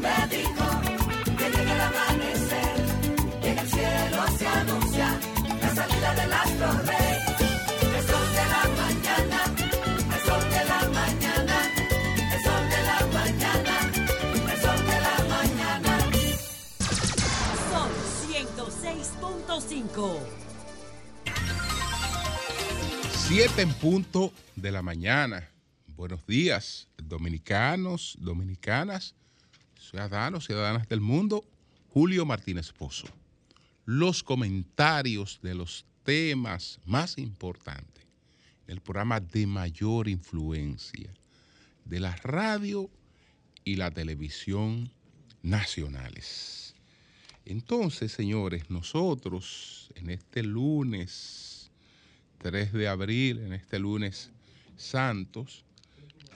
me dijo que llega el amanecer, y en el cielo se anuncia la salida del astro rey. El sol de la mañana, el sol de la mañana, el sol de la mañana, el sol de la mañana. Sol 106.5. 7 en punto de la mañana. Buenos días, dominicanos, dominicanas, ciudadanos, ciudadanas del mundo. Julio Martínez Pozo. Los comentarios de los temas más importantes, el programa de mayor influencia de la radio y la televisión nacionales. Entonces, señores, nosotros en este lunes 3 de abril, en este lunes santos,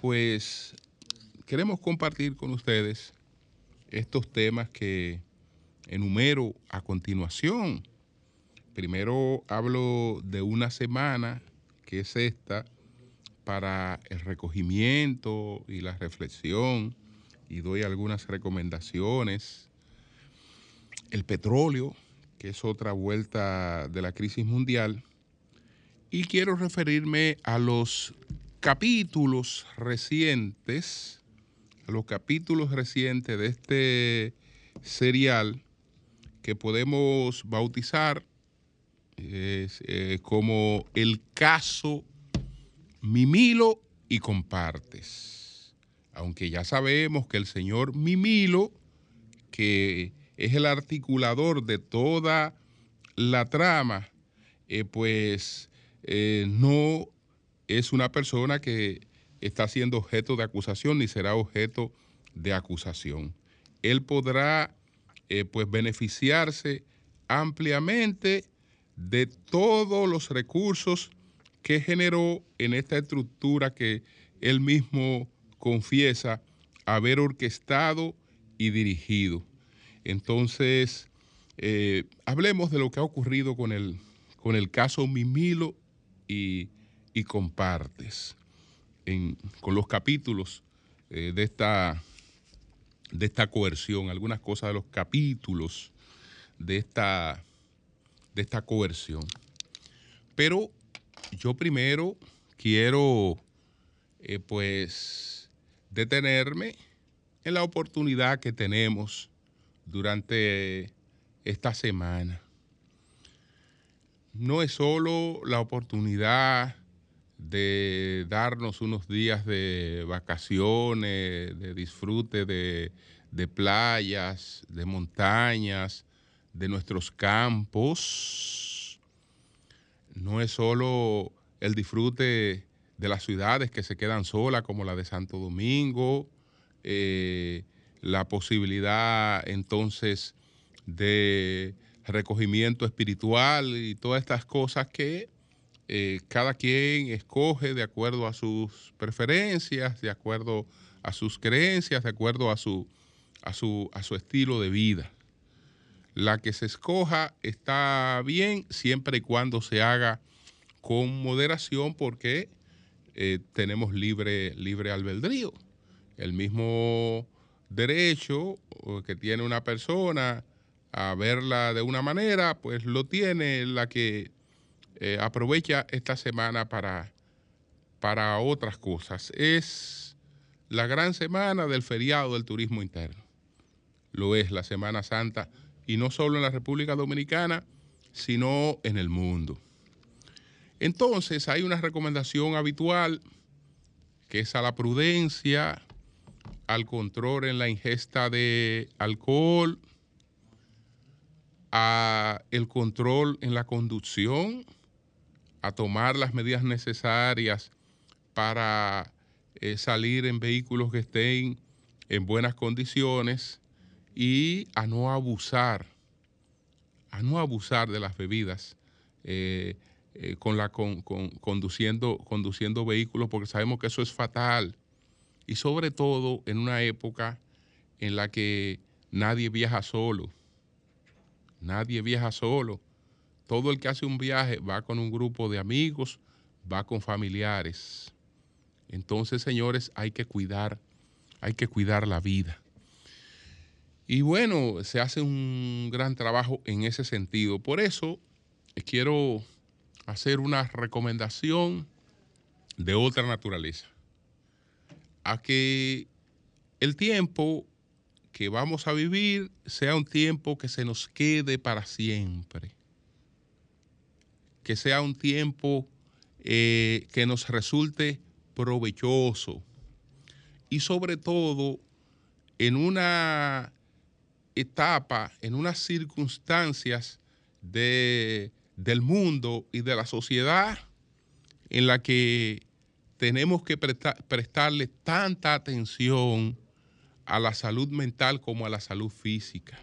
pues queremos compartir con ustedes estos temas que enumero a continuación. Primero hablo de una semana, que es esta, para el recogimiento y la reflexión, y doy algunas recomendaciones. El petróleo, que es otra vuelta de la crisis mundial. Y quiero referirme a los capítulos recientes, a los capítulos recientes de este serial que podemos bautizar eh, como el caso Mimilo y Compartes. Aunque ya sabemos que el señor Mimilo, que es el articulador de toda la trama, eh, pues eh, no es una persona que está siendo objeto de acusación ni será objeto de acusación. Él podrá eh, pues beneficiarse ampliamente de todos los recursos que generó en esta estructura que él mismo confiesa haber orquestado y dirigido. Entonces, eh, hablemos de lo que ha ocurrido con el, con el caso Mimilo y, y compartes con los capítulos eh, de, esta, de esta coerción, algunas cosas de los capítulos de esta, de esta coerción. Pero yo primero quiero eh, pues detenerme en la oportunidad que tenemos durante esta semana. No es solo la oportunidad de darnos unos días de vacaciones, de disfrute de, playas, de montañas, de nuestros campos. No es solo el disfrute de las ciudades que se quedan solas, como la de Santo Domingo, eh, la posibilidad entonces de recogimiento espiritual y todas estas cosas que eh, cada quien escoge de acuerdo a sus preferencias, de acuerdo a sus creencias, de acuerdo a su, a su, a su estilo de vida. La que se escoja está bien siempre y cuando se haga con moderación porque eh, tenemos libre, libre albedrío. El mismo derecho que tiene una persona a verla de una manera, pues lo tiene la que eh, aprovecha esta semana para, para otras cosas. Es la gran semana del feriado del turismo interno. Lo es la Semana Santa, y no solo en la República Dominicana, sino en el mundo. Entonces hay una recomendación habitual que es a la prudencia, al control en la ingesta de alcohol, a el control en la conducción, a tomar las medidas necesarias para eh, salir en vehículos que estén en buenas condiciones y a no abusar, a no abusar de las bebidas eh, eh, con la, con, con, conduciendo, conduciendo vehículos, porque sabemos que eso es fatal. Y sobre todo en una época en la que nadie viaja solo. Nadie viaja solo. Todo el que hace un viaje va con un grupo de amigos, va con familiares. Entonces, señores, hay que cuidar, hay que cuidar la vida. Y bueno, se hace un gran trabajo en ese sentido. Por eso eh, quiero hacer una recomendación de otra naturaleza. A que el tiempo que vamos a vivir sea un tiempo que se nos quede para siempre. Que sea un tiempo eh, que nos resulte provechoso. Y sobre todo en una etapa, en unas circunstancias de, del mundo y de la sociedad en la que tenemos que prestarle tanta atención a la salud mental como a la salud física.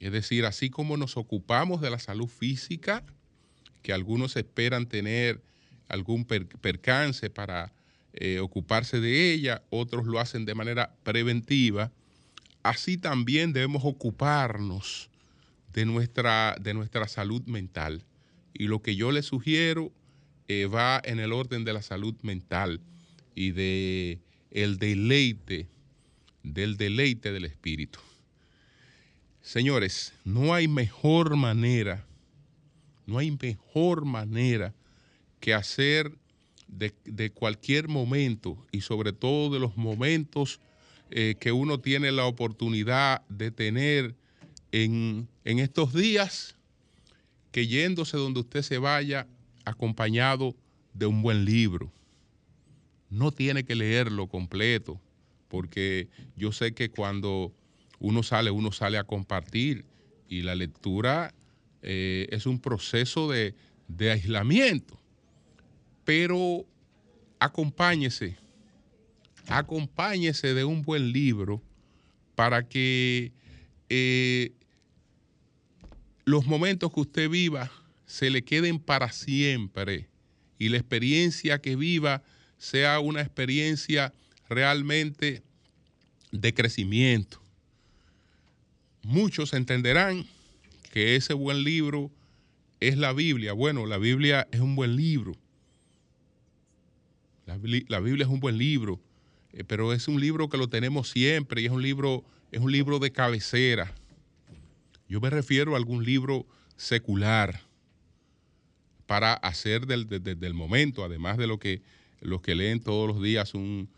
Es decir, así como nos ocupamos de la salud física, que algunos esperan tener algún percance para eh, ocuparse de ella, otros lo hacen de manera preventiva, así también debemos ocuparnos de nuestra, de nuestra salud mental. Y lo que yo le sugiero eh, va en el orden de la salud mental y de el deleite, del deleite del espíritu. Señores, no hay mejor manera, no hay mejor manera que hacer de, cualquier momento y sobre todo de los momentos eh, que uno tiene la oportunidad de tener en, en estos días, que yéndose donde usted se vaya, acompañado de un buen libro. No tiene que leerlo completo, porque yo sé que cuando uno sale, uno sale a compartir y la lectura eh, es un proceso de, de aislamiento. Pero acompáñese, acompáñese de un buen libro para que eh, los momentos que usted viva se le queden para siempre y la experiencia que viva sea una experiencia realmente de crecimiento. Muchos entenderán que ese buen libro es la Biblia. Bueno, la Biblia es un buen libro. La, Biblia es un buen libro, eh, pero es un libro que lo tenemos siempre y es un libro, es un libro de cabecera. Yo me refiero a algún libro secular para hacer del, momento, además de lo que los que leen todos los días un,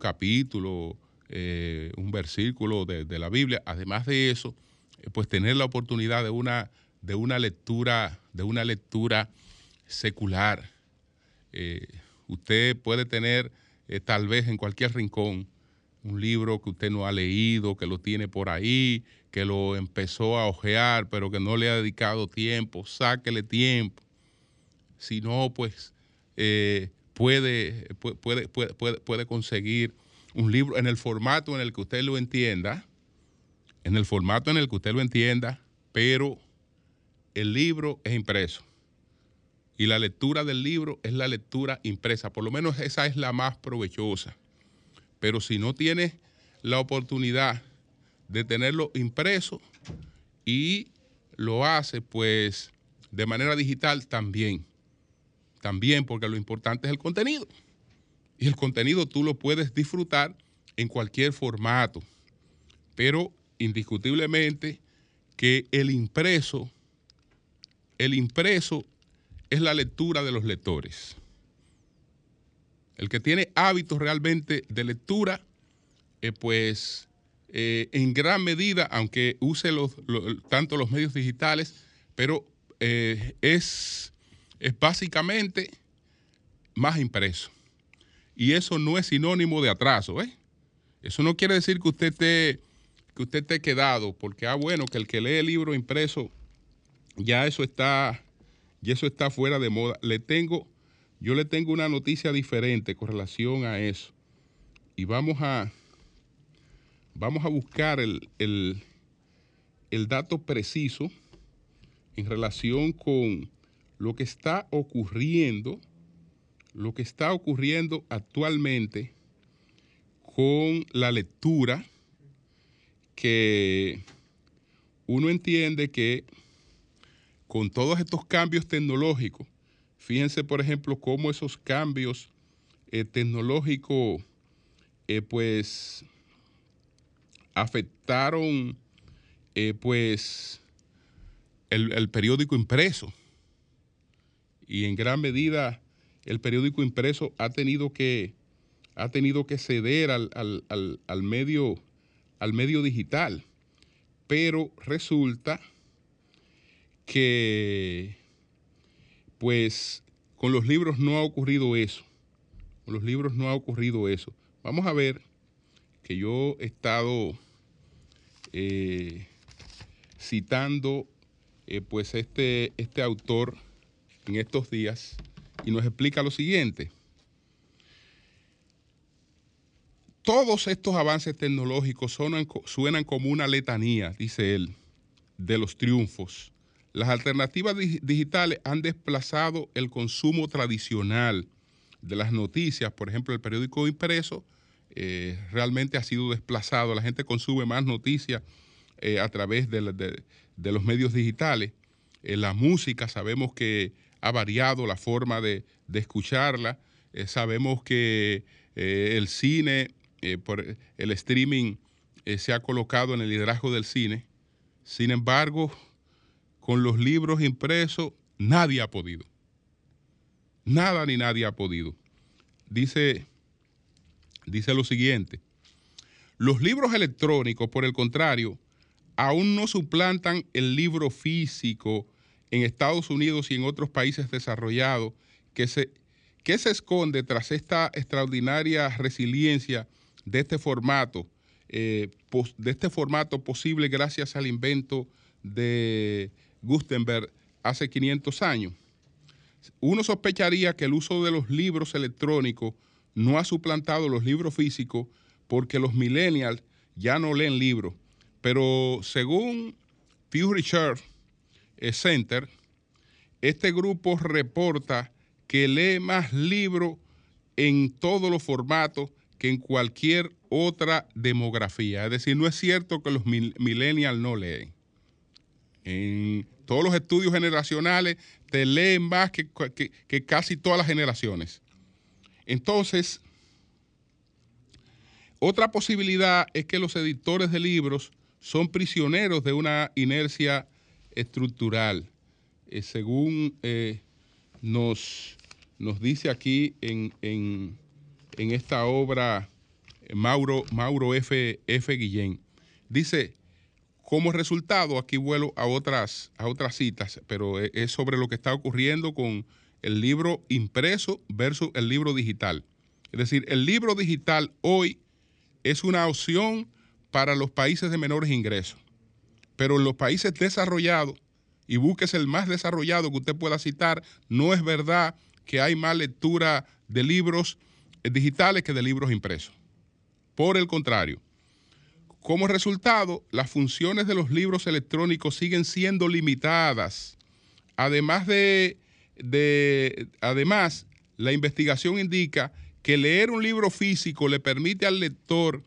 capítulo, eh, un versículo de, la Biblia, además de eso, pues tener la oportunidad de una, de una lectura, de una lectura secular. Eh, usted puede tener tal vez en cualquier rincón un libro que usted no ha leído, que lo tiene por ahí, que lo empezó a ojear, pero que no le ha dedicado tiempo, sáquele tiempo si no, pues eh, puede, puede, puede, puede, conseguir un libro en el formato en el que usted lo entienda, en el formato en el que usted lo entienda, pero el libro es impreso. Y la lectura del libro es la lectura impresa. Por lo menos esa es la más provechosa. Pero si no tiene la oportunidad de tenerlo impreso y lo hace pues de manera digital también también porque lo importante es el contenido. Y el contenido tú lo puedes disfrutar en cualquier formato. Pero indiscutiblemente que el impreso, el impreso es la lectura de los lectores. El que tiene hábitos realmente de lectura, eh, pues eh, en gran medida, aunque use los, tanto los medios digitales, pero eh, es es básicamente más impreso. Y eso no es sinónimo de atraso. Eso no quiere decir que usted esté, que usted esté quedado, porque, ah, bueno, que el que lee el libro impreso, ya eso está, ya eso está fuera de moda. Le tengo, yo le tengo una noticia diferente con relación a eso. Y vamos a, vamos a buscar el, el dato preciso en relación con lo que está ocurriendo, lo que está ocurriendo actualmente con la lectura, que uno entiende que con todos estos cambios tecnológicos, fíjense por ejemplo cómo esos cambios eh, tecnológicos eh, pues afectaron eh, pues el, el periódico impreso. Y en gran medida el periódico impreso ha tenido que, ha tenido que ceder al, al, al, al medio, al medio digital. Pero resulta que, pues, con los libros no ha ocurrido eso. Con los libros no ha ocurrido eso. Vamos a ver que yo he estado eh, citando, eh, pues, este, este autor en estos días y nos explica lo siguiente. Todos estos avances tecnológicos suenan, como una letanía, dice él, de los triunfos. Las alternativas dig digitales han desplazado el consumo tradicional de las noticias, por ejemplo, el periódico impreso eh, realmente ha sido desplazado, la gente consume más noticias eh, a través de, los medios digitales. La música, sabemos que ha variado la forma de, escucharla. Eh, sabemos que el cine, eh, por el streaming, se ha colocado en el liderazgo del cine. Sin embargo, con los libros impresos, nadie ha podido. Nada ni nadie ha podido. Dice, dice lo siguiente. Los libros electrónicos, por el contrario, aún no suplantan el libro físico en Estados Unidos y en otros países desarrollados, que se, que se esconde tras esta extraordinaria resiliencia de este formato, eh, de este formato posible gracias al invento de Gutenberg hace 500 años. Uno sospecharía que el uso de los libros electrónicos no ha suplantado los libros físicos porque los millennials ya no leen libros. Pero según Pew Research, Center, este grupo reporta que lee más libros en todos los formatos que en cualquier otra demografía. Es decir, no es cierto que los millennials no leen. En todos los estudios generacionales te leen más que, que, casi todas las generaciones. Entonces, otra posibilidad es que los editores de libros son prisioneros de una inercia estructural. Eh, según eh, nos, nos, dice aquí en, en, en esta obra Mauro, Mauro F. F. Guillén, dice, como resultado, aquí vuelo a otras, a otras citas, pero es sobre lo que está ocurriendo con el libro impreso versus el libro digital. Es decir, el libro digital hoy es una opción para los países de menores ingresos. Pero en los países desarrollados, y búsquese el más desarrollado que usted pueda citar, no es verdad que hay más lectura de libros digitales que de libros impresos. Por el contrario, como resultado, las funciones de los libros electrónicos siguen siendo limitadas. Además de, de además, la investigación indica que leer un libro físico le permite al lector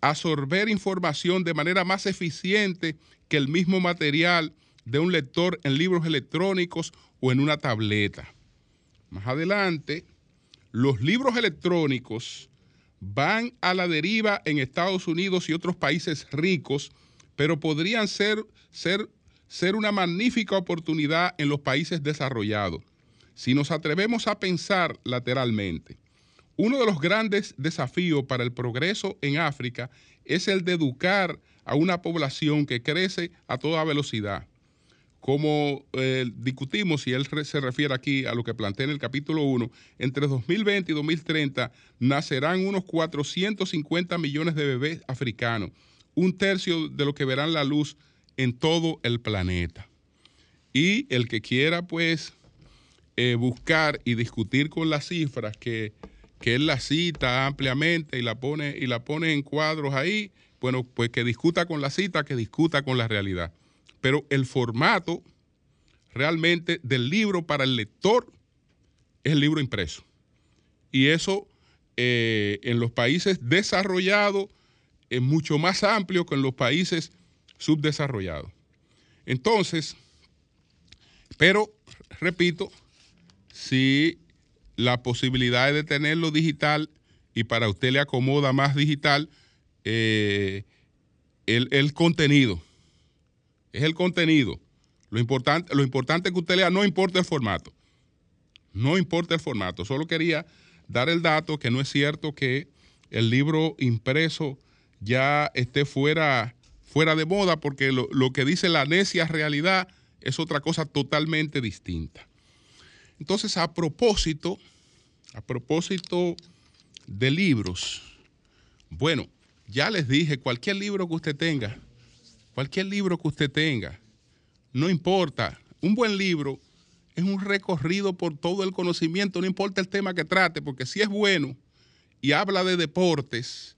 absorber información de manera más eficiente que el mismo material de un lector en libros electrónicos o en una tableta. Más adelante, los libros electrónicos van a la deriva en Estados Unidos y otros países ricos, pero podrían ser, ser, ser una magnífica oportunidad en los países desarrollados. Si nos atrevemos a pensar lateralmente, uno de los grandes desafíos para el progreso en África es el de educar a una población que crece a toda velocidad. Como eh, discutimos, y él se refiere aquí a lo que plantea en el capítulo 1, entre 2020 y 2030 nacerán unos 450 millones de bebés africanos, un tercio de lo que verán la luz en todo el planeta. Y el que quiera, pues, eh, buscar y discutir con las cifras que que él la cita ampliamente y la pone y la pone en cuadros ahí, bueno, pues que discuta con la cita, que discuta con la realidad. Pero el formato realmente del libro para el lector es el libro impreso. Y eso eh, en los países desarrollados es mucho más amplio que en los países subdesarrollados. Entonces, pero, repito, si la posibilidad de tenerlo digital y para usted le acomoda más digital, eh, el, el contenido. Es el contenido. Lo importante, lo importante que usted lea, no importa el formato. No importa el formato. Solo quería dar el dato que no es cierto que el libro impreso ya esté fuera, fuera de moda, porque lo, lo que dice la necia realidad es otra cosa totalmente distinta. Entonces, a propósito, a propósito de libros, bueno, ya les dije, cualquier libro que usted tenga, cualquier libro que usted tenga, no importa, un buen libro es un recorrido por todo el conocimiento, no importa el tema que trate, porque si es bueno y habla de deportes,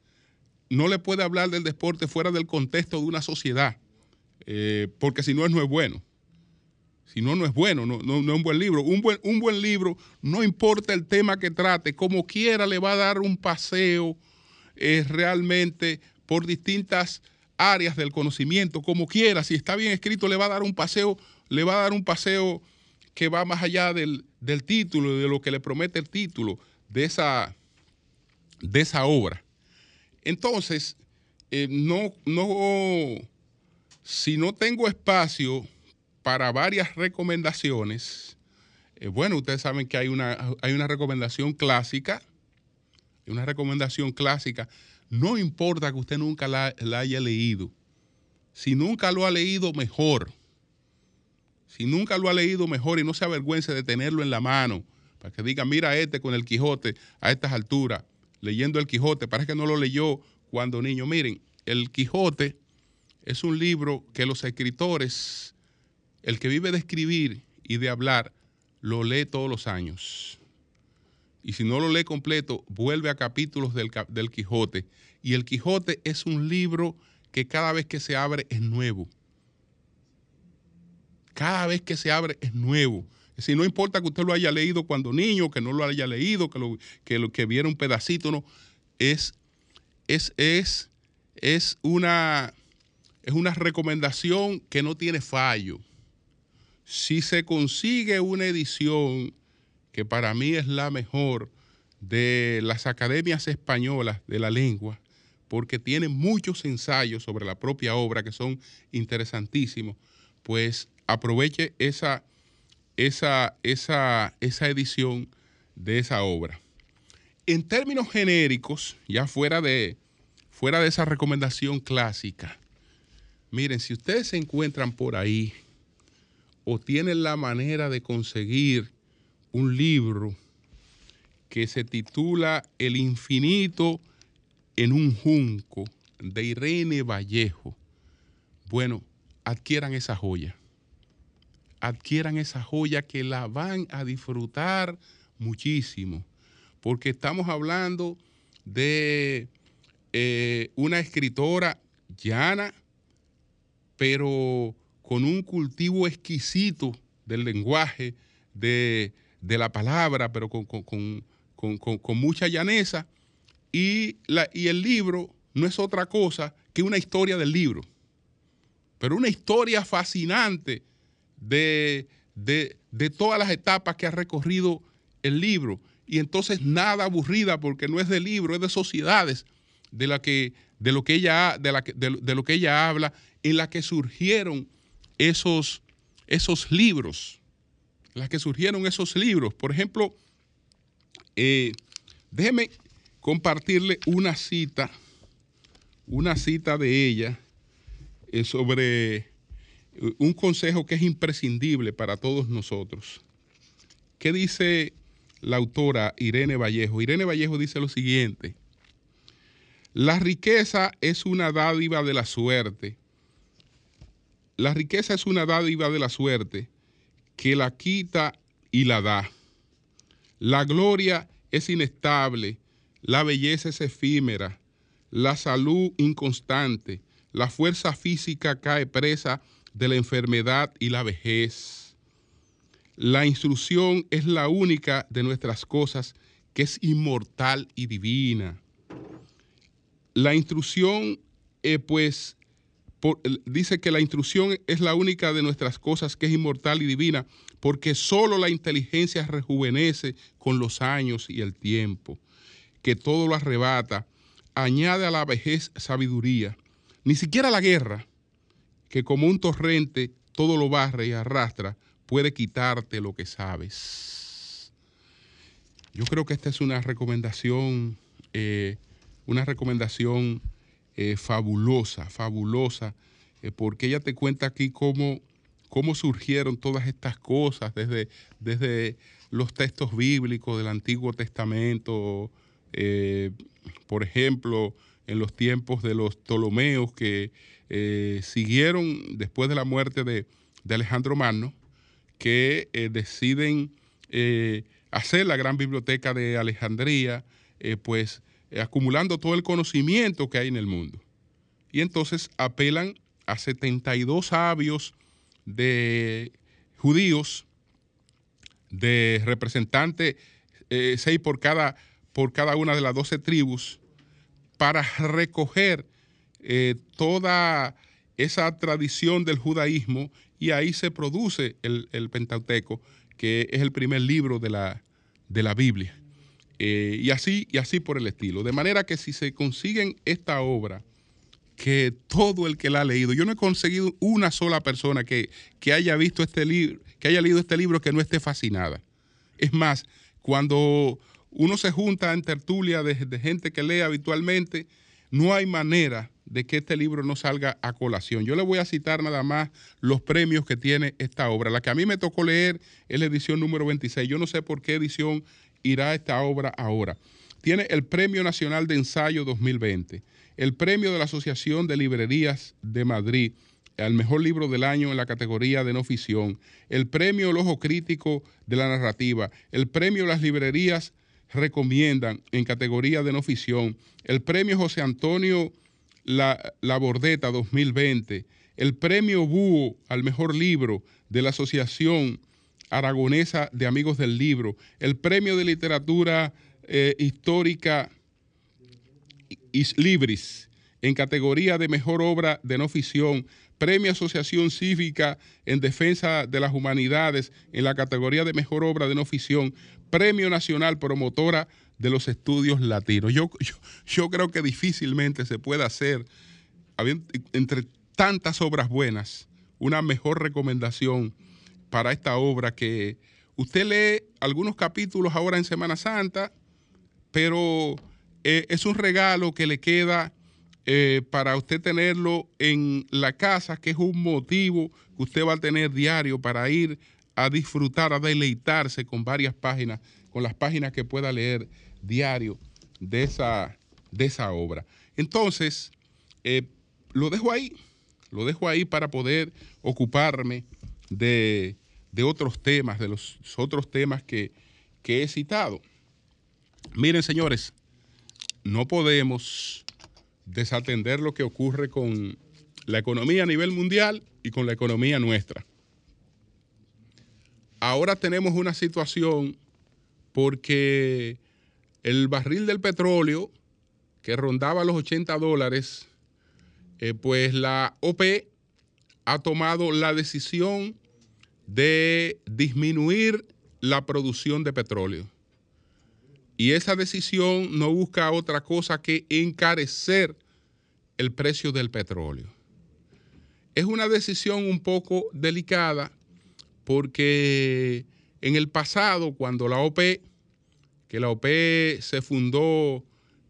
no le puede hablar del deporte fuera del contexto de una sociedad, eh, porque si no, no es bueno. Si no, no es bueno, no, no, no, es un buen libro. Un buen, un buen libro, no importa el tema que trate, como quiera le va a dar un paseo eh, realmente por distintas áreas del conocimiento, como quiera, si está bien escrito, le va a dar un paseo, le va a dar un paseo que va más allá del, del título, de lo que le promete el título de esa, de esa obra. Entonces, eh, no, no, si no tengo espacio para varias recomendaciones, eh, bueno, ustedes saben que hay una, hay una recomendación clásica, una recomendación clásica, no importa que usted nunca la, haya leído, si nunca lo ha leído, mejor. Si nunca lo ha leído, mejor y no se avergüence de tenerlo en la mano, para que diga, mira este con el Quijote a estas alturas, leyendo el Quijote, parece que no lo leyó cuando niño. Miren, el Quijote es un libro que los escritores, el que vive de escribir y de hablar, lo lee todos los años. Y si no lo lee completo, vuelve a capítulos del, del Quijote. Y el Quijote es un libro que cada vez que se abre es nuevo. Cada vez que se abre es nuevo. Es decir, no importa que usted lo haya leído cuando niño, que no lo haya leído, que lo que, lo, que viera un pedacito, no. Es, es, es, es, una, es una recomendación que no tiene fallo. Si se consigue una edición que para mí es la mejor de las academias españolas de la lengua, porque tiene muchos ensayos sobre la propia obra que son interesantísimos, pues aproveche esa, esa, esa, esa edición de esa obra. En términos genéricos, ya fuera de, fuera de esa recomendación clásica, miren, si ustedes se encuentran por ahí o tienen la manera de conseguir un libro que se titula El infinito en un junco de Irene Vallejo, bueno, adquieran esa joya. Adquieran esa joya que la van a disfrutar muchísimo, porque estamos hablando de eh, una escritora llana, pero con un cultivo exquisito del lenguaje, de, de la palabra, pero con, con, con, con mucha llaneza. Y, la, y el libro no es otra cosa que una historia del libro, pero una historia fascinante de, de, de todas las etapas que ha recorrido el libro. Y entonces nada aburrida porque no es de libro, es de sociedades de, la que, de, lo, que ella, de, la de, de lo que ella habla, en la que surgieron esos, esos libros, las que surgieron esos libros. Por ejemplo, eh, déjeme compartirle una cita, una cita de ella eh, sobre un consejo que es imprescindible para todos nosotros. ¿Qué dice la autora Irene Vallejo? Irene Vallejo dice lo siguiente. La riqueza es una dádiva de la suerte. La riqueza es una dádiva de la suerte que la quita y la da. La gloria es inestable, la belleza es efímera, la salud inconstante, la fuerza física cae presa de la enfermedad y la vejez. La instrucción es la única de nuestras cosas que es inmortal y divina. La instrucción, eh, pues, dice que la instrucción es la única de nuestras cosas que es inmortal y divina, porque solo la inteligencia rejuvenece con los años y el tiempo, que todo lo arrebata, añade a la vejez sabiduría ni siquiera la guerra, que como un torrente todo lo barre y arrastra, puede quitarte lo que sabes. Yo creo que esta es una recomendación, eh, una recomendación eh, fabulosa, fabulosa, eh, porque ella te cuenta aquí cómo, cómo surgieron todas estas cosas desde, desde los textos bíblicos del Antiguo Testamento, por ejemplo, en los tiempos de los Ptolomeos que siguieron después de la muerte de, de Alejandro Magno, que eh, deciden eh, hacer la gran biblioteca de Alejandría, eh, acumulando todo el conocimiento que hay en el mundo. Y entonces apelan a 72 sabios de judíos, de representantes, seis por cada, por cada una de las 12 tribus, para recoger toda esa tradición del judaísmo y ahí se produce el, Pentateuco, que es el primer libro de la, de la Biblia. Eh, y, así, y así por el estilo. De manera que si se consiguen esta obra, que todo el que la ha leído, yo no he conseguido una sola persona que, que haya visto este libro, que haya leído este libro que no esté fascinada. Es más, cuando uno se junta en tertulia de, de gente que lee habitualmente, no hay manera de que este libro no salga a colación. Yo le voy a citar nada más los premios que tiene esta obra. La que a mí me tocó leer es la edición número 26. Yo no sé por qué edición irá esta obra ahora. Tiene el Premio Nacional de Ensayo 2020, el Premio de la Asociación de Librerías de Madrid al mejor libro del año en la categoría de no ficción, el Premio El Ojo Crítico de la Narrativa, el Premio Las Librerías Recomiendan en categoría de no ficción, el Premio José Antonio la, la Bordeta 2020, el premio Búho al mejor libro de la Asociación Aragonesa de Amigos del Libro, el premio de literatura eh, histórica Libris en categoría de mejor obra de no ficción, premio Asociación Cívica en Defensa de las Humanidades en la categoría de mejor obra de no ficción, premio nacional promotora de los estudios latinos. Yo, yo, creo que difícilmente se puede hacer, entre tantas obras buenas, una mejor recomendación para esta obra que usted lee algunos capítulos ahora en Semana Santa, pero eh, es un regalo que le queda eh, para usted tenerlo en la casa, que es un motivo que usted va a tener diario para ir a disfrutar, a deleitarse con varias páginas, con las páginas que pueda leer diario de esa, de esa obra. Entonces, eh, lo dejo ahí, lo dejo ahí para poder ocuparme de, otros temas, de los otros temas que, que he citado. Miren, señores, no podemos desatender lo que ocurre con la economía a nivel mundial y con la economía nuestra. Ahora tenemos una situación porque el barril del petróleo, que rondaba los 80 dólares, eh, pues la OP ha tomado la decisión de disminuir la producción de petróleo. Y esa decisión no busca otra cosa que encarecer el precio del petróleo. Es una decisión un poco delicada porque en el pasado, cuando la OP que la OP se fundó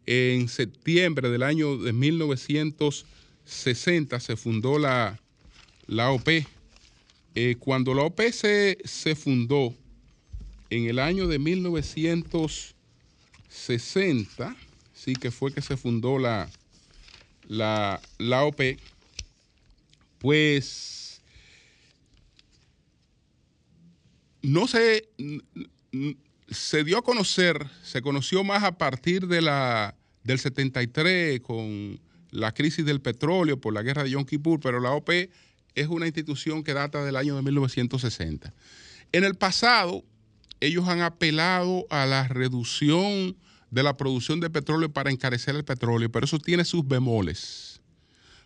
en septiembre del año de 1960, se fundó la, la OP. Eh, cuando la OP se, fundó en el año de 1960, sí que fue que se fundó la, la, la OP, pues no sé, se dio a conocer, se conoció más a partir de la, del 73 con la crisis del petróleo por la guerra de Yom Kippur, pero la OP es una institución que data del año de 1960. En el pasado, ellos han apelado a la reducción de la producción de petróleo para encarecer el petróleo, pero eso tiene sus bemoles,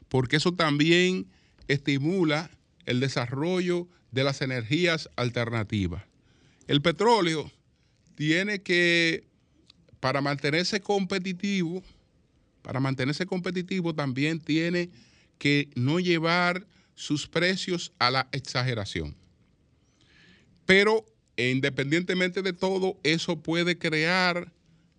porque eso también estimula el desarrollo de las energías alternativas. El petróleo tiene que, para mantenerse competitivo, para mantenerse competitivo también tiene que no llevar sus precios a la exageración. Pero e independientemente de todo, eso puede crear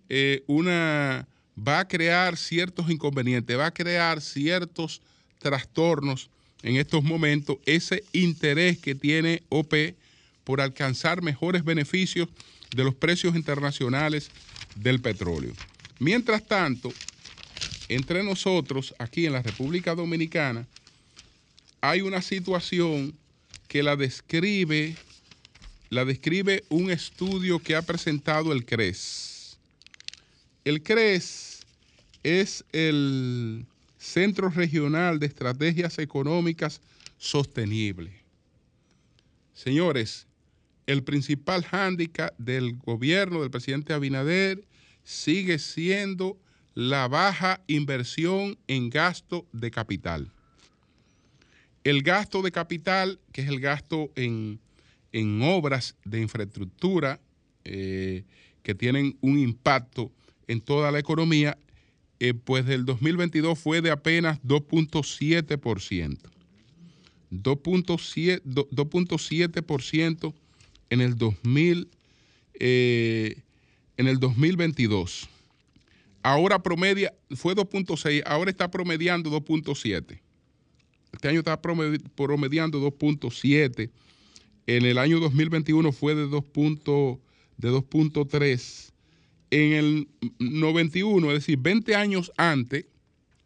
eh, una, va a crear ciertos inconvenientes, va a crear ciertos trastornos en estos momentos, ese interés que tiene OP por alcanzar mejores beneficios de los precios internacionales del petróleo. Mientras tanto, entre nosotros, aquí en la República Dominicana, hay una situación que la describe, la describe un estudio que ha presentado el CRES. El CRES es el Centro Regional de Estrategias Económicas Sostenibles. Señores, el principal hándicap del gobierno del presidente Abinader sigue siendo la baja inversión en gasto de capital. El gasto de capital, que es el gasto en, obras de infraestructura eh, que tienen un impacto en toda la economía, eh, pues del 2022 fue de apenas 2.7%. 2.7% en el 2000, eh, en el 2022. Ahora promedia, fue 2.6, ahora está promediando 2.7. Este año está promediando 2.7. En el año 2021 fue de 2.3. En el 91, es decir, 20 años antes,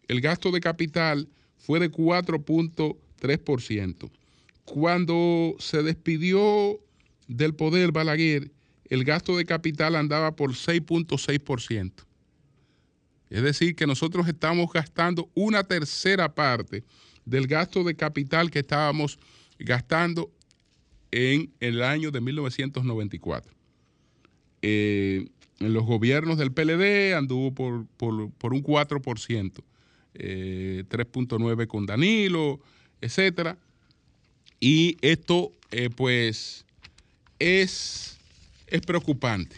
el gasto de capital fue de 4.3%. Cuando se despidió del poder Balaguer, el gasto de capital andaba por 6.6%. Es decir, que nosotros estamos gastando una tercera parte del gasto de capital que estábamos gastando en el año de 1994. Eh, en los gobiernos del PLD anduvo por, un 4%, 3.9% eh, con Danilo, etcétera. Y esto, eh, pues, es, es preocupante.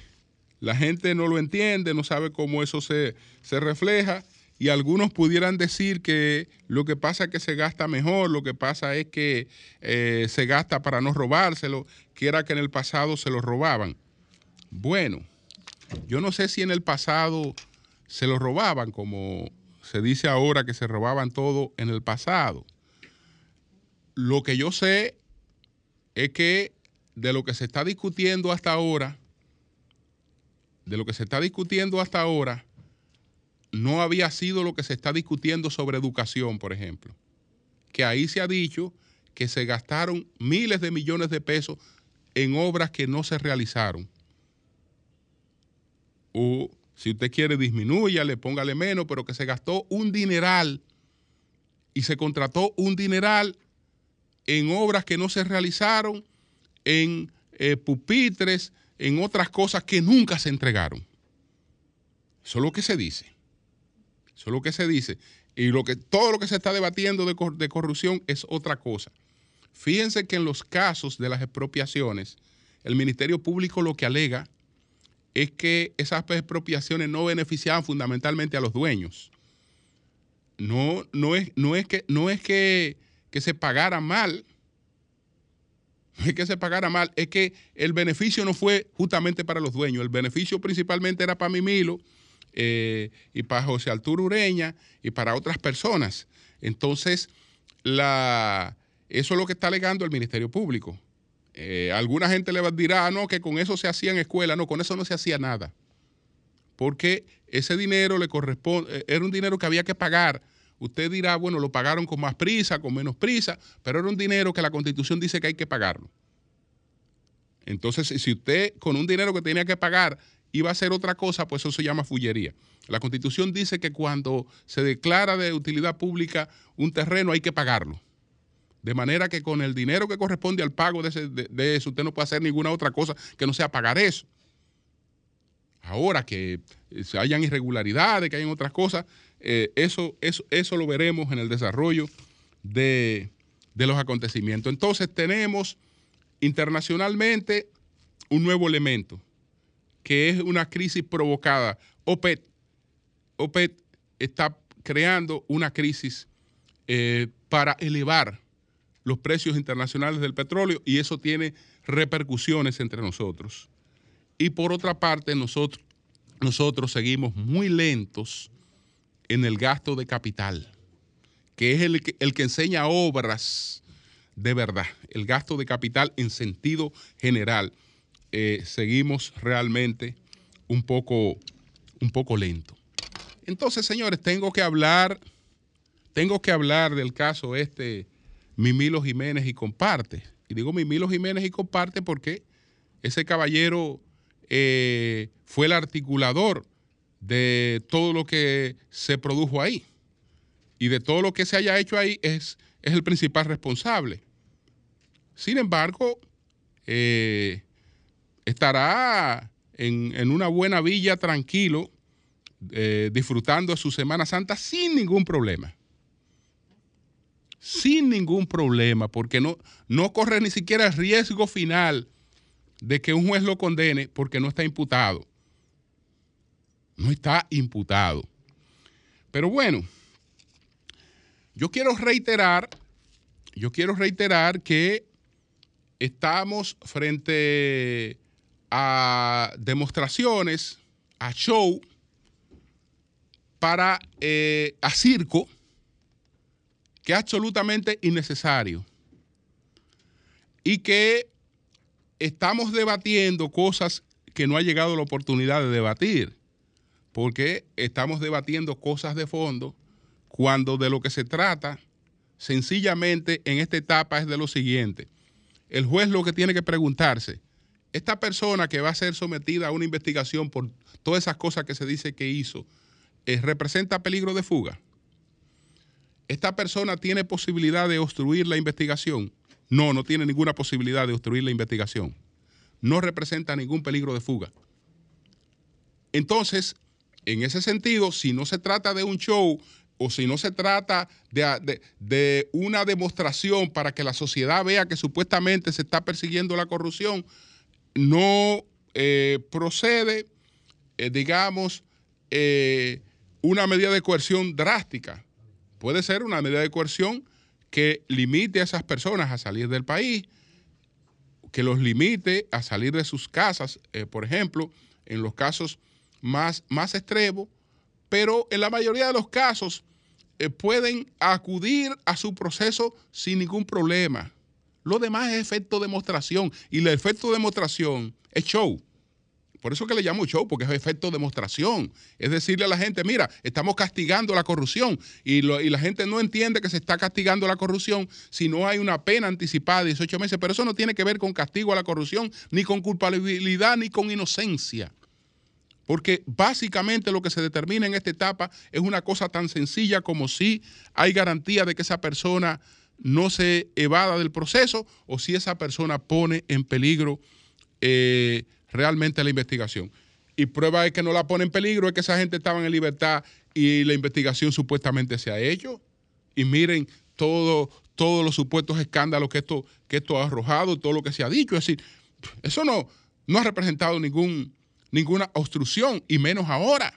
La gente no lo entiende, no sabe cómo eso se, se refleja y algunos pudieran decir que lo que pasa es que se gasta mejor, lo que pasa es que eh, se gasta para no robárselo, que era que en el pasado se lo robaban. Bueno, yo no sé si en el pasado se lo robaban, como se dice ahora que se robaban todo en el pasado. Lo que yo sé es que de lo que se está discutiendo hasta ahora, de lo que se está discutiendo hasta ahora, no había sido lo que se está discutiendo sobre educación, por ejemplo. Que ahí se ha dicho que se gastaron miles de millones de pesos en obras que no se realizaron. O si usted quiere, disminúyale, póngale menos, pero que se gastó un dineral y se contrató un dineral en obras que no se realizaron, en eh, pupitres, en otras cosas que nunca se entregaron. Eso es lo que se dice. Eso es lo que se dice. Y lo que, todo lo que se está debatiendo de, corrupción es otra cosa. Fíjense que en los casos de las expropiaciones, el Ministerio Público lo que alega es que esas expropiaciones no beneficiaban fundamentalmente a los dueños. No, no, es, no es, que, no es que, que se pagara mal, no es que se pagara mal, es que el beneficio no fue justamente para los dueños, el beneficio principalmente era para Mimilo eh, y para José Arturo Ureña y para otras personas. Entonces, eso es lo que está alegando el Ministerio Público. Eh, alguna gente le dirá, ah, no, que con eso se hacía en escuela. No, con eso no se hacía nada. Porque ese dinero le corresponde, eh, era un dinero que había que pagar. Usted dirá, bueno, lo pagaron con más prisa, con menos prisa, pero era un dinero que la constitución dice que hay que pagarlo. Entonces, si usted con un dinero que tenía que pagar iba a hacer otra cosa, pues eso se llama fullería. La constitución dice que cuando se declara de utilidad pública un terreno hay que pagarlo. De manera que con el dinero que corresponde al pago de, eso, usted no puede hacer ninguna otra cosa que no sea pagar eso. Ahora que hayan irregularidades, que hayan otras cosas, eh, eso, eso, eso, lo veremos en el desarrollo de, de los acontecimientos. Entonces tenemos internacionalmente un nuevo elemento que es una crisis provocada. OPET, OPET está creando una crisis eh, para elevar los precios internacionales del petróleo y eso tiene repercusiones entre nosotros. Y por otra parte, nosotros, nosotros seguimos muy lentos en el gasto de capital, que es el que, el que enseña obras de verdad, el gasto de capital en sentido general. Eh, seguimos realmente un poco, un poco lento. Entonces, señores, tengo que hablar, tengo que hablar del caso este Mimilo Jiménez y comparte. Y digo Mimilo Jiménez y comparte porque ese caballero eh, fue el articulador de todo lo que se produjo ahí. Y de todo lo que se haya hecho ahí es, es el principal responsable. Sin embargo, eh, estará en, una buena villa tranquilo, eh, disfrutando su Semana Santa sin ningún problema. Sin ningún problema, porque no, no corre ni siquiera el riesgo final de que un juez lo condene porque no está imputado. No está imputado. Pero bueno, yo quiero reiterar, yo quiero reiterar que estamos frente a demostraciones, a show, para eh, a circo, que es absolutamente innecesario. Y que estamos debatiendo cosas que no ha llegado la oportunidad de debatir, porque estamos debatiendo cosas de fondo cuando de lo que se trata sencillamente en esta etapa es de lo siguiente. El juez lo que tiene que preguntarse, esta persona que va a ser sometida a una investigación por todas esas cosas que se dice que hizo, eh, ¿representa peligro de fuga? ¿Esta persona tiene posibilidad de obstruir la investigación? No, no tiene ninguna posibilidad de obstruir la investigación. No representa ningún peligro de fuga. Entonces, en ese sentido, si no se trata de un show o si no se trata de, una demostración para que la sociedad vea que supuestamente se está persiguiendo la corrupción, no eh, procede, eh, digamos, eh, una medida de coerción drástica. Puede ser una medida de coerción que limite a esas personas a salir del país, que los limite a salir de sus casas, por ejemplo, en los casos más, más extremos, pero en la mayoría de los casos pueden acudir a su proceso sin ningún problema. Lo demás es efecto demostración y el efecto demostración es show. Por eso que le llamo show, porque es efecto demostración. Es decirle a la gente, mira, estamos castigando la corrupción y, la gente no entiende que se está castigando la corrupción si no hay una pena anticipada de 18 meses. Pero eso no tiene que ver con castigo a la corrupción, ni con culpabilidad, ni con inocencia. Porque básicamente lo que se determina en esta etapa es una cosa tan sencilla como si hay garantía de que esa persona no se evada del proceso o si esa persona pone en peligro eh, realmente la investigación. Y prueba de que no la pone en peligro es que esa gente estaba en libertad y la investigación supuestamente se ha hecho. Y miren todo, todos los supuestos escándalos que esto, que esto ha arrojado, todo lo que se ha dicho. Es decir, eso no, no ha representado ningún, ninguna obstrucción, y menos ahora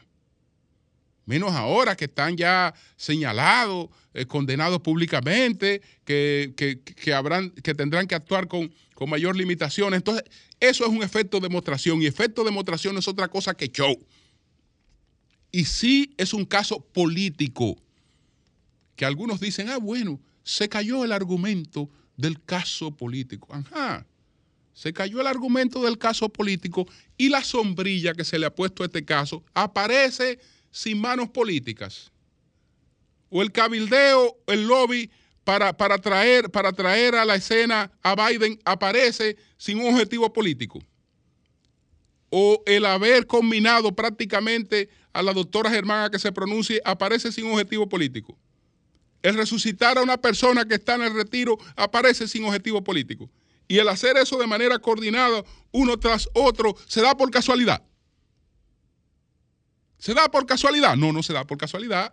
menos ahora que están ya señalados, eh, condenados públicamente, que, que tendrán que actuar con, con mayor limitación. Entonces, eso es un efecto de demostración y efecto de demostración es otra cosa que show. Y sí es un caso político, que algunos dicen, ah, bueno, se cayó el argumento del caso político. Ajá, se cayó el argumento del caso político y la sombrilla que se le ha puesto a este caso aparece sin manos políticas. O el cabildeo, el lobby para, para, traer, para traer a la escena a Biden aparece sin un objetivo político. O el haber combinado prácticamente a la doctora Germán que se pronuncie aparece sin objetivo político. El resucitar a una persona que está en el retiro aparece sin objetivo político. Y el hacer eso de manera coordinada, uno tras otro, se da por casualidad. ¿Se da por casualidad? No, no se da por casualidad.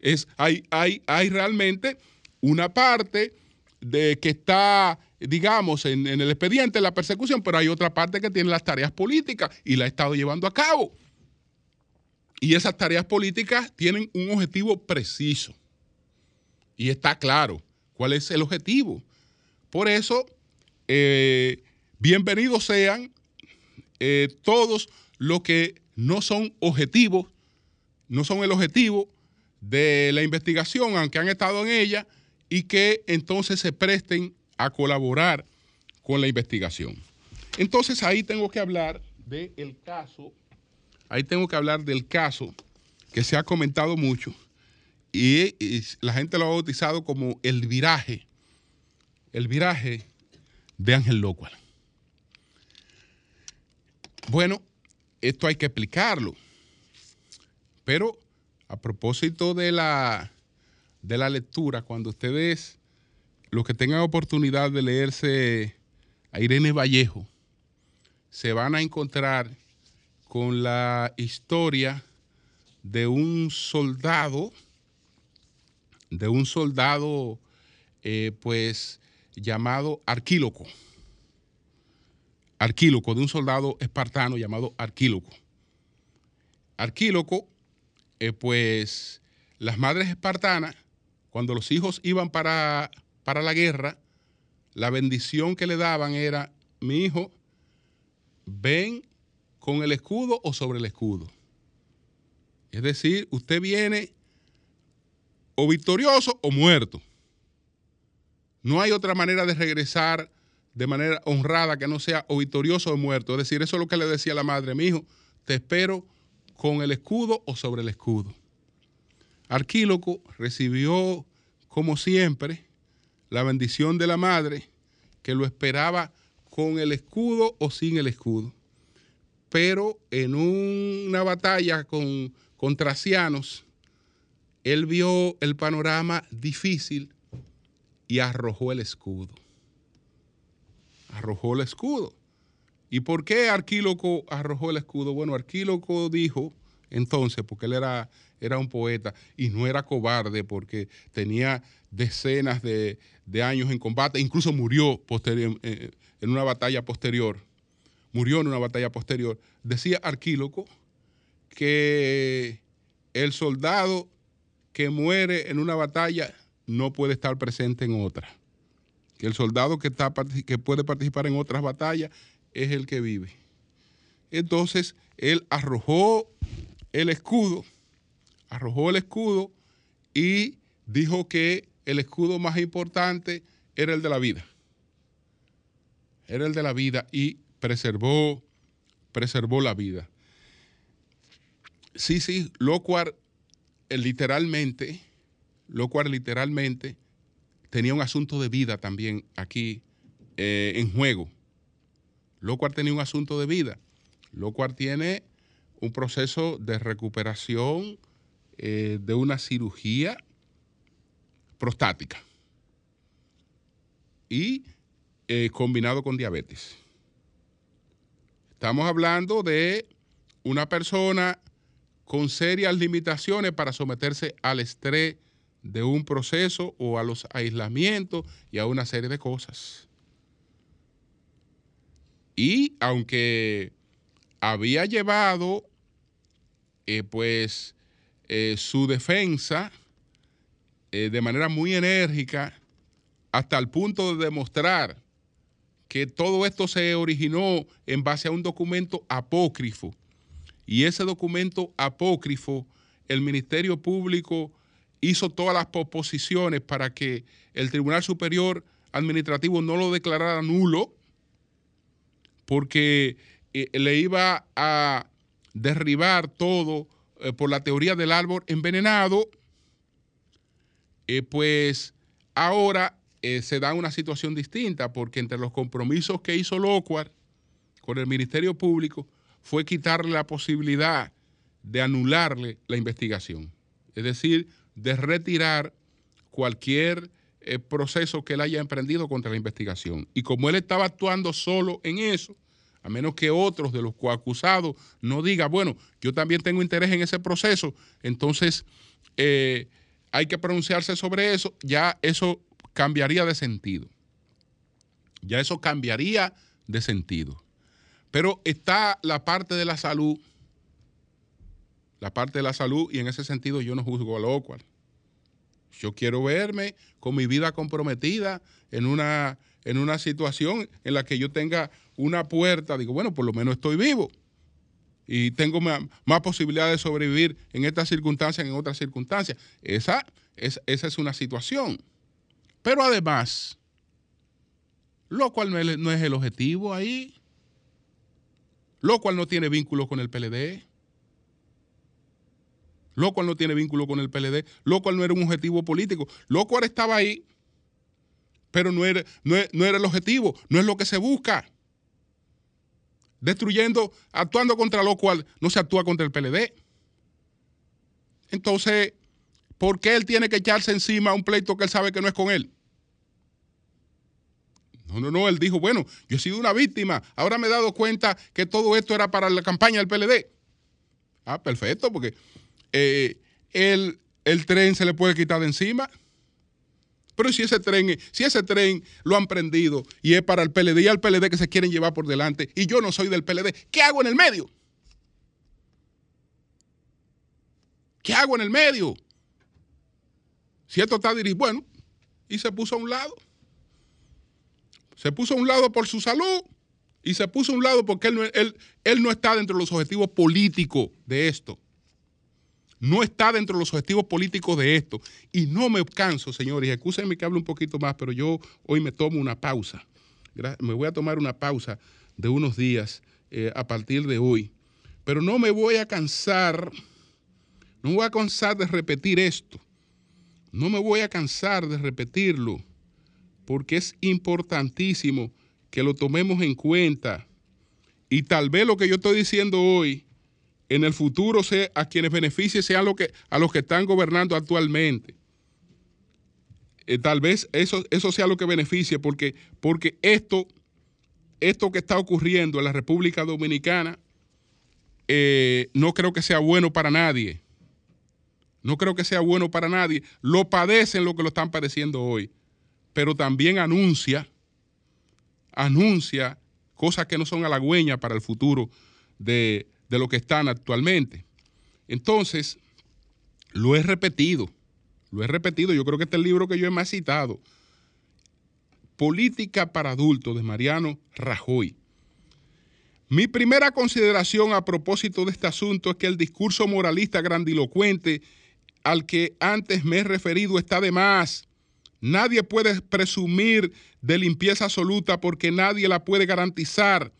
Es, hay, hay, hay realmente una parte de que está, digamos, en, en el expediente, en la persecución, pero hay otra parte que tiene las tareas políticas y la ha estado llevando a cabo. Y esas tareas políticas tienen un objetivo preciso. Y está claro cuál es el objetivo. Por eso, eh, bienvenidos sean eh, todos los que no son objetivos, no son el objetivo de la investigación, aunque han estado en ella, y que entonces se presten a colaborar con la investigación. Entonces ahí tengo que hablar del caso, ahí tengo que hablar del caso que se ha comentado mucho y, la gente lo ha bautizado como el viraje, el viraje de Ángel Locual. Bueno, esto hay que explicarlo, pero a propósito de la, de la lectura, cuando ustedes, los que tengan oportunidad de leerse a Irene Vallejo, se van a encontrar con la historia de un soldado, de un soldado, eh, pues, llamado Arquíloco. Arquíloco, de un soldado espartano llamado Arquíloco. Arquíloco, eh, pues, las madres espartanas, cuando los hijos iban para, para la guerra, la bendición que le daban era, mi hijo, ven con el escudo o sobre el escudo. Es decir, usted viene o victorioso o muerto. No hay otra manera de regresar de manera honrada que no sea o victorioso o muerto. Es decir, eso es lo que le decía la madre, mi hijo, te espero con el escudo o sobre el escudo. Arquíloco recibió, como siempre, la bendición de la madre que lo esperaba con el escudo o sin el escudo. Pero en una batalla con, con Tracianos, él vio el panorama difícil y arrojó el escudo. Arrojó el escudo. ¿Y por qué Arquíloco arrojó el escudo? Bueno, Arquíloco dijo entonces, porque él era, era un poeta y no era cobarde porque tenía decenas de, años en combate, incluso murió posterior, eh, en una batalla posterior, murió en una batalla posterior, decía Arquíloco que el soldado que muere en una batalla no puede estar presente en otra. Que el soldado que, está, que puede participar en otras batallas es el que vive. Entonces, él arrojó el escudo, arrojó el escudo y dijo que el escudo más importante era el de la vida era el de la vida y preservó, preservó la vida. Sí, sí, Locuar eh, literalmente, Locuar literalmente tenía un asunto de vida también aquí eh, en juego. Locuar tenía un asunto de vida. Locuar tiene un proceso de recuperación eh, de una cirugía prostática. Y eh, combinado con diabetes. Estamos hablando de una persona con serias limitaciones para someterse al estrés de un proceso o a los aislamientos y a una serie de cosas. Y aunque había llevado eh, pues eh, su defensa de manera muy enérgica hasta el punto de demostrar que todo esto se originó en base a un documento apócrifo. Y ese documento apócrifo, el Ministerio Público hizo todas las proposiciones para que el Tribunal Superior Administrativo no lo declarara nulo, porque eh, le iba a derribar todo eh, por la teoría del árbol envenenado, eh, pues ahora se da una situación distinta porque entre los compromisos que hizo Locuar con el Ministerio Público fue quitarle la posibilidad de anularle la investigación, es decir, de retirar cualquier eh, proceso que él haya emprendido contra la investigación. Y como él estaba actuando solo en eso, a menos que otros de los coacusados no digan, bueno, yo también tengo interés en ese proceso, entonces eh, hay que pronunciarse sobre eso, ya eso cambiaría de sentido. Ya eso cambiaría de sentido. Pero está la parte de la salud, la parte de la salud, y en ese sentido yo no juzgo a lo cual. Yo quiero verme con mi vida comprometida en una, en una situación en la que yo tenga una puerta. Digo, bueno, por lo menos estoy vivo. Y tengo más, más posibilidad de sobrevivir en estas circunstancias que en otras circunstancias. Esa, es, esa es una situación. Pero además, lo cual no es, no es el objetivo ahí, lo cual no tiene vínculo con el PLD lo cual no tiene vínculo con el PLD, lo cual no era un objetivo político, lo cual estaba ahí, pero no era, no, era el objetivo, no es lo que se busca. Destruyendo, actuando contra lo cual no se actúa contra el PLD. Entonces, ¿por qué él tiene que echarse encima un pleito que él sabe que no es con él? No, no, no, él dijo, bueno, yo he sido una víctima, ahora me he dado cuenta que todo esto era para la campaña del PLD. Ah, perfecto, porque eh, el, tren se le puede quitar de encima. Pero si ese tren, si ese tren lo han prendido y es para el PLD y al PLD que se quieren llevar por delante y yo no soy del PLD, ¿qué hago en el medio? ¿Qué hago en el medio? Si esto está dirigido, bueno, y se puso a un lado. Se puso a un lado por su salud y se puso a un lado porque él él, él no está dentro de los objetivos políticos de esto no está dentro de los objetivos políticos de esto. Y no me canso, señores, y que hable un poquito más, pero yo hoy me tomo una pausa. Me voy a tomar una pausa de unos días eh, a partir de hoy. Pero no me voy a cansar, no me voy a cansar de repetir esto. No me voy a cansar de repetirlo, porque es importantísimo que lo tomemos en cuenta. Y tal vez lo que yo estoy diciendo hoy en el futuro sea, a quienes beneficie sean lo que, a los que están gobernando actualmente. Eh, tal vez eso, eso sea lo que beneficie, porque, porque esto, esto que está ocurriendo en la República Dominicana eh, no creo que sea bueno para nadie. No creo que sea bueno para nadie. Lo padecen lo que lo están padeciendo hoy. Pero también anuncia, anuncia cosas que no son halagüeñas para el futuro de, de lo que están actualmente. Entonces, lo he repetido, lo he repetido, yo creo que este es el libro que yo he más citado, Política para Adultos de Mariano Rajoy. Mi primera consideración a propósito de este asunto es que el discurso moralista grandilocuente al que antes me he referido está de más. Nadie puede presumir de limpieza absoluta porque nadie la puede garantizar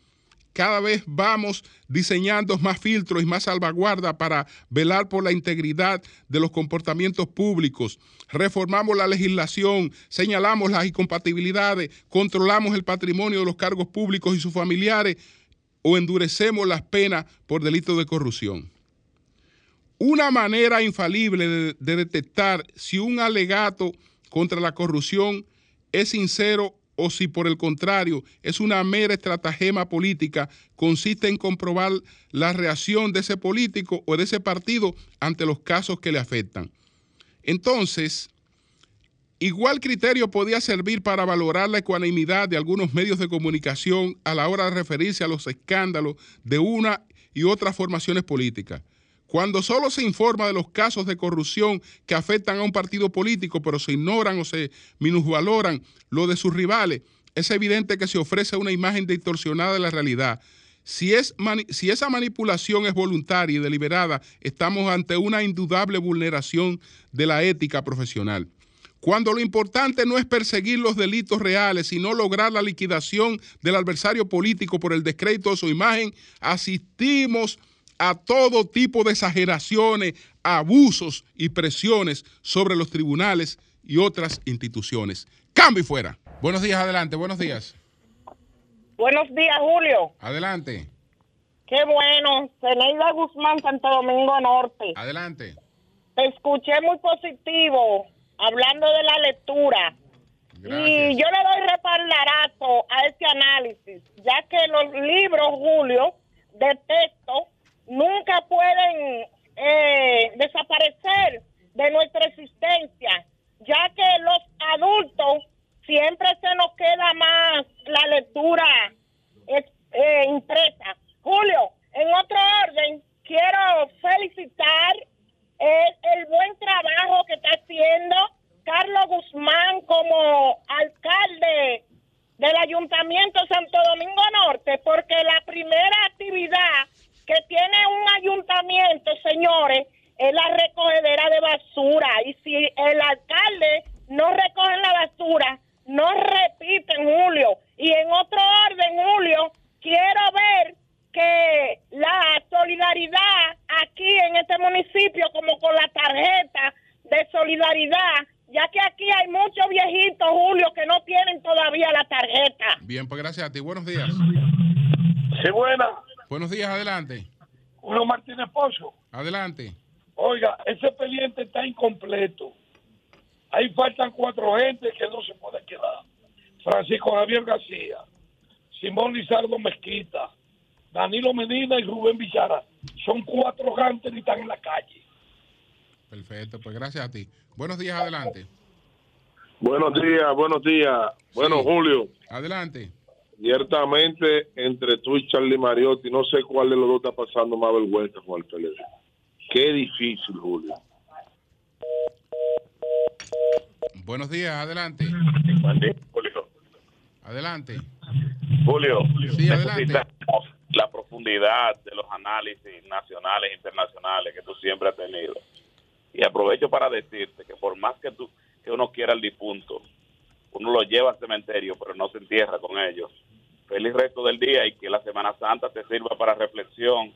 cada vez vamos diseñando más filtros y más salvaguarda para velar por la integridad de los comportamientos públicos. Reformamos la legislación, señalamos las incompatibilidades, controlamos el patrimonio de los cargos públicos y sus familiares o endurecemos las penas por delitos de corrupción. Una manera infalible de, de detectar si un alegato contra la corrupción es sincero o si por el contrario es una mera estratagema política, consiste en comprobar la reacción de ese político o de ese partido ante los casos que le afectan. Entonces, igual criterio podía servir para valorar la ecuanimidad de algunos medios de comunicación a la hora de referirse a los escándalos de una y otras formaciones políticas. Cuando solo se informa de los casos de corrupción que afectan a un partido político, pero se ignoran o se minusvaloran lo de sus rivales, es evidente que se ofrece una imagen distorsionada de la realidad. Si, es si esa manipulación es voluntaria y deliberada, estamos ante una indudable vulneración de la ética profesional. Cuando lo importante no es perseguir los delitos reales, sino lograr la liquidación del adversario político por el descrédito de su imagen, asistimos a todo tipo de exageraciones, abusos y presiones sobre los tribunales y otras instituciones. Cambio y fuera. Buenos días, adelante, buenos días. Buenos días, Julio. Adelante. Qué bueno. Zeneida Guzmán, Santo Domingo Norte. Adelante. Te escuché muy positivo hablando de la lectura. Y yo le doy repardarazo a este análisis, ya que los libros, Julio, de texto nunca pueden eh, desaparecer de nuestra existencia, ya que los adultos siempre se nos queda más la lectura eh, impresa. Julio, en otro orden, quiero felicitar el buen trabajo que está haciendo Carlos Guzmán como alcalde del Ayuntamiento Santo Domingo Norte, porque la primera actividad que tiene un ayuntamiento, señores, es la recogedera de basura. Y si el alcalde no recoge la basura, no repiten, Julio. Y en otro orden, Julio, quiero ver que la solidaridad aquí en este municipio, como con la tarjeta de solidaridad, ya que aquí hay muchos viejitos, Julio, que no tienen todavía la tarjeta. Bien, pues gracias a ti. Buenos días. Sí, buenas. Buenos días, adelante. Julio Martínez Pozo. Adelante. Oiga, ese expediente está incompleto. Ahí faltan cuatro gentes que no se puede quedar. Francisco Javier García, Simón Lizardo Mezquita, Danilo Medina y Rubén Villara. Son cuatro gentes que están en la calle. Perfecto, pues gracias a ti. Buenos días, adelante. Buenos días, buenos días. Bueno, Sí. Julio, Adelante. Ciertamente entre tú y Charlie Mariotti, no sé cuál de los dos está pasando más vergüenza con el PLD. Qué difícil, Julio. Buenos días, adelante. Julio, Adelante. Julio Sí, adelante. necesitamos la profundidad de los análisis nacionales e internacionales que tú siempre has tenido. Y aprovecho para decirte que por más que tú que uno quiera el difunto, uno lo lleva al cementerio, pero no se entierra con ellos. Feliz resto del día y que la Semana Santa te sirva para reflexión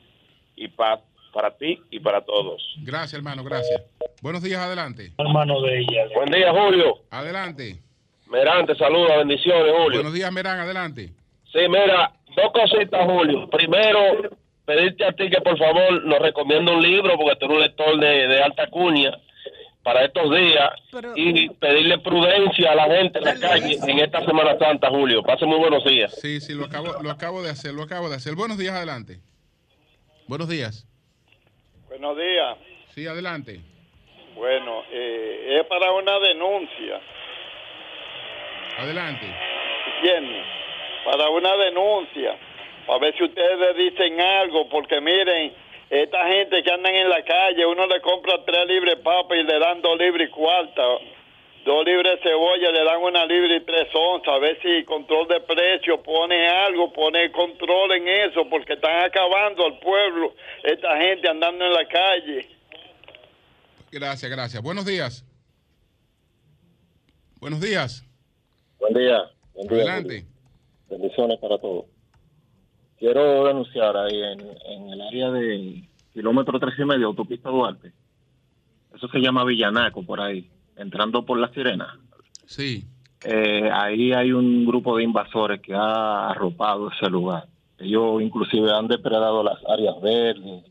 y paz para ti y para todos. Gracias, hermano, gracias. Buenos días, adelante. Hermano de ella. Buen día, Julio. Adelante. Merante, saluda, bendiciones, Buenos días, Merán, adelante. Sí, mira, dos cositas, Julio. Primero, pedirte a ti que por favor nos recomienda un libro, porque tú eres un lector de, de alta cuña para estos días, Pero- y pedirle prudencia a la gente en la calle en esta Semana Santa, Julio. Pase muy buenos días. Sí, sí, lo acabo, lo acabo de hacer, lo acabo de hacer. Buenos días, adelante. Buenos días. Buenos días. Sí, adelante. Bueno, eh, es para una denuncia. Adelante. ¿Quién? Para una denuncia. A ver si ustedes dicen algo, porque miren, esta gente que andan en la calle, uno le compra tres libres de papa y le dan dos libres y cuarta. Dos libres de cebolla, le dan una libre y tres onzas. A ver si control de precio pone algo, pone control en eso, porque están acabando al pueblo, esta gente andando en la calle. Gracias, gracias. Buenos días. Buenos días. Buen día. Buen día, Adelante. Bendiciones para todos. Quiero denunciar ahí en, en el área de kilómetro tres y medio, autopista Duarte. Eso se llama Villanaco, por ahí, entrando por la sirena. Sí. Eh, ahí hay un grupo de invasores que ha arropado ese lugar. Ellos inclusive han depredado las áreas verdes.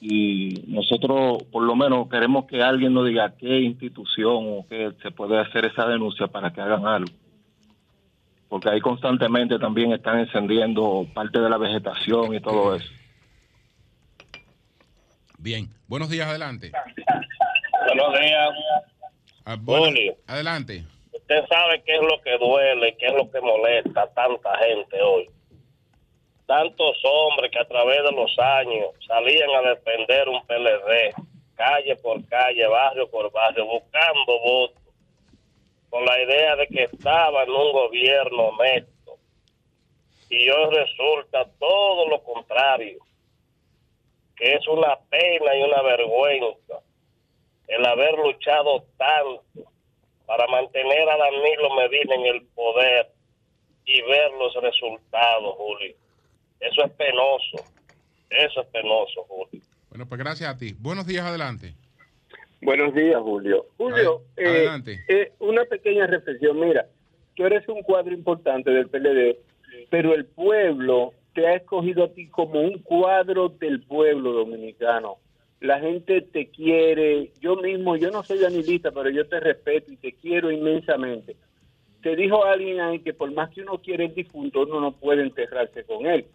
Y nosotros, por lo menos, queremos que alguien nos diga qué institución o qué se puede hacer esa denuncia para que hagan algo. Porque ahí constantemente también están encendiendo parte de la vegetación y todo eso. Bien. Buenos días, adelante. Buenos días. Ah, bueno, Julio. Adelante. Usted sabe qué es lo que duele, qué es lo que molesta a tanta gente hoy. Tantos hombres que a través de los años salían a defender un PLD, calle por calle, barrio por barrio, buscando votos, con la idea de que estaban en un gobierno honesto. Y hoy resulta todo lo contrario, que es una pena y una vergüenza el haber luchado tanto para mantener a Danilo Medina en el poder y ver los resultados, Julio. Eso es penoso. Eso es penoso, Julio. Bueno, pues gracias a ti. Buenos días, adelante. Buenos días, Julio. Julio, Ad- eh, eh, una pequeña reflexión. Mira, tú eres un cuadro importante del PLD, pero el pueblo te ha escogido a ti como un cuadro del pueblo dominicano. La gente te quiere. Yo mismo, yo no soy danilista, pero yo te respeto y te quiero inmensamente. Te dijo alguien ahí que por más que uno quiere el difunto, uno no puede enterrarse con él.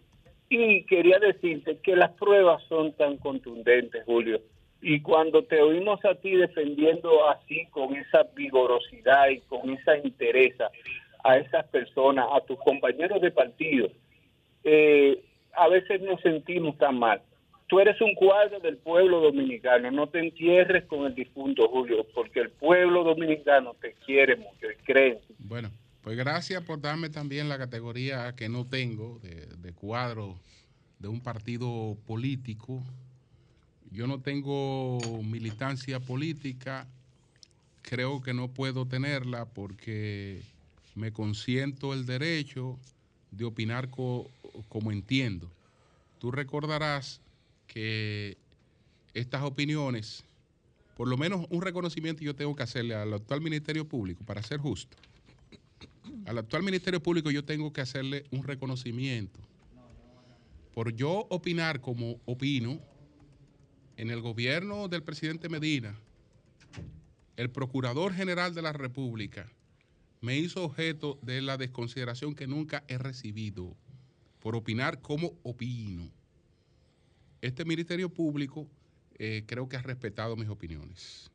Y quería decirte que las pruebas son tan contundentes, Julio. Y cuando te oímos a ti defendiendo así, con esa vigorosidad y con esa interesa a esas personas, a tus compañeros de partido, eh, a veces nos sentimos tan mal. Tú eres un cuadro del pueblo dominicano, no te entierres con el difunto Julio, porque el pueblo dominicano te quiere mucho y cree. Bueno, pues gracias por darme también la categoría que no tengo de, de cuadro de un partido político. Yo no tengo militancia política, creo que no puedo tenerla porque me consiento el derecho de opinar co- como entiendo. Tú recordarás que estas opiniones por lo menos un reconocimiento yo tengo que hacerle al actual Ministerio Público, para ser justo. Al actual Ministerio Público yo tengo que hacerle un reconocimiento. Por yo opinar como opino, en el gobierno del presidente Medina, el Procurador General de la República me hizo objeto de la desconsideración que nunca he recibido por opinar como opino. Este Ministerio Público eh, creo que ha respetado mis opiniones.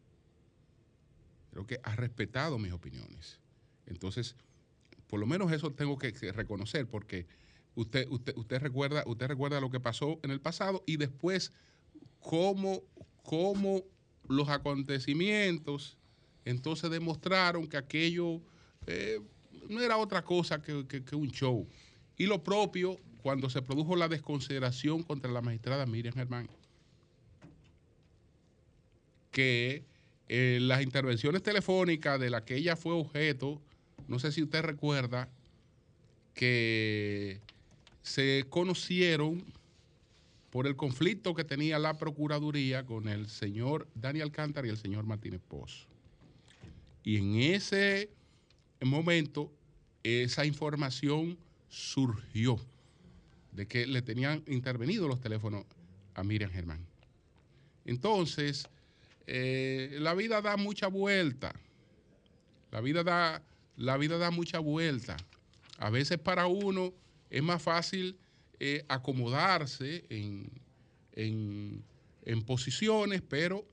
Creo que ha respetado mis opiniones. Entonces, por lo menos eso tengo que, reconocer, porque usted, usted, usted, recuerda, usted recuerda lo que pasó en el pasado y después cómo, cómo los acontecimientos entonces demostraron que aquello eh, no era otra cosa que, un show. Y lo propio cuando se produjo la desconsideración contra la magistrada Miriam Germán, que eh, las intervenciones telefónicas de las que ella fue objeto, no sé si usted recuerda, que se conocieron por el conflicto que tenía la Procuraduría con el señor Daniel Alcántara y el señor Martínez Pozo. Y en ese momento, esa información surgió de que le tenían intervenido los teléfonos a Miriam Germán. Entonces, eh, la vida da mucha vuelta. La vida da, la vida da mucha vuelta. A veces para uno es más fácil eh, acomodarse en, en- posiciones, pero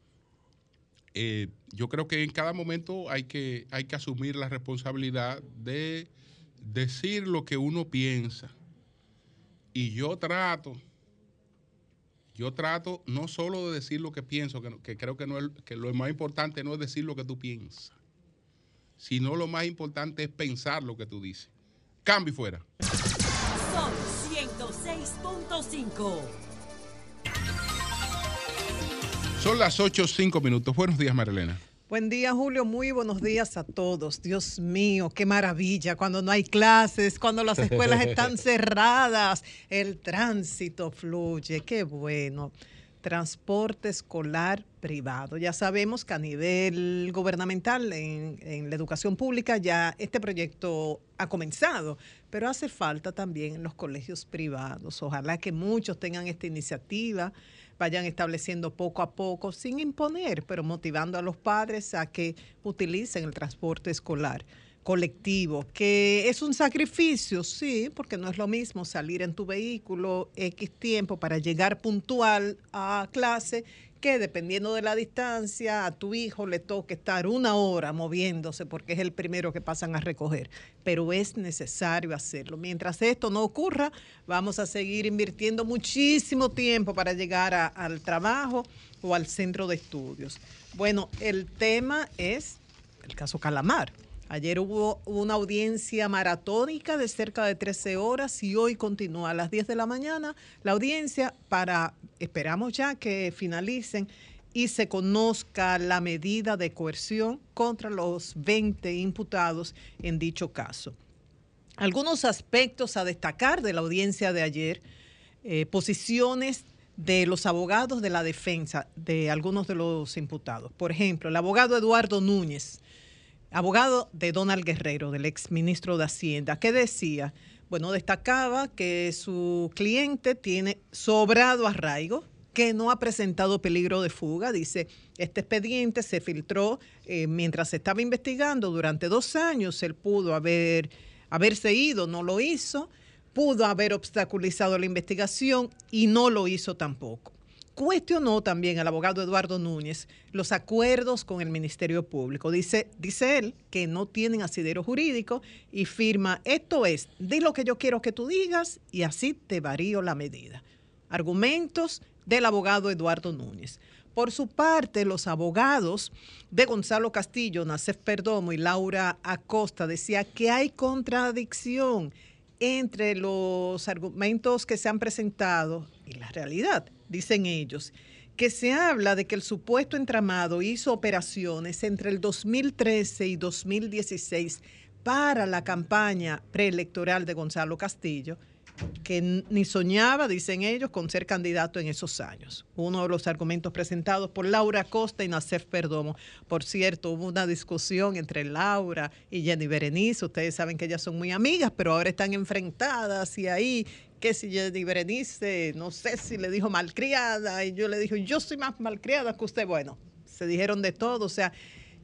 eh, yo creo que en cada momento hay que, hay que asumir la responsabilidad de decir lo que uno piensa. Y yo trato, yo trato no solo de decir lo que pienso, que, que creo que, no es- que lo más importante no es decir lo que tú piensas, sino lo más importante es pensar lo que tú dices. Cambio fuera. Sol 106.5. Son las 8 5 minutos. Buenos días, Marilena. Buen día, Julio. Muy buenos días a todos. Dios mío, qué maravilla. Cuando no hay clases, cuando las escuelas están cerradas, el tránsito fluye. Qué bueno. Transporte escolar privado. Ya sabemos que a nivel gubernamental, en, en la educación pública, ya este proyecto ha comenzado, pero hace falta también en los colegios privados. Ojalá que muchos tengan esta iniciativa vayan estableciendo poco a poco, sin imponer, pero motivando a los padres a que utilicen el transporte escolar colectivo, que es un sacrificio, sí, porque no es lo mismo salir en tu vehículo X tiempo para llegar puntual a clase que dependiendo de la distancia a tu hijo le toque estar una hora moviéndose porque es el primero que pasan a recoger. Pero es necesario hacerlo. Mientras esto no ocurra, vamos a seguir invirtiendo muchísimo tiempo para llegar al trabajo o al centro de estudios. Bueno, el tema es el caso Calamar. Ayer hubo una audiencia maratónica de cerca de 13 horas y hoy continúa a las 10 de la mañana la audiencia para, esperamos ya que finalicen y se conozca la medida de coerción contra los 20 imputados en dicho caso. Algunos aspectos a destacar de la audiencia de ayer, eh, posiciones de los abogados de la defensa de algunos de los imputados. Por ejemplo, el abogado Eduardo Núñez, abogado de Donald Guerrero, del ex ministro de Hacienda, que decía, bueno, destacaba que su cliente tiene sobrado arraigo, que no ha presentado peligro de fuga. Dice, este expediente se filtró eh, mientras se estaba investigando durante dos años. Él pudo haber, haberse ido, no lo hizo. Pudo haber obstaculizado la investigación y no lo hizo tampoco. Cuestionó también al abogado Eduardo Núñez los acuerdos con el Ministerio Público. Dice, dice él que no tienen asidero jurídico y firma, esto es, di lo que yo quiero que tú digas y así te varío la medida. Argumentos del abogado Eduardo Núñez. Por su parte, los abogados de Gonzalo Castillo, Nacef Perdomo y Laura Acosta decía que hay contradicción entre los argumentos que se han presentado y la realidad, dicen ellos, que se habla de que el supuesto entramado hizo operaciones entre el 2013 y 2016 para la campaña preelectoral de Gonzalo Castillo que ni soñaba, dicen ellos, con ser candidato en esos años. Uno de los argumentos presentados por Laura Costa y Nacef Perdomo. Por cierto, hubo una discusión entre Laura y Jenny Berenice. Ustedes saben que ellas son muy amigas, pero ahora están enfrentadas y ahí que si Jenny Berenice, no sé si le dijo malcriada, y yo le dije, yo soy más malcriada que usted. Bueno, se dijeron de todo, o sea,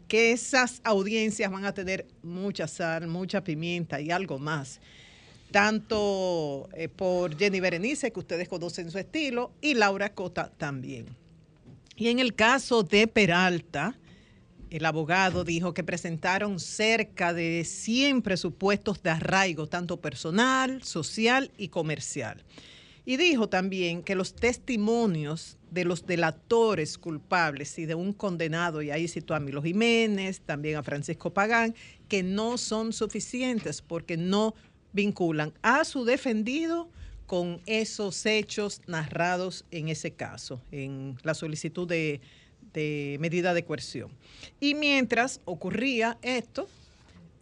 que esas audiencias van a tener mucha sal, mucha pimienta y algo más. Tanto eh, por Jenny Berenice, que ustedes conocen su estilo, y Laura Cota también. Y en el caso de Peralta, el abogado dijo que presentaron cerca de 100 presupuestos de arraigo, tanto personal, social y comercial. Y dijo también que los testimonios de los delatores culpables y de un condenado, y ahí citó a Milo Jiménez, también a Francisco Pagán, que no son suficientes porque no vinculan a su defendido con esos hechos narrados en ese caso, en la solicitud de, de medida de coerción. Y mientras ocurría esto,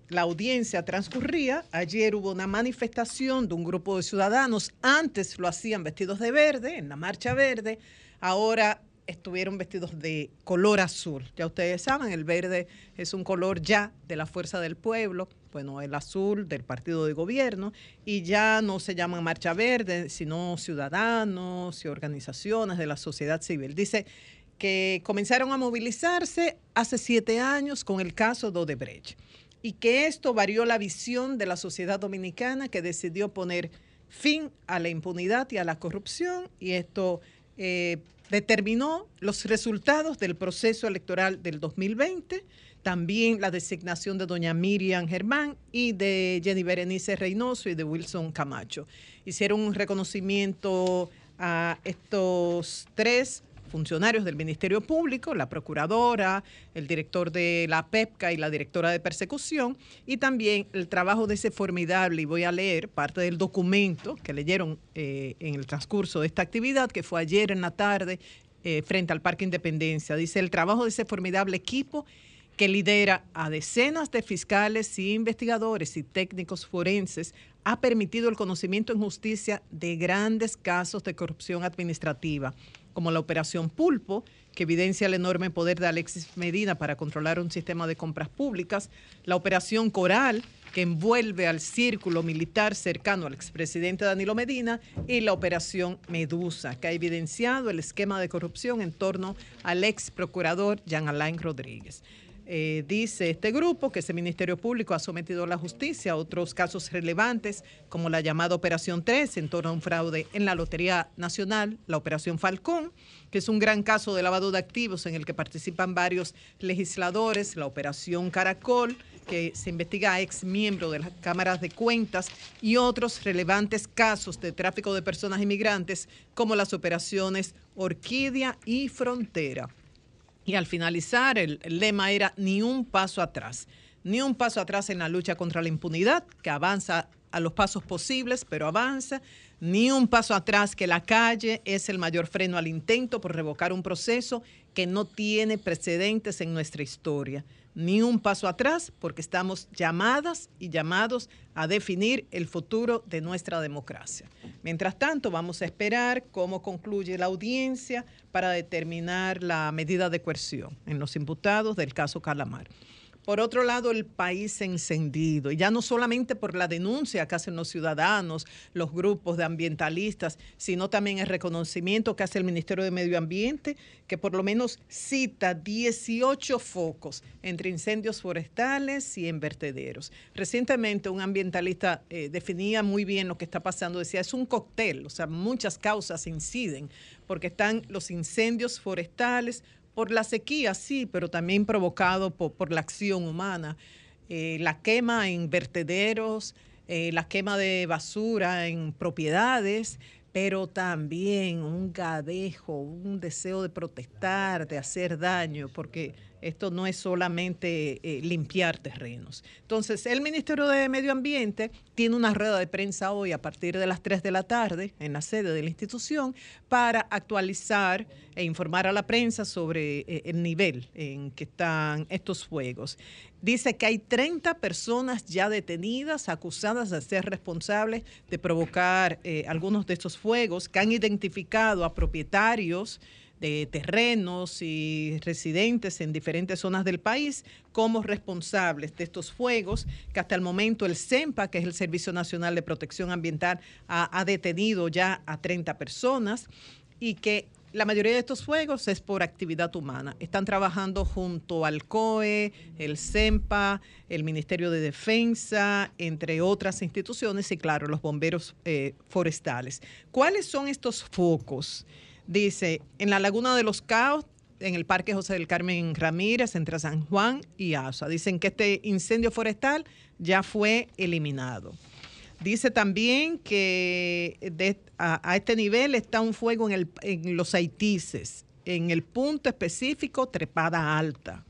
la audiencia transcurría. Ayer hubo una manifestación de un grupo de ciudadanos. Antes lo hacían vestidos de verde, en la marcha verde. Ahora estuvieron vestidos de color azul. Ya ustedes saben, el verde es un color ya de la fuerza del pueblo, bueno, el azul del partido de gobierno, y ya no se llaman marcha verde, sino ciudadanos y organizaciones de la sociedad civil. Dice que comenzaron a movilizarse hace siete años con el caso de Odebrecht y que esto varió la visión de la sociedad dominicana que decidió poner fin a la impunidad y a la corrupción y esto eh, determinó los resultados del proceso electoral del 2020, también la designación de doña Miriam Germán y de Jenny Berenice Reynoso y de Wilson Camacho. Hicieron un reconocimiento a estos tres funcionarios del Ministerio Público, la procuradora, el director de la PEPCA y la directora de persecución, y también el trabajo de ese formidable, y voy a leer parte del documento que leyeron eh, en el transcurso de esta actividad, que fue ayer en la tarde eh, frente al Parque Independencia. Dice, el trabajo de ese formidable equipo que lidera a decenas de fiscales y investigadores y técnicos forenses, ha permitido el conocimiento en justicia de grandes casos de corrupción administrativa, como la Operación Pulpo, que evidencia el enorme poder de Alexis Medina para controlar un sistema de compras públicas, la Operación Coral, que envuelve al círculo militar cercano al expresidente Danilo Medina, y la Operación Medusa, que ha evidenciado el esquema de corrupción en torno al ex procurador Jean Alain Rodríguez. Eh, dice este grupo que ese Ministerio Público ha sometido a la justicia a otros casos relevantes, como la llamada Operación 3 en torno a un fraude en la Lotería Nacional, la Operación Falcón, que es un gran caso de lavado de activos en el que participan varios legisladores, la Operación Caracol, que se investiga a ex miembro de las cámaras de cuentas y otros relevantes casos de tráfico de personas inmigrantes, como las operaciones Orquídea y Frontera. Y al finalizar, el, lema era ni un paso atrás, ni un paso atrás en la lucha contra la impunidad, que avanza a los pasos posibles, pero avanza, ni un paso atrás, que la calle es el mayor freno al intento por revocar un proceso que no tiene precedentes en nuestra historia. Ni un paso atrás, porque estamos llamadas y llamados a definir el futuro de nuestra democracia. Mientras tanto, vamos a esperar cómo concluye la audiencia para determinar la medida de coerción en los imputados del caso Calamar. Por otro lado, el país encendido, y ya no solamente por la denuncia que hacen los ciudadanos, los grupos de ambientalistas, sino también el reconocimiento que hace el Ministerio de Medio Ambiente, que por lo menos cita 18 focos entre incendios forestales y en vertederos. Recientemente un ambientalista eh, definía muy bien lo que está pasando, decía, es un cóctel, o sea, muchas causas inciden, porque están los incendios forestales, por la sequía, sí, pero también provocado por, la acción humana. Eh, la quema en vertederos, eh, la quema de basura en propiedades, pero también un gadejo, un deseo de protestar, de hacer daño, porque Esto no es solamente eh, limpiar terrenos. Entonces, el Ministerio de Medio Ambiente tiene una rueda de prensa hoy a partir de las 3 de la tarde en la sede de la institución para actualizar e informar a la prensa sobre eh, el nivel en que están estos fuegos. Dice que hay 30 personas ya detenidas, acusadas de ser responsables de provocar eh, algunos de estos fuegos, que han identificado a propietarios de terrenos y residentes en diferentes zonas del país como responsables de estos fuegos, que hasta el momento el CEMPA, que es el Servicio Nacional de Protección Ambiental, ha, ha detenido ya a 30 personas y que la mayoría de estos fuegos es por actividad humana. Están trabajando junto al COE, el CEMPA, el Ministerio de Defensa, entre otras instituciones y, claro, los bomberos eh, forestales. ¿Cuáles son estos focos? Dice, en la Laguna de los Caos, en el Parque José del Carmen Ramírez, entre San Juan y Asa. Dicen que este incendio forestal ya fue eliminado. Dice también que a, este nivel está un fuego en, los Haitises, en el punto específico Trepada Alta.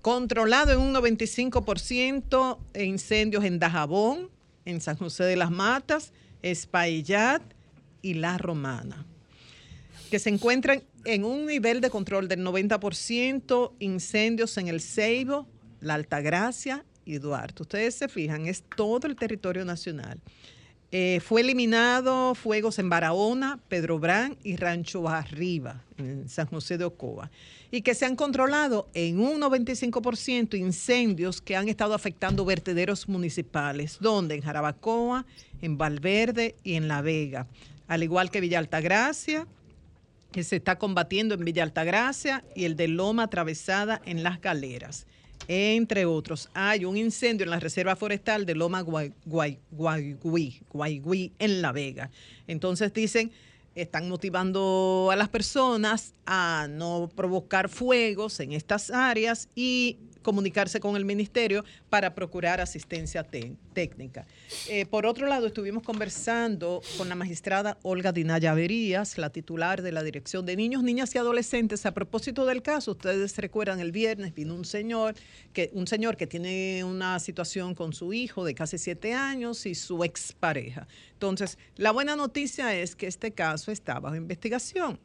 Controlado en un 95% e incendios en Dajabón, en San José de las Matas, Espaillat y La Romana que se encuentran en un nivel de control del 90%, incendios en el Ceibo, La Altagracia y Duarte. Ustedes se fijan, es todo el territorio nacional. Eh, fue eliminado fuegos en Barahona, Pedro Brán y Rancho Arriba, en San José de Ocoa. Y que se han controlado en un 95% incendios que han estado afectando vertederos municipales, donde en Jarabacoa, en Valverde y en La Vega. Al igual que Villa Altagracia, que se está combatiendo en Villa Altagracia y el de Loma Atravesada en Las Galeras, entre otros. Hay un incendio en la Reserva Forestal de Loma Guay- Guay- Guaygüí, Guaygüí, en La Vega. Entonces dicen, están motivando a las personas a no provocar fuegos en estas áreas y comunicarse con el ministerio para procurar asistencia te- técnica. Eh, por otro lado, estuvimos conversando con la magistrada Olga Dinaya Averías, la titular de la Dirección de Niños, Niñas y Adolescentes. A propósito del caso, ustedes recuerdan el viernes vino un señor que un señor que tiene una situación con su hijo de casi siete años y su expareja. Entonces, la buena noticia es que este caso está bajo investigación.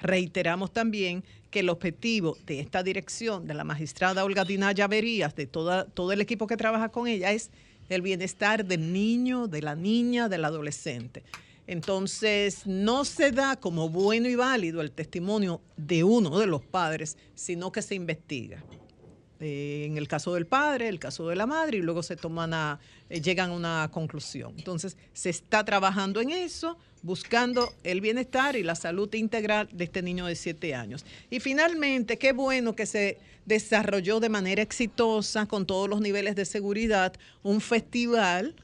Reiteramos también que el objetivo de esta dirección, de la magistrada Olga Dinaya Averías, de toda, todo el equipo que trabaja con ella, es el bienestar del niño, de la niña, del adolescente. Entonces, no se da como bueno y válido el testimonio de uno de los padres, sino que se investiga. Eh, en el caso del padre, el caso de la madre, y luego se toman a, eh, llegan a una conclusión. Entonces, se está trabajando en eso, buscando el bienestar y la salud integral de este niño de siete años. Y finalmente, qué bueno que se desarrolló de manera exitosa, con todos los niveles de seguridad, un festival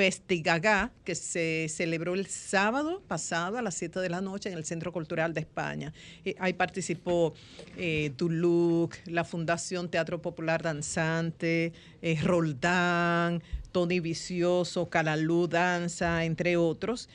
Festigagá, que se celebró el sábado pasado a las 7 de la noche en el Centro Cultural de España. Eh, ahí participó eh, Duluc, la Fundación Teatro Popular Danzante, eh, Roldán, Tony Vicioso, Calalú Danza, entre otros.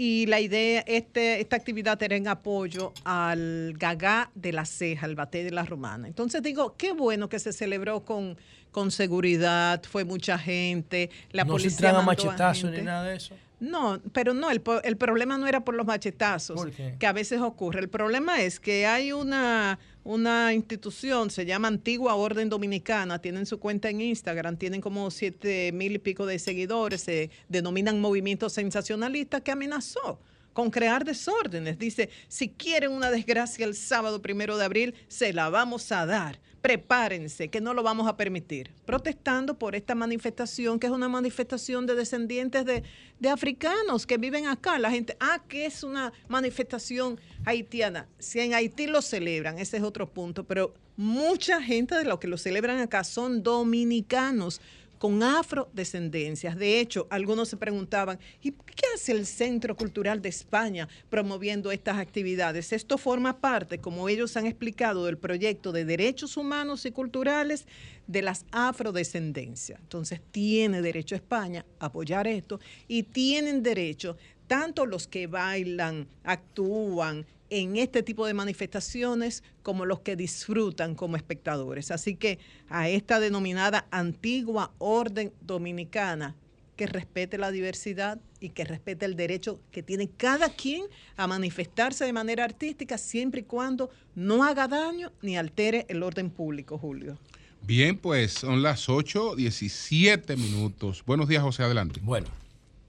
Y la idea, este, esta actividad era en apoyo al Gagá de la Ceja, el Bate de la Romana. Entonces digo, qué bueno que se celebró con, con seguridad, fue mucha gente, la no se policía a mandó machetazos ni nada de eso. No, pero no, el, el problema no era por los machetazos, ¿Por qué? que a veces ocurre. El problema es que hay una, una institución, se llama Antigua Orden Dominicana, tienen su cuenta en Instagram, tienen como siete mil y pico de seguidores, se denominan movimiento sensacionalista, que amenazó con crear desórdenes. Dice, si quieren una desgracia el sábado primero de abril, se la vamos a dar. Prepárense, que no lo vamos a permitir. Protestando por esta manifestación, que es una manifestación de descendientes de, de africanos que viven acá. La gente, ah, que es una manifestación haitiana. Si en Haití lo celebran, ese es otro punto, pero mucha gente de los que lo celebran acá son dominicanos con afrodescendencias. De hecho, algunos se preguntaban, ¿y qué hace el Centro Cultural de España promoviendo estas actividades? Esto forma parte, como ellos han explicado, del proyecto de derechos humanos y culturales de las afrodescendencias. Entonces, tiene derecho España a apoyar esto y tienen derecho tanto los que bailan, actúan en este tipo de manifestaciones como los que disfrutan como espectadores. Así que a esta denominada antigua orden dominicana, que respete la diversidad y que respete el derecho que tiene cada quien a manifestarse de manera artística siempre y cuando no haga daño ni altere el orden público, Julio. Bien, pues son las 8, 17 minutos. Buenos días, José, adelante. Bueno,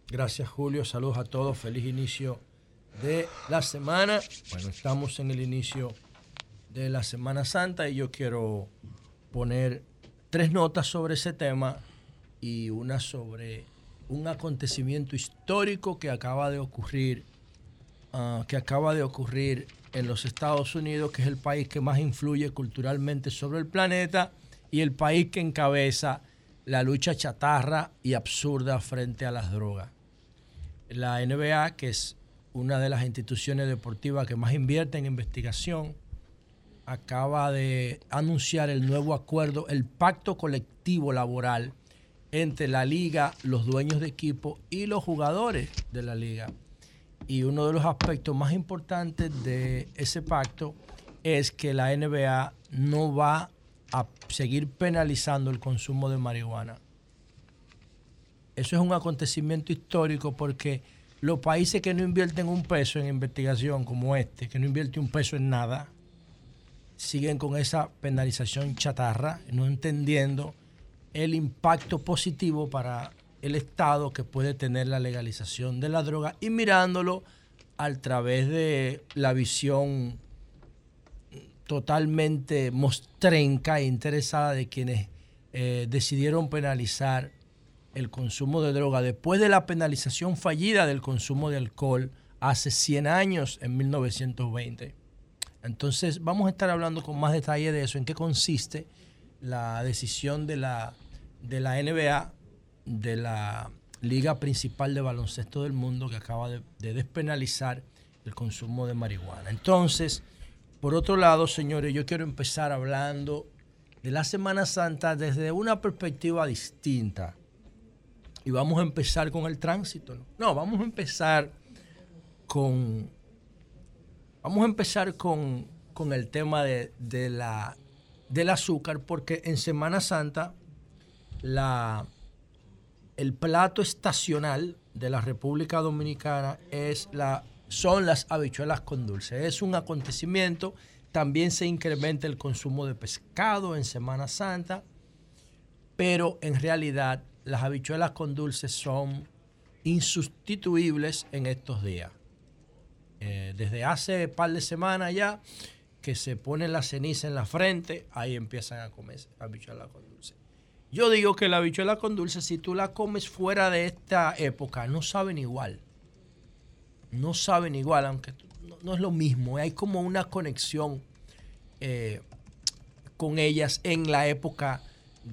gracias Julio, saludos a todos, feliz inicio de la semana. Bueno, estamos en el inicio de la Semana Santa y yo quiero poner tres notas sobre ese tema y una sobre un acontecimiento histórico que acaba de ocurrir, ah, que acaba de ocurrir en los Estados Unidos, que es el país que más influye culturalmente sobre el planeta y el país que encabeza la lucha chatarra y absurda frente a las drogas. La NBA, que es una de las instituciones deportivas que más invierte en investigación, acaba de anunciar el nuevo acuerdo, el pacto colectivo laboral entre la liga, los dueños de equipo y los jugadores de la liga. Y uno de los aspectos más importantes de ese pacto es que la NBA no va a seguir penalizando el consumo de marihuana. Eso es un acontecimiento histórico porque los países que no invierten un peso en investigación como este, que no invierte un peso en nada, siguen con esa penalización chatarra, no entendiendo el impacto positivo para el Estado que puede tener la legalización de la droga y mirándolo a través de la visión totalmente mostrenca e interesada de quienes eh, decidieron penalizar el consumo de droga después de la penalización fallida del consumo de alcohol hace 100 años, en 1920. Entonces vamos a estar hablando con más detalle de eso, en qué consiste la decisión de la, de la NBA, de la liga principal de baloncesto del mundo, que acaba de, de despenalizar el consumo de marihuana. Entonces, por otro lado, señores, yo quiero empezar hablando de la Semana Santa desde una perspectiva distinta. Y vamos a empezar con el tránsito. No, vamos a empezar con. Vamos a empezar con, con el tema de, de la, del azúcar, porque en Semana Santa la, el plato estacional de la República Dominicana es la, son las habichuelas con dulce. Es un acontecimiento. También se incrementa el consumo de pescado en Semana Santa, pero en realidad las habichuelas con dulce son insustituibles en estos días. Eh, desde hace par de semanas ya que se pone la ceniza en la frente, ahí empiezan a comer habichuelas con dulce. Yo digo que la habichuela con dulce, si tú la comes fuera de esta época, no saben igual. No saben igual, aunque no, es lo mismo. Hay como una conexión eh, con ellas en la época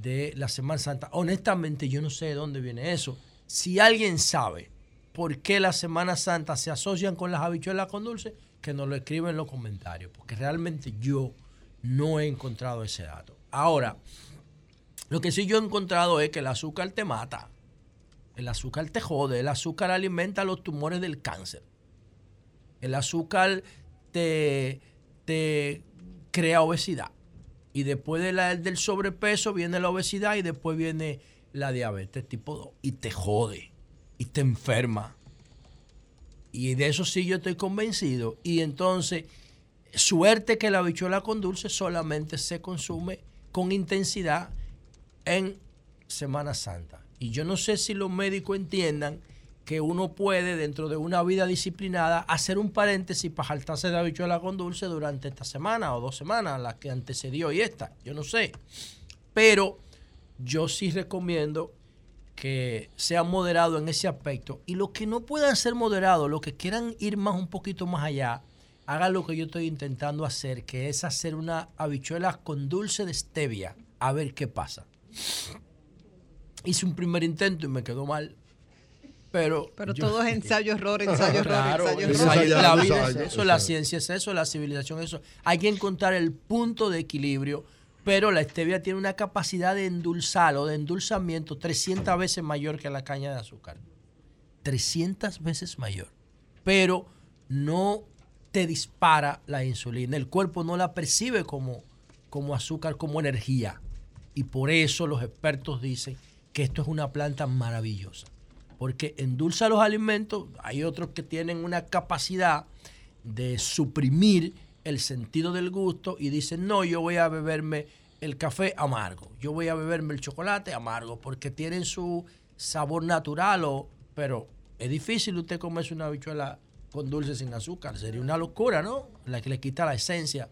de la Semana Santa. Honestamente, yo no sé de dónde viene eso. Si alguien sabe por qué la Semana Santa se asocian con las habichuelas con dulce, que nos lo escribe en los comentarios, porque realmente yo no he encontrado ese dato. Ahora, lo que sí yo he encontrado es que el azúcar te mata. El azúcar te jode. El azúcar alimenta los tumores del cáncer. El azúcar te, te crea obesidad. Y después de la, del sobrepeso viene la obesidad y después viene la diabetes tipo 2. Y te jode. Y te enferma. Y de eso sí yo estoy convencido. Y entonces, suerte que la habichuela con dulce solamente se consume con intensidad en Semana Santa. Y yo no sé si los médicos entiendan que uno puede, dentro de una vida disciplinada, hacer un paréntesis para saltarse de habichuela con dulce durante esta semana o dos semanas, la que antecedió y esta. Yo no sé. Pero yo sí recomiendo que sean moderados en ese aspecto. Y los que no puedan ser moderados, los que quieran ir más un poquito más allá, hagan lo que yo estoy intentando hacer, que es hacer una habichuela con dulce de stevia. A ver qué pasa. Hice un primer intento y me quedó mal. Pero, Pero yo- todo es ensayo, error, ensayo, error, Claro, ensayo, ensayo, error. la vida es eso, la ciencia es eso, la civilización es eso. Hay que encontrar el punto de equilibrio, pero la stevia tiene una capacidad de endulzar o de endulzamiento 300 veces mayor que la caña de azúcar. 300 veces mayor. Pero no te dispara la insulina. El cuerpo no la percibe como, como azúcar, como energía. Y por eso los expertos dicen que esto es una planta maravillosa. Porque endulza los alimentos. Hay otros que tienen una capacidad de suprimir el sentido del gusto y dicen, no, yo voy a beberme el café amargo, yo voy a beberme el chocolate amargo, porque tienen su sabor natural, o, pero es difícil usted comerse una habichuela con dulce sin azúcar, sería una locura, ¿no? La que le quita la esencia.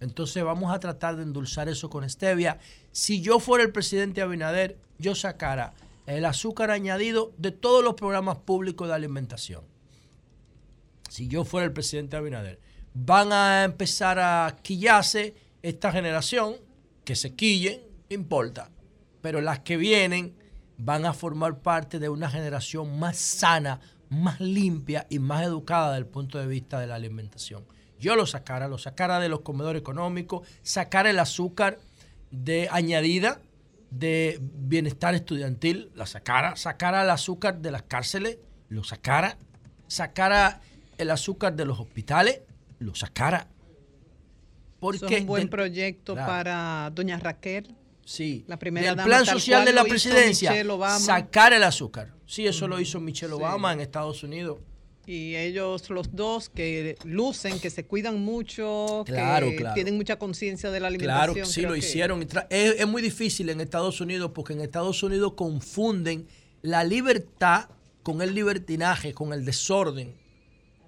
Entonces vamos a tratar de endulzar eso con stevia. Si yo fuera el presidente Abinader, yo sacara el azúcar añadido de todos los programas públicos de alimentación. Si yo fuera el presidente Abinader, van a empezar a quillarse esta generación, que se quillen, importa, pero las que vienen van a formar parte de una generación más sana, más limpia y más educada desde el punto de vista de la alimentación. Yo lo sacara, lo sacara de los comedores económicos, sacara el azúcar de añadida de bienestar estudiantil, la sacara, sacara el azúcar de las cárceles, lo sacara, sacara el azúcar de los hospitales, lo sacara. Porque es un buen proyecto para doña Raquel. Sí. La primera el plan social de la presidencia, sacar el azúcar. Sí, eso lo hizo Michelle Obama en Estados Unidos. Y ellos, los dos, que lucen, que se cuidan mucho, Claro, que claro. tienen mucha conciencia de la alimentación. Claro, sí lo que- hicieron. Es, es muy difícil en Estados Unidos porque en Estados Unidos confunden la libertad con el libertinaje, con el desorden,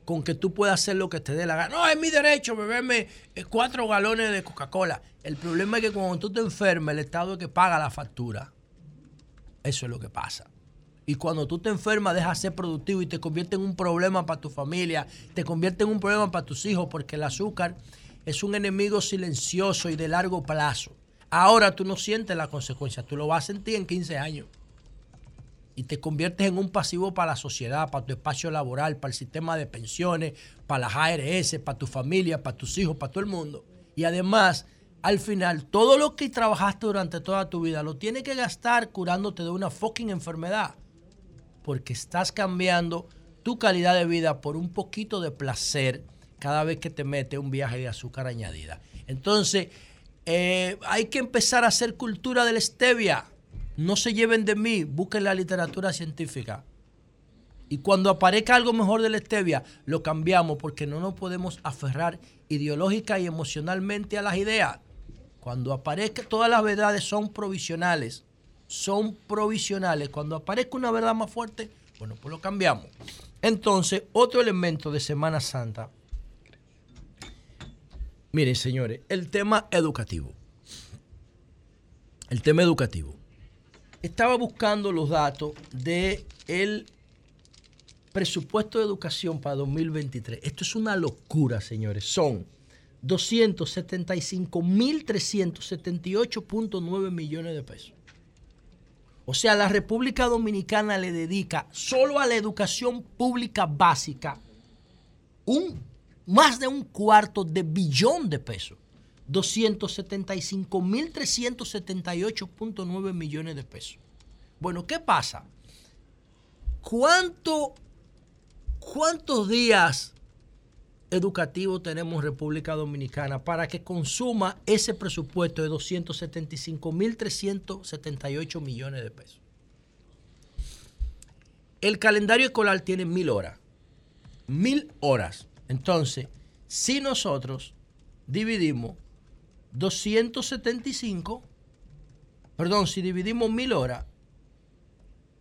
con que tú puedas hacer lo que te dé la gana. No, es mi derecho beberme eh, cuatro galones de Coca-Cola. El problema es que cuando tú te enfermas, el Estado es que paga la factura. Eso es lo que pasa. Y cuando tú te enfermas, dejas de ser productivo y te convierte en un problema para tu familia, te convierte en un problema para tus hijos, porque el azúcar es un enemigo silencioso y de largo plazo. Ahora tú no sientes la consecuencia, tú lo vas a sentir en 15 años. Y te conviertes en un pasivo para la sociedad, para tu espacio laboral, para el sistema de pensiones, para las ARS, para tu familia, para tus hijos, para todo el mundo. Y además, al final, todo lo que trabajaste durante toda tu vida lo tienes que gastar curándote de una fucking enfermedad porque estás cambiando tu calidad de vida por un poquito de placer cada vez que te metes un viaje de azúcar añadida. Entonces, eh, hay que empezar a hacer cultura del stevia. No se lleven de mí, busquen la literatura científica. Y cuando aparezca algo mejor del stevia, lo cambiamos porque no nos podemos aferrar ideológica y emocionalmente a las ideas. Cuando aparezca, todas las verdades son provisionales. Son provisionales. Cuando aparezca una verdad más fuerte, bueno, pues lo cambiamos. Entonces, otro elemento de Semana Santa. Miren, señores, el tema educativo. El tema educativo. Estaba buscando los datos de presupuesto de educación para 2023. Esto es una locura, señores. Son 275.378.9 millones de pesos. O sea, la República Dominicana le dedica solo a la educación pública básica un, más de un cuarto de billón de pesos. 275.378.9 millones de pesos. Bueno, ¿qué pasa? ¿Cuánto, ¿Cuántos días educativos tenemos en República Dominicana para que consuma ese presupuesto de 275.378 millones de pesos? El calendario escolar tiene mil horas. Mil horas. Entonces, si nosotros dividimos 275, perdón, si dividimos mil horas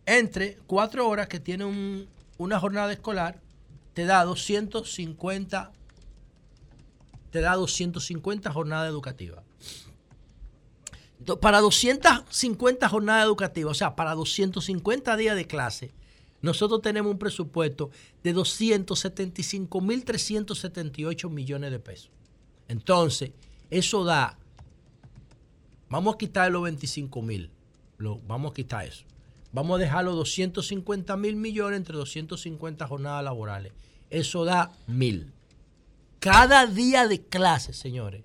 entre cuatro horas que tiene un- una jornada escolar, te da 250, te da 250 jornadas educativas. Para 250 jornadas educativas, o sea, para 250 días de clase, nosotros tenemos un presupuesto de 275.378 millones de pesos. Entonces, eso da, vamos a quitar los 25 mil, vamos a quitar eso. Vamos a dejar los 250 mil millones entre 250 jornadas laborales. Eso da mil. Cada día de clase, señores,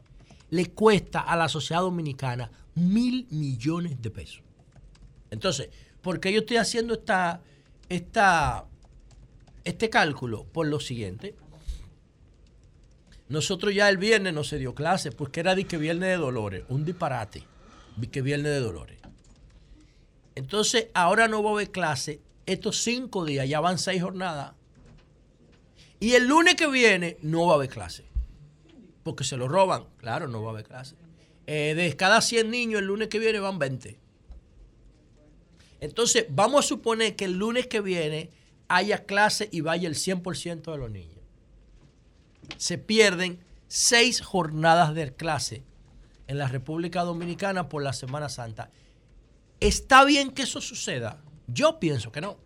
le cuesta a la sociedad dominicana mil millones de pesos. Entonces, ¿por qué yo estoy haciendo esta, esta, este cálculo? Por lo siguiente. Nosotros ya el viernes no se dio clase, porque era de que viernes de dolores, un disparate, de que viernes de dolores. Entonces, ahora no va a haber clase, estos cinco días, ya van seis jornadas. Y el lunes que viene no va a haber clase, porque se lo roban, claro, no va a haber clase. Eh, de cada 100 niños, el lunes que viene van 20. Entonces, vamos a suponer que el lunes que viene haya clase y vaya el 100% de los niños. Se pierden seis jornadas de clase en la República Dominicana por la Semana Santa. ¿Está bien que eso suceda? Yo pienso que no.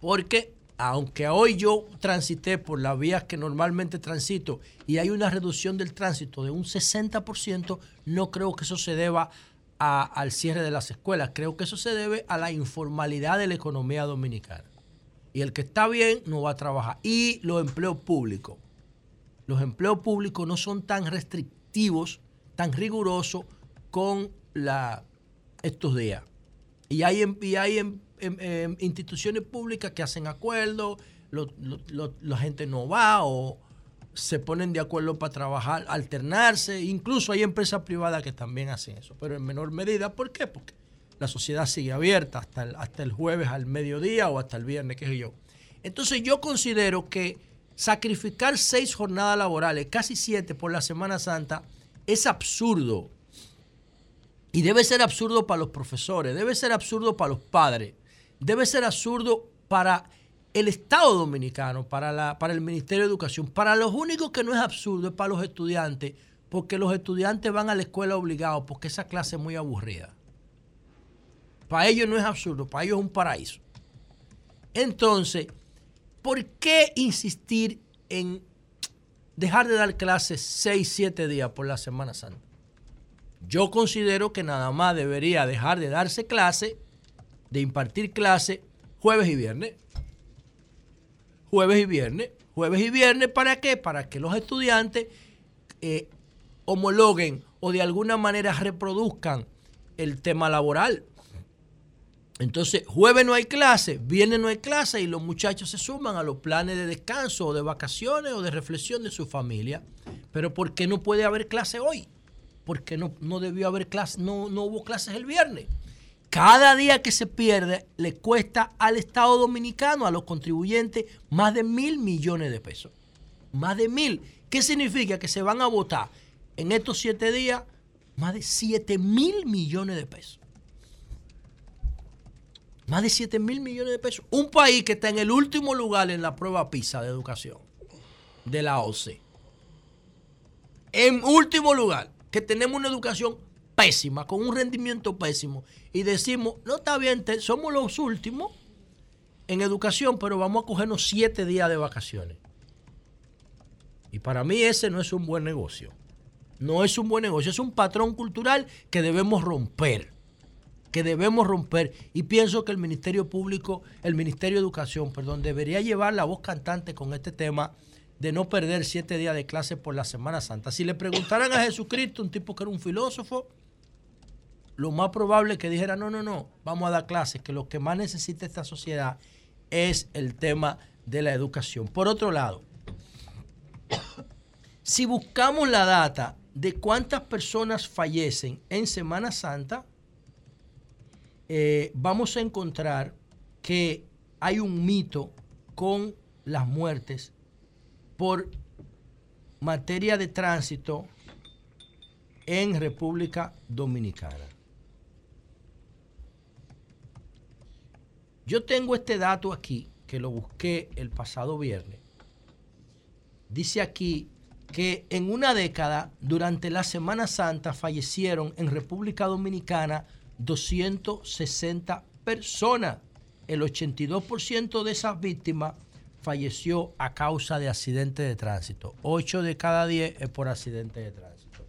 Porque aunque hoy yo transité por las vías que normalmente transito y hay una reducción del tránsito de un 60%, no creo que eso se deba al cierre de las escuelas. Creo que eso se debe a la informalidad de la economía dominicana. Y el que está bien no va a trabajar. Y los empleos públicos. Los empleos públicos no son tan restrictivos, tan rigurosos con la, estos días. Y hay, em- y hay em- em- em, instituciones públicas que hacen acuerdos, lo- la gente no va o se ponen de acuerdo para trabajar, alternarse. Incluso hay empresas privadas que también hacen eso, pero en menor medida. ¿Por qué? Porque la sociedad sigue abierta hasta el, hasta el jueves al mediodía o hasta el viernes, qué sé yo. Entonces yo considero que sacrificar seis jornadas laborales, casi siete por la Semana Santa, es absurdo. Y debe ser absurdo para los profesores, debe ser absurdo para los padres, debe ser absurdo para el Estado Dominicano, para, la, para el Ministerio de Educación. Para los únicos que no es absurdo es para los estudiantes, porque los estudiantes van a la escuela obligados, porque esa clase es muy aburrida. Para ellos no es absurdo, para ellos es un paraíso. Entonces, ¿por qué insistir en dejar de dar clases 6, 7 días por la Semana Santa? Yo considero que nada más debería dejar de darse clase, de impartir clase, jueves y viernes. Jueves y viernes. Jueves y viernes, ¿para qué? Para que los estudiantes eh, homologuen o de alguna manera reproduzcan el tema laboral. Entonces, jueves no hay clase, viernes no hay clase y los muchachos se suman a los planes de descanso o de vacaciones o de reflexión de su familia. Pero ¿por qué no puede haber clase hoy? ¿Por qué no, no debió haber clase, no, no hubo clases el viernes? Cada día que se pierde le cuesta al Estado Dominicano, a los contribuyentes, más de mil millones de pesos. Más de mil. ¿Qué significa? Que se van a votar en estos siete días más de siete mil millones de pesos. Más de 7 mil millones de pesos. Un país que está en el último lugar en la prueba PISA de educación de la OCE. En último lugar, que tenemos una educación pésima, con un rendimiento pésimo. Y decimos, no está bien, te- somos los últimos en educación, pero vamos a cogernos siete días de vacaciones. Y para mí ese no es un buen negocio. No es un buen negocio, es un patrón cultural que debemos romper que debemos romper y pienso que el Ministerio Público, el Ministerio de Educación, perdón, debería llevar la voz cantante con este tema de no perder siete días de clase por la Semana Santa. Si le preguntaran a Jesucristo, un tipo que era un filósofo, lo más probable es que dijera, no, no, no, vamos a dar clases, que lo que más necesita esta sociedad es el tema de la educación. Por otro lado, si buscamos la data de cuántas personas fallecen en Semana Santa, eh, vamos a encontrar que hay un mito con las muertes por materia de tránsito en República Dominicana. Yo tengo este dato aquí, que lo busqué el pasado viernes. Dice aquí que en una década, durante la Semana Santa, fallecieron en República Dominicana 260 personas. El 82% de esas víctimas falleció a causa de accidentes de tránsito. 8 de cada 10 es por accidentes de tránsito.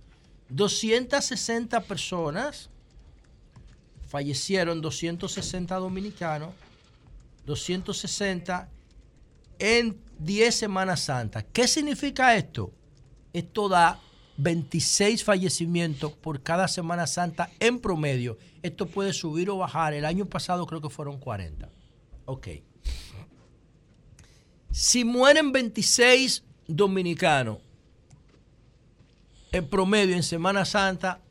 260 personas fallecieron, 260 dominicanos, 260 en 10 Semanas Santas. ¿Qué significa esto? Esto da 26 fallecimientos por cada Semana Santa en promedio. Esto puede subir o bajar. El año pasado creo que fueron 40. Ok. Si mueren 26 dominicano en promedio en Semana Santa,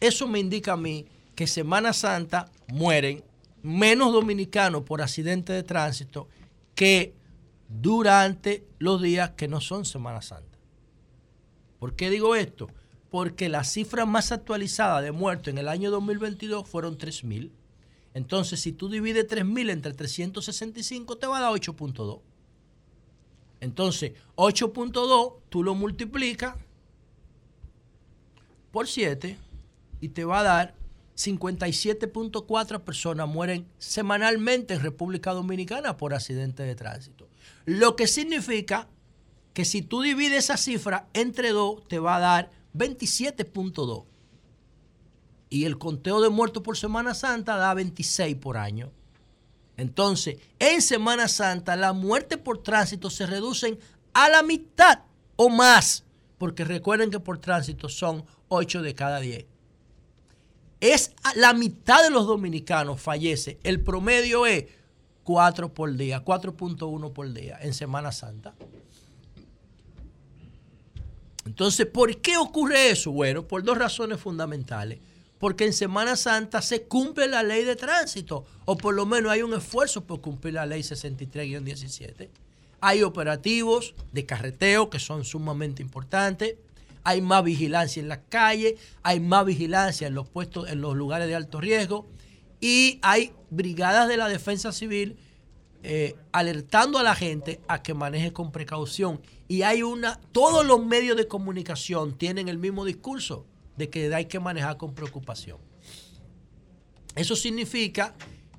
eso me indica a mí que Semana Santa mueren menos dominicanos por accidente de tránsito que durante los días que no son Semana Santa. ¿Por qué digo esto? Porque la cifra más actualizada de muertos en el año 2022 fueron 3.000. Entonces, si tú divides 3.000 entre 365, te va a dar 8.2. Entonces, 8.2, tú lo multiplicas por 7 y te va a dar 57.4 personas mueren semanalmente en República Dominicana por accidentes de tránsito. Lo que significa que si tú divides esa cifra entre 2, te va a dar 27.2. Y el conteo de muertos por Semana Santa da 26 por año. Entonces, en Semana Santa, las muertes por tránsito se reducen a la mitad o más. Porque recuerden que por tránsito son 8 de cada 10. Es la mitad de los dominicanos fallece. El promedio es 4 por día, 4.1 por día en Semana Santa. Entonces, ¿por qué ocurre eso? Bueno, por dos razones fundamentales. Porque en Semana Santa se cumple la ley de tránsito, o por lo menos hay un esfuerzo por cumplir la ley 63-17. Hay operativos de carreteo que son sumamente importantes. Hay más vigilancia en las calles, hay más vigilancia en los puestos, en los lugares de alto riesgo, y hay brigadas de la defensa civil eh, alertando a la gente a que maneje con precaución. Y hay una, todos los medios de comunicación tienen el mismo discurso de que hay que manejar con preocupación. Eso significa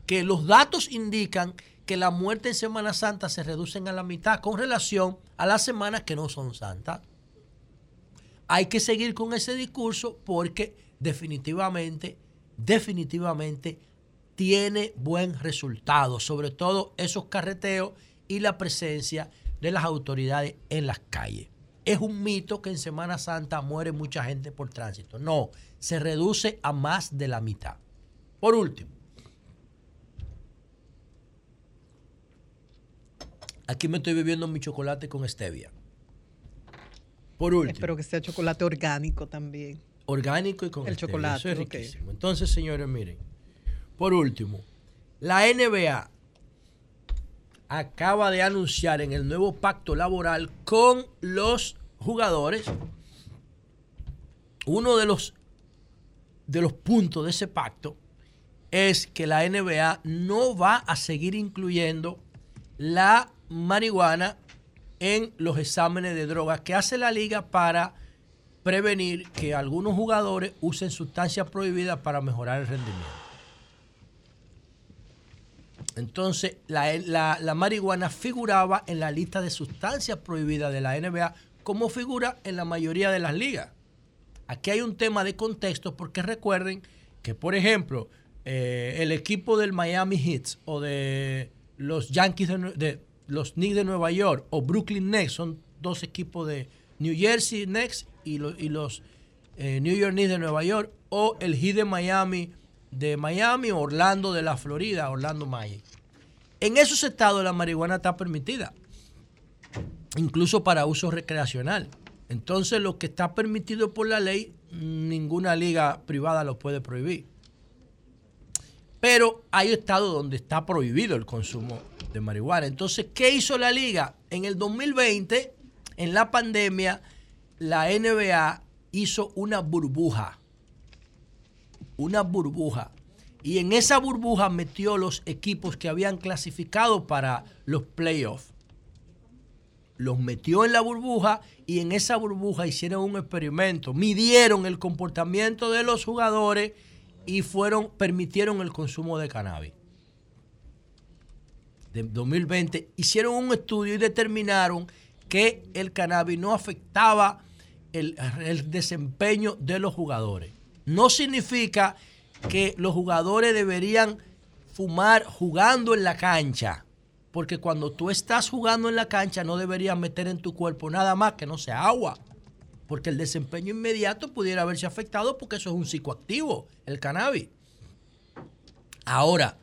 que los datos indican que la muerte en Semana Santa se reducen a la mitad con relación a las semanas que no son santas. Hay que seguir con ese discurso porque definitivamente, definitivamente tiene buen resultado, sobre todo esos carreteos y la presencia de las autoridades en las calles. Es un mito que en Semana Santa muere mucha gente por tránsito. No, se reduce a más de la mitad. Por último, aquí me estoy bebiendo mi chocolate con stevia. Por último. Espero que sea chocolate orgánico también. Orgánico y con El stevia. chocolate, Eso es riquísimo. Entonces, señores, miren. Por último, la NBA acaba de anunciar en el nuevo pacto laboral con los jugadores uno de los de los puntos de ese pacto es que la NBA no va a seguir incluyendo la marihuana en los exámenes de drogas que hace la liga para prevenir que algunos jugadores usen sustancias prohibidas para mejorar el rendimiento. Entonces, la, la- la marihuana figuraba en la lista de sustancias prohibidas de la NBA como figura en la mayoría de las ligas. Aquí hay un tema de contexto porque recuerden que, por ejemplo, eh, el equipo del Miami Heat o de los Yankees de, los Knicks de Nueva York o Brooklyn Nets son dos equipos de New Jersey Knicks y, y los eh, New York Knicks de Nueva York o el Heat de Miami de Miami o Orlando de la Florida, Orlando Magic. En esos estados la marihuana está permitida, incluso para uso recreacional. Entonces lo que está permitido por la ley, ninguna liga privada lo puede prohibir. Pero hay estados donde está prohibido el consumo de marihuana. Entonces, ¿qué hizo la liga? En el 2020, en la pandemia, la NBA hizo una burbuja. Una burbuja. Y en esa burbuja metió los equipos que habían clasificado para los playoffs. Los metió en la burbuja y en esa burbuja hicieron un experimento. Midieron el comportamiento de los jugadores y fueron, permitieron el consumo de cannabis. De 2020 hicieron un estudio y determinaron que el cannabis no afectaba el, el desempeño de los jugadores. No significa que los jugadores deberían fumar jugando en la cancha. Porque cuando tú estás jugando en la cancha no deberías meter en tu cuerpo nada más que no sea agua. Porque el desempeño inmediato pudiera haberse afectado porque eso es un psicoactivo, el cannabis. Ahora,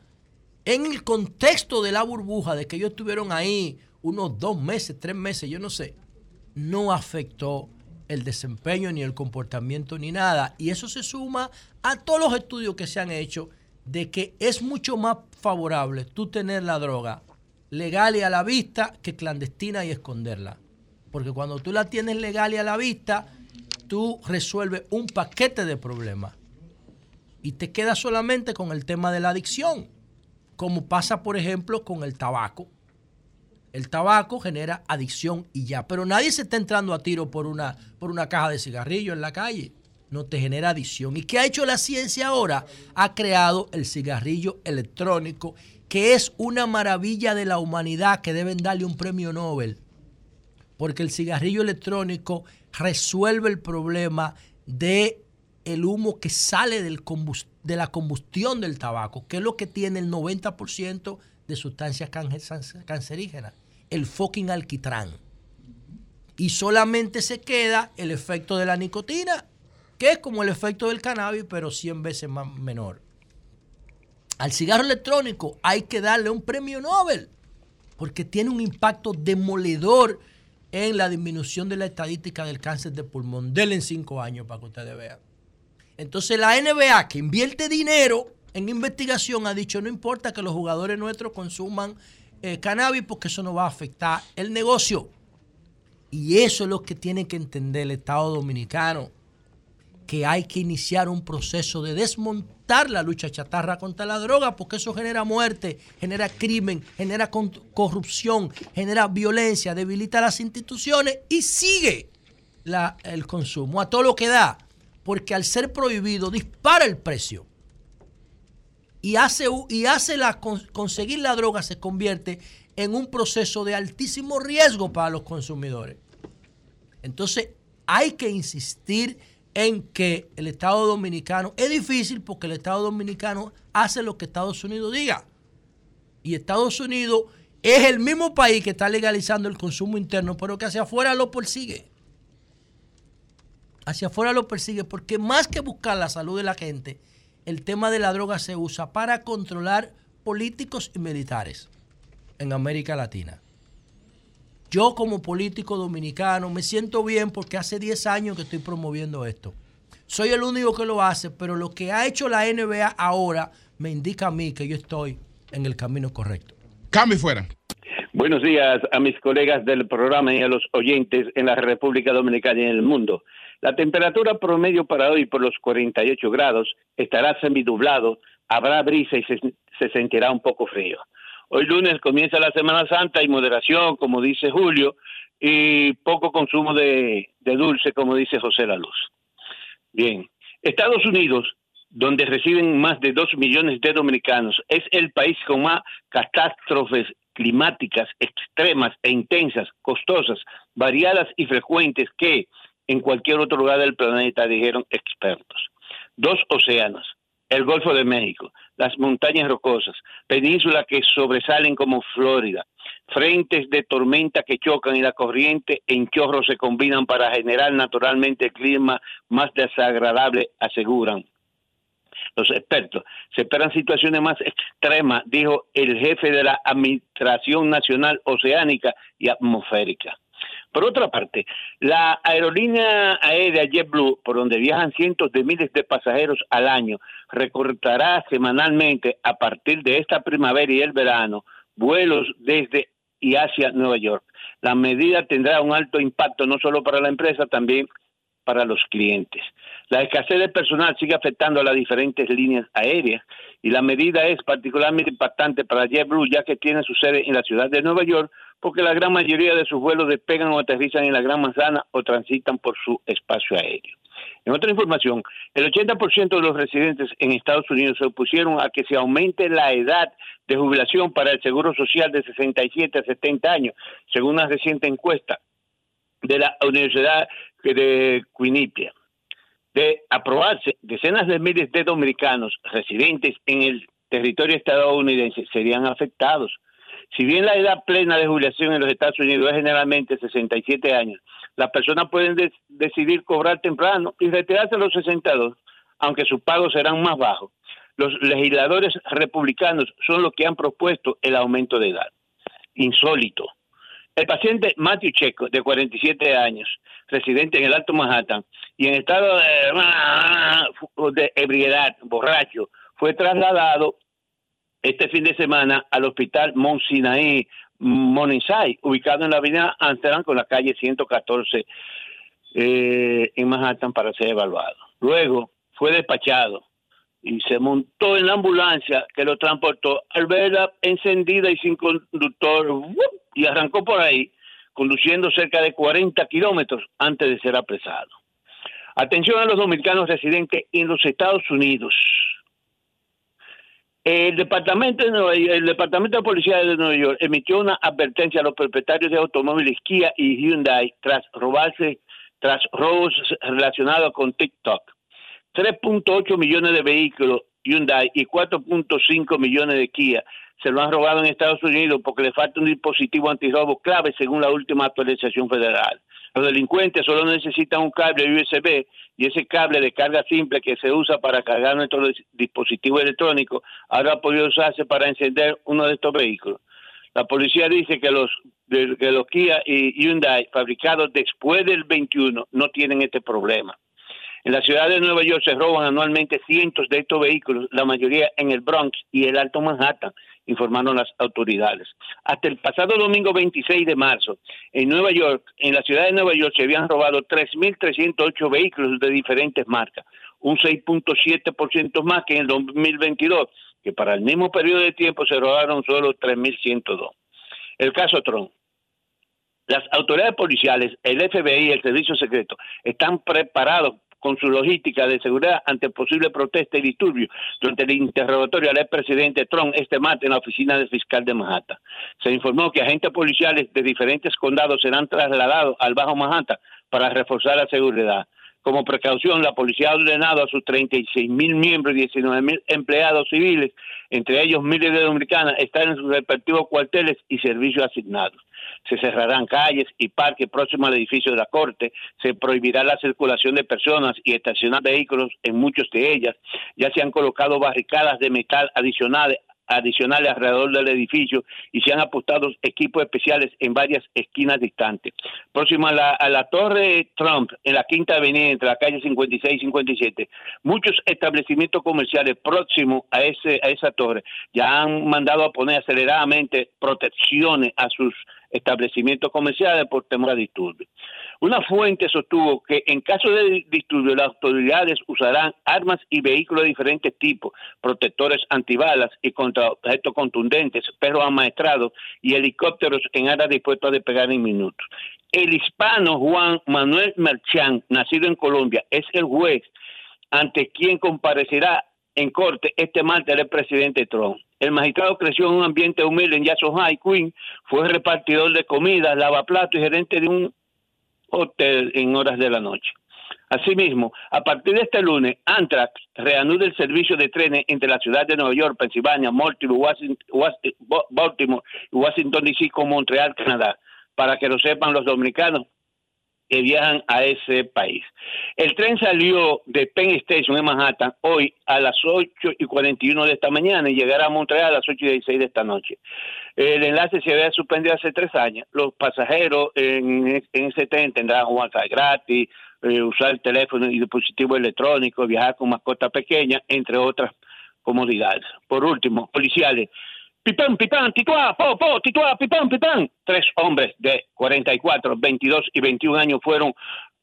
en el contexto de la burbuja, de que ellos estuvieron ahí unos dos meses, tres meses, yo no sé, no afectó el desempeño ni el comportamiento ni nada. Y eso se suma a todos los estudios que se han hecho de que es mucho más favorable tú tener la droga legal y a la vista que clandestina y esconderla. Porque cuando tú la tienes legal y a la vista, tú resuelves un paquete de problemas. Y te quedas solamente con el tema de la adicción, como pasa por ejemplo con el tabaco. El tabaco genera adicción y ya, pero nadie se está entrando a tiro por una, por una caja de cigarrillo en la calle. No te genera adicción. ¿Y qué ha hecho la ciencia ahora? Ha creado el cigarrillo electrónico, que es una maravilla de la humanidad que deben darle un premio Nobel. Porque el cigarrillo electrónico resuelve el problema de el humo que sale del de la combustión del tabaco, que es lo que tiene el 90% de sustancias cancerígenas el fucking alquitrán. Y solamente se queda el efecto de la nicotina, que es como el efecto del cannabis, pero 100 veces más menor. Al cigarro electrónico hay que darle un premio Nobel, porque tiene un impacto demoledor en la disminución de la estadística del cáncer de pulmón. Denle en cinco años para que ustedes vean. Entonces la NBA, que invierte dinero en investigación, ha dicho, no importa que los jugadores nuestros consuman eh, cannabis porque eso no va a afectar el negocio. Y eso es lo que tiene que entender el Estado Dominicano, que hay que iniciar un proceso de desmontar la lucha chatarra contra la droga, porque eso genera muerte, genera crimen, genera corrupción, genera violencia, debilita las instituciones y sigue el consumo a todo lo que da, porque al ser prohibido dispara el precio y hace, y hace la, conseguir la droga se convierte en un proceso de altísimo riesgo para los consumidores. Entonces, hay que insistir en que el Estado Dominicano es difícil porque el Estado Dominicano hace lo que Estados Unidos diga. Y Estados Unidos es el mismo país que está legalizando el consumo interno, pero que hacia afuera lo persigue. Hacia afuera lo persigue porque más que buscar la salud de la gente, el tema de la droga se usa para controlar políticos y militares en América Latina. Yo como político dominicano me siento bien porque hace 10 años que estoy promoviendo esto. Soy el único que lo hace, pero lo que ha hecho la NBA ahora me indica a mí que yo estoy en el camino correcto. Cambio fuera. Buenos días a mis colegas del programa y a los oyentes en la República Dominicana y en el mundo. La temperatura promedio para hoy por los 48 grados estará semidublado, habrá brisa y se, sentirá un poco frío. Hoy lunes comienza la Semana Santa y moderación, como dice Julio, y poco consumo de, dulce, como dice José La Luz. Bien, Estados Unidos, donde reciben más de 2 millones de dominicanos, es el país con más catástrofes climáticas extremas e intensas, costosas, variadas y frecuentes que, en cualquier otro lugar del planeta, dijeron expertos. Dos océanos, el Golfo de México, las montañas rocosas, penínsulas que sobresalen como Florida, frentes de tormenta que chocan y la corriente en chorro se combinan para generar naturalmente el clima más desagradable, aseguran los expertos. Se esperan situaciones más extremas, dijo el jefe de la Administración Nacional Oceánica y Atmosférica. Por otra parte, la aerolínea aérea JetBlue, por donde viajan cientos de miles de pasajeros al año, recortará semanalmente a partir de esta primavera y el verano vuelos desde y hacia Nueva York. La medida tendrá un alto impacto no solo para la empresa, también para los clientes. La escasez de personal sigue afectando a las diferentes líneas aéreas y la medida es particularmente impactante para JetBlue ya que tiene su sede en la ciudad de Nueva York porque la gran mayoría de sus vuelos despegan o aterrizan en la Gran Manzana o transitan por su espacio aéreo. En otra información, el 80% de los residentes en Estados Unidos se opusieron a que se aumente la edad de jubilación para el Seguro Social de 67 a 70 años, según una reciente encuesta de la Universidad de Quinnipiac. De aprobarse, decenas de miles de dominicanos residentes en el territorio estadounidense serían afectados. Si bien la edad plena de jubilación en los Estados Unidos es generalmente 67 años, las personas pueden decidir cobrar temprano y retirarse a los 62, aunque sus pagos serán más bajos. Los legisladores republicanos son los que han propuesto el aumento de edad. Insólito. El paciente Matthew Checo, de 47 años, residente en el Alto Manhattan, y en estado de, de ebriedad, borracho, fue trasladado este fin de semana al hospital Mount Morningside, ubicado en la avenida Amsterdam con la calle 114 eh, en Manhattan para ser evaluado. Luego fue despachado y se montó en la ambulancia que lo transportó al verla encendida y sin conductor y arrancó por ahí conduciendo cerca de 40 kilómetros antes de ser apresado. Atención a los dominicanos residentes en los Estados Unidos. El departamento, de el departamento de Policía de Nueva York emitió una advertencia a los propietarios de automóviles Kia y Hyundai tras robarse, tras robos relacionados con TikTok. 3.8 millones de vehículos Hyundai y 4.5 millones de Kia se lo han robado en Estados Unidos porque le falta un dispositivo antirrobo clave según la última actualización federal. Los delincuentes solo necesitan un cable USB y ese cable de carga simple que se usa para cargar nuestro dis- dispositivo electrónico ahora ha podido usarse para encender uno de estos vehículos. La policía dice que los, que los Kia y Hyundai fabricados después del 21 no tienen este problema. En la ciudad de Nueva York se roban anualmente cientos de estos vehículos, la mayoría en el Bronx y el Alto Manhattan, informaron las autoridades. Hasta el pasado domingo 26 de marzo, en Nueva York, en la ciudad de Nueva York se habían robado 3.308 vehículos de diferentes marcas, un 6.7% más que en el 2022, que para el mismo periodo de tiempo se robaron solo 3.102. El caso Trump. Las autoridades policiales, el FBI y el Servicio Secreto están preparados con su logística de seguridad ante posible protesta y disturbio durante el interrogatorio al expresidente Trump este martes en la oficina del fiscal de Manhattan. Se informó que agentes policiales de diferentes condados serán trasladados al Bajo Manhattan para reforzar la seguridad. Como precaución, la policía ha ordenado a sus 36 mil miembros y 19 mil empleados civiles, entre ellos miles de dominicanas, estar en sus respectivos cuarteles y servicios asignados. Se cerrarán calles y parques próximos al edificio de la Corte, se prohibirá la circulación de personas y estacionar vehículos en muchos de ellas. Ya se han colocado barricadas de metal adicionales adicionales alrededor del edificio y se han apostado equipos especiales en varias esquinas distantes. Próximo a la, a la Torre Trump, en la Quinta Avenida, entre la calle 56 y 57, muchos establecimientos comerciales próximos a, ese, a esa torre ya han mandado a poner aceleradamente protecciones a sus establecimientos comerciales por temor a disturbios. Una fuente sostuvo que en caso de disturbios las autoridades usarán armas y vehículos de diferentes tipos, protectores antibalas y contra objetos contundentes, perros amaestrados y helicópteros en áreas dispuestos a despegar en minutos. El hispano Juan Manuel Merchán, nacido en Colombia, es el juez ante quien comparecerá en corte este martes el presidente Trump. El magistrado creció en un ambiente humilde en Jackson High, Queen, fue repartidor de comida, lavaplatos y gerente de un hotel en horas de la noche. Asimismo, a partir de este lunes, Amtrak reanuda el servicio de trenes entre la ciudad de Nueva York, Pensilvania, Baltimore, Washington, Baltimore y Washington DC con Montreal, Canadá, para que lo sepan los dominicanos que viajan a ese país. El tren salió de Penn Station en Manhattan hoy a las 8 y 41 de esta mañana y llegará a Montreal a las 8 y 16 de esta noche. El enlace se había suspendido hace tres años. Los pasajeros en, en ese tren tendrán wifi gratis, eh, usar el teléfono y dispositivo electrónico, viajar con mascota pequeña, entre otras comodidades. Por último, policiales. Pipán, pipán, tituá, po, po, tituá, pipán, pipán. Tres hombres de 44, 22 y 21 años fueron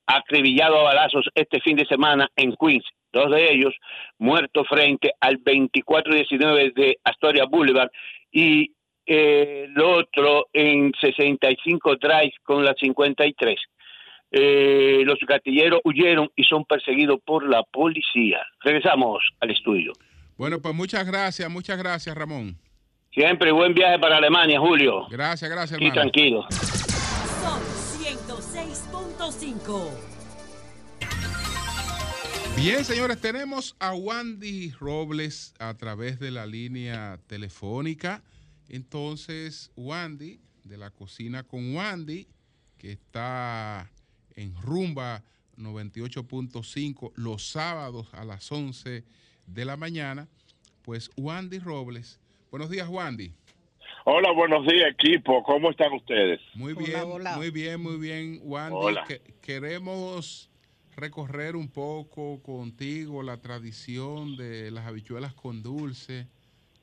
acribillados a balazos este fin de semana en Queens. Dos de ellos muertos frente al 2419 de Astoria Boulevard y eh, el otro en 65 Drive con la 53. Eh, los gatilleros huyeron y son perseguidos por la policía. Regresamos al estudio. Bueno, pues muchas gracias, muchas gracias, Ramón. Siempre buen viaje para Alemania, Julio. Gracias, gracias, Y hermano. tranquilo. Sol 106.5. Bien, señores, tenemos a Wandy Robles a través de la línea telefónica. Entonces, Wandy, de la cocina con Wandy, que está en Rumba 98.5 los sábados a las 11 de la mañana. Pues Wandy Robles. Buenos días, Wandy. Hola, buenos días, equipo. ¿Cómo están ustedes? Muy bien, muy bien, muy bien, Wandy. Hola. Que- queremos recorrer un poco contigo la tradición de las habichuelas con dulce.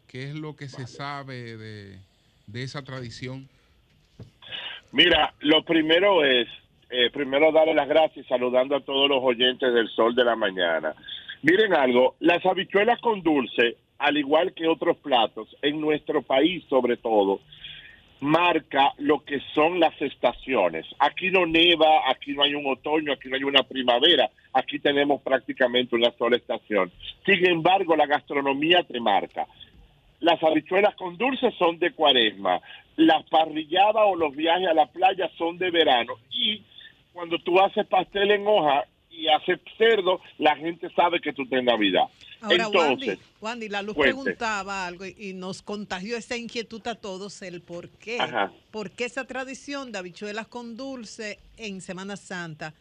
¿Qué es lo que se sabe de, de esa tradición? Mira, lo primero es, eh, primero darle las gracias saludando a todos los oyentes del Sol de la Mañana. Miren algo, las habichuelas con dulce, al igual que otros platos, en nuestro país sobre todo, marca lo que son las estaciones. Aquí no neva, aquí no hay un otoño, aquí no hay una primavera, aquí tenemos prácticamente una sola estación. Sin embargo, la gastronomía te marca. Las habichuelas con dulce son de cuaresma, las parrilladas o los viajes a la playa son de verano y cuando tú haces pastel en hoja y haces cerdo, la gente sabe que tú estás en Navidad. Ahora, Entonces, Wandy, Wandy, la luz cuente. preguntaba algo y, y nos contagió esa inquietud a todos, el por qué. Ajá. ¿Por qué esa tradición de habichuelas con dulce en Semana Santa?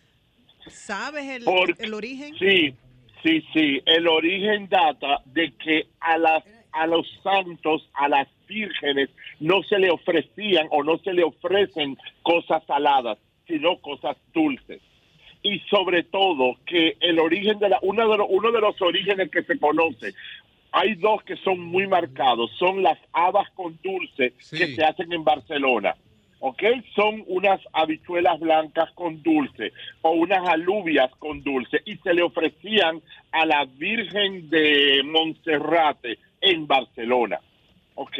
¿Sabes el, Porque- el origen? Sí, sí, sí. El origen data de que a las a los santos, a las vírgenes, no se le ofrecían o no se le ofrecen cosas saladas, sino cosas dulces. Y sobre todo que el origen de la uno de los, uno de los orígenes que se conoce hay dos que son muy marcados, son las habas con dulce que se hacen en Barcelona. ¿ok? Son unas habichuelas blancas con dulce o unas alubias con dulce y se le ofrecían a la Virgen de Monserrate en Barcelona, ¿ok?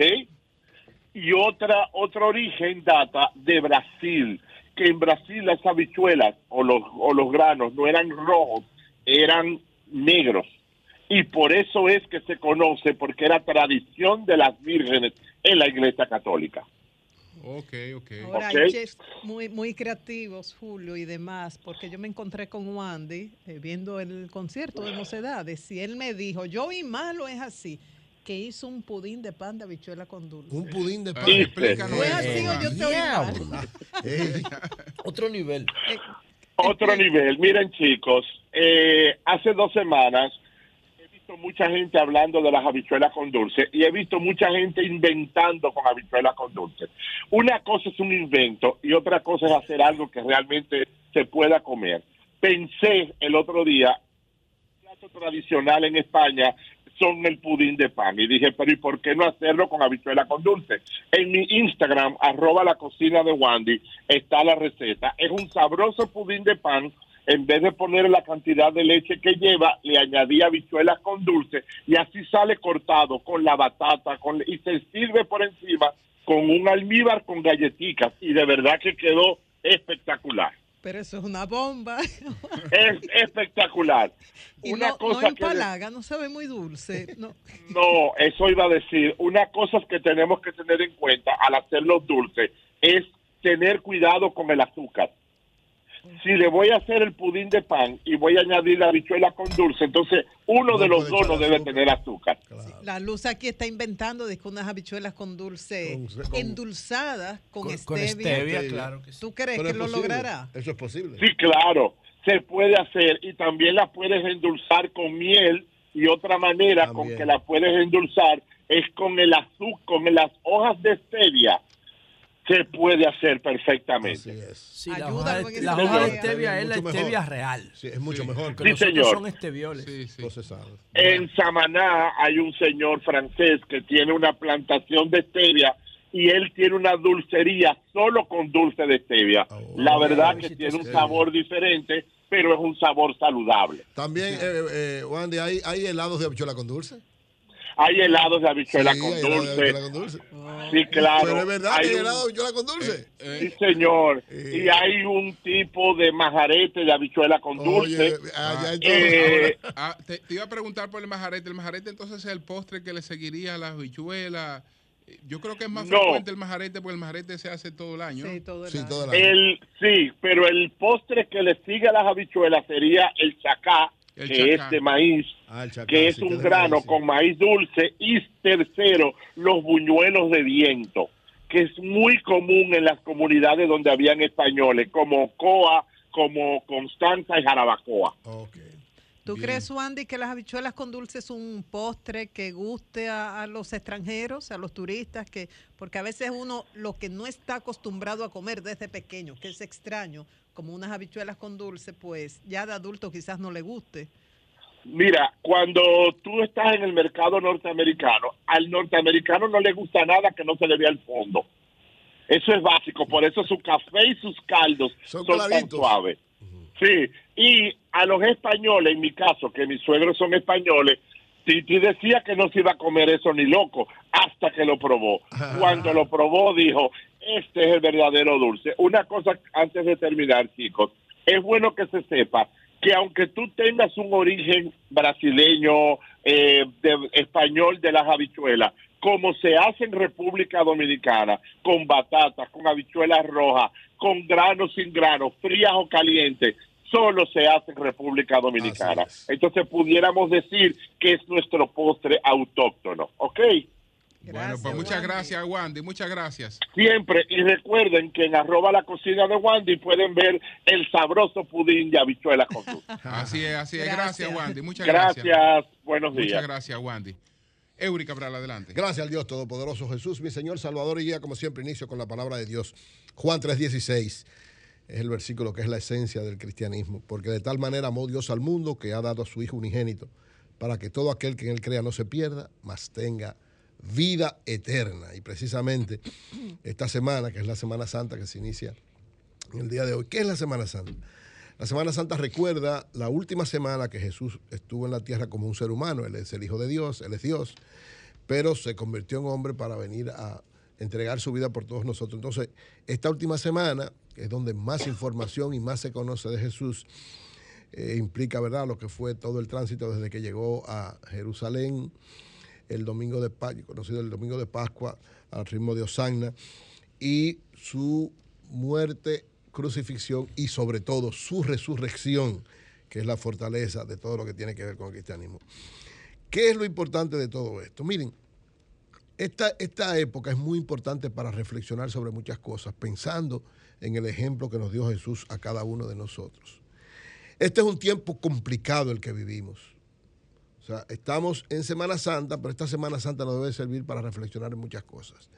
Y otra, otro origen data de Brasil, que en Brasil las habichuelas o los, o los granos no eran rojos, eran negros. Y por eso es que se conoce, porque era tradición de las vírgenes en la Iglesia Católica. Ok, ok. Ahora Ok. hay chefs muy, muy creativos, Julio y demás, porque yo me encontré con Wandy eh, viendo el concierto de Mocedades y él me dijo, yo vi malo es así, que hizo un pudín de pan de habichuela con dulce. Un pudín de pan. Sí, Explícanos ¿Fue eso, así o yo te? Otro nivel. Otro nivel. Miren, chicos, eh, hace dos semanas he visto mucha gente hablando de las habichuelas con dulce y he visto mucha gente inventando con habichuelas con dulce. Una cosa es un invento y otra cosa es hacer algo que realmente se pueda comer. Pensé el otro día, plato tradicional en España son el pudín de pan. Y dije, pero ¿y por qué no hacerlo con habichuela con dulce? En mi Instagram, arroba la cocina de Wandy, está la receta. Es un sabroso pudín de pan. En vez de poner la cantidad de leche que lleva, le añadí habichuelas con dulce y así sale cortado con la batata con, y se sirve por encima con un almíbar con galletitas y de verdad que quedó espectacular. Pero eso es una bomba. Es espectacular. Y Una no, cosa no que empalaga, no sabe muy dulce. No. No, eso iba a decir. Una cosa que tenemos que tener en cuenta al hacerlo dulce es tener cuidado con el azúcar. Si le voy a hacer el pudín de pan y voy a añadir la habichuela con dulce, entonces uno de los dos no debe tener azúcar. La luz aquí está inventando de que unas habichuelas con dulce con- endulzadas con, con stevia. stevia, claro que sí. ¿Tú crees Pero que lo posible. logrará? Eso es posible. Sí, claro, se puede hacer y también la puedes endulzar con miel y otra manera con que la puedes endulzar es con el azúcar, con las hojas de stevia. Se puede hacer perfectamente. Sí, la hoja de, la hoja de stevia es la mejor. stevia real. Sí, es mucho mejor. Sí, señor. son estevioles. Procesados. En Samaná hay un señor francés que tiene una plantación de stevia y él tiene una dulcería solo con dulce de stevia. La verdad que tiene un sabor diferente, pero es un sabor saludable. También, eh, eh, Wandy, ¿hay, ¿hay helados de habichuela con dulce? Hay helados de habichuela Sí, con dulce. habichuela con dulce. Sí, claro. Pero es verdad Hay que hay un- helado de habichuela con dulce. Sí, señor. Y hay un tipo de majarete de habichuela con dulce. Eh, Ahora, ah, te, te iba a preguntar por el majarete. El majarete entonces es el postre que le seguiría a las habichuelas. Eh, Yo creo que es más No. frecuente el majarete porque el majarete se hace todo el año. Sí, todo el el, sí, pero el postre que le sigue a las habichuelas sería el chacá, El que es de maíz, Ah, que es sí, un grano con maíz dulce. Y tercero, los buñuelos de viento, que es muy común en las comunidades donde habían españoles, como Coa, como Constanza y Jarabacoa. ¿Tú Bien. crees, Wandy, que las habichuelas con dulce es un postre que guste a, a los extranjeros, a los turistas? que Porque a veces uno lo que no está acostumbrado a comer desde pequeño, que es extraño, como unas habichuelas con dulce, pues ya de adulto quizás no le guste. Mira, cuando tú estás en el mercado norteamericano, al norteamericano no le gusta nada que no se le vea el fondo. Eso es básico, por eso su café y sus caldos Son son, tan suaves. Sí, y a los españoles, en mi caso, que mis suegros son españoles, Titi decía que no se iba a comer eso ni loco hasta que lo probó. Cuando lo probó dijo, este es el verdadero dulce. Una cosa antes de terminar, chicos, es bueno que se sepa que aunque tú tengas un origen brasileño, eh, de, español de las habichuelas, como se hace en República Dominicana, con batatas, con habichuelas rojas, con granos sin granos, frías o calientes, solo se hace en República Dominicana. Entonces pudiéramos decir que es nuestro postre autóctono, ¿ok? Bueno, pues muchas gracias, Wandy. Muchas gracias. Siempre, y recuerden que en arroba la cocina de Wandy pueden ver el sabroso pudín de habichuelas con dulce. Así es, así es. Gracias, Gracias. Wandy. Muchas gracias. Gracias, buenos días. Muchas gracias, Wandy. Eury Cabral, adelante. Gracias al Dios Todopoderoso Jesús, mi Señor, Salvador y guía, como siempre inicio con la palabra de Dios. Juan 3:16 es el versículo que es la esencia del cristianismo, porque de tal manera amó Dios al mundo que ha dado a su Hijo unigénito, para que todo aquel que en él crea no se pierda, mas tenga vida eterna. Y precisamente esta semana, que es la Semana Santa que se inicia el día de hoy, ¿qué es la Semana Santa? La Semana Santa recuerda la última semana que Jesús estuvo en la tierra como un ser humano. Él es el Hijo de Dios, Él es Dios, pero se convirtió en hombre para venir a entregar su vida por todos nosotros. Entonces, esta última semana, que es donde más información y más se conoce de Jesús, eh, implica, ¿verdad?, lo que fue todo el tránsito desde que llegó a Jerusalén el domingo de Pascua, conocido el domingo de Pascua al ritmo de Osagna, y su muerte, crucifixión y sobre todo su resurrección, que es la fortaleza de todo lo que tiene que ver con el cristianismo. ¿Qué es lo importante de todo esto? Miren, esta, esta época es muy importante para reflexionar sobre muchas cosas, pensando en el ejemplo que nos dio Jesús a cada uno de nosotros. Este es un tiempo complicado el que vivimos. O sea, estamos en Semana Santa, pero esta Semana Santa nos debe servir para reflexionar en muchas cosas.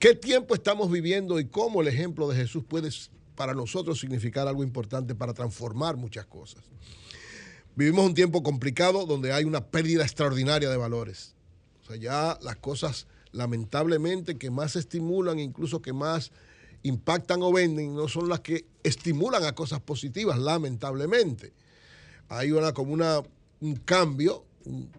¿Qué tiempo estamos viviendo y cómo el ejemplo de Jesús puede para nosotros significar algo importante para transformar muchas cosas? Vivimos un tiempo complicado donde hay una pérdida extraordinaria de valores. O sea, ya las cosas lamentablemente que más estimulan, incluso que más impactan o venden, no son las que estimulan a cosas positivas, lamentablemente. Hay una como una, un cambio, un-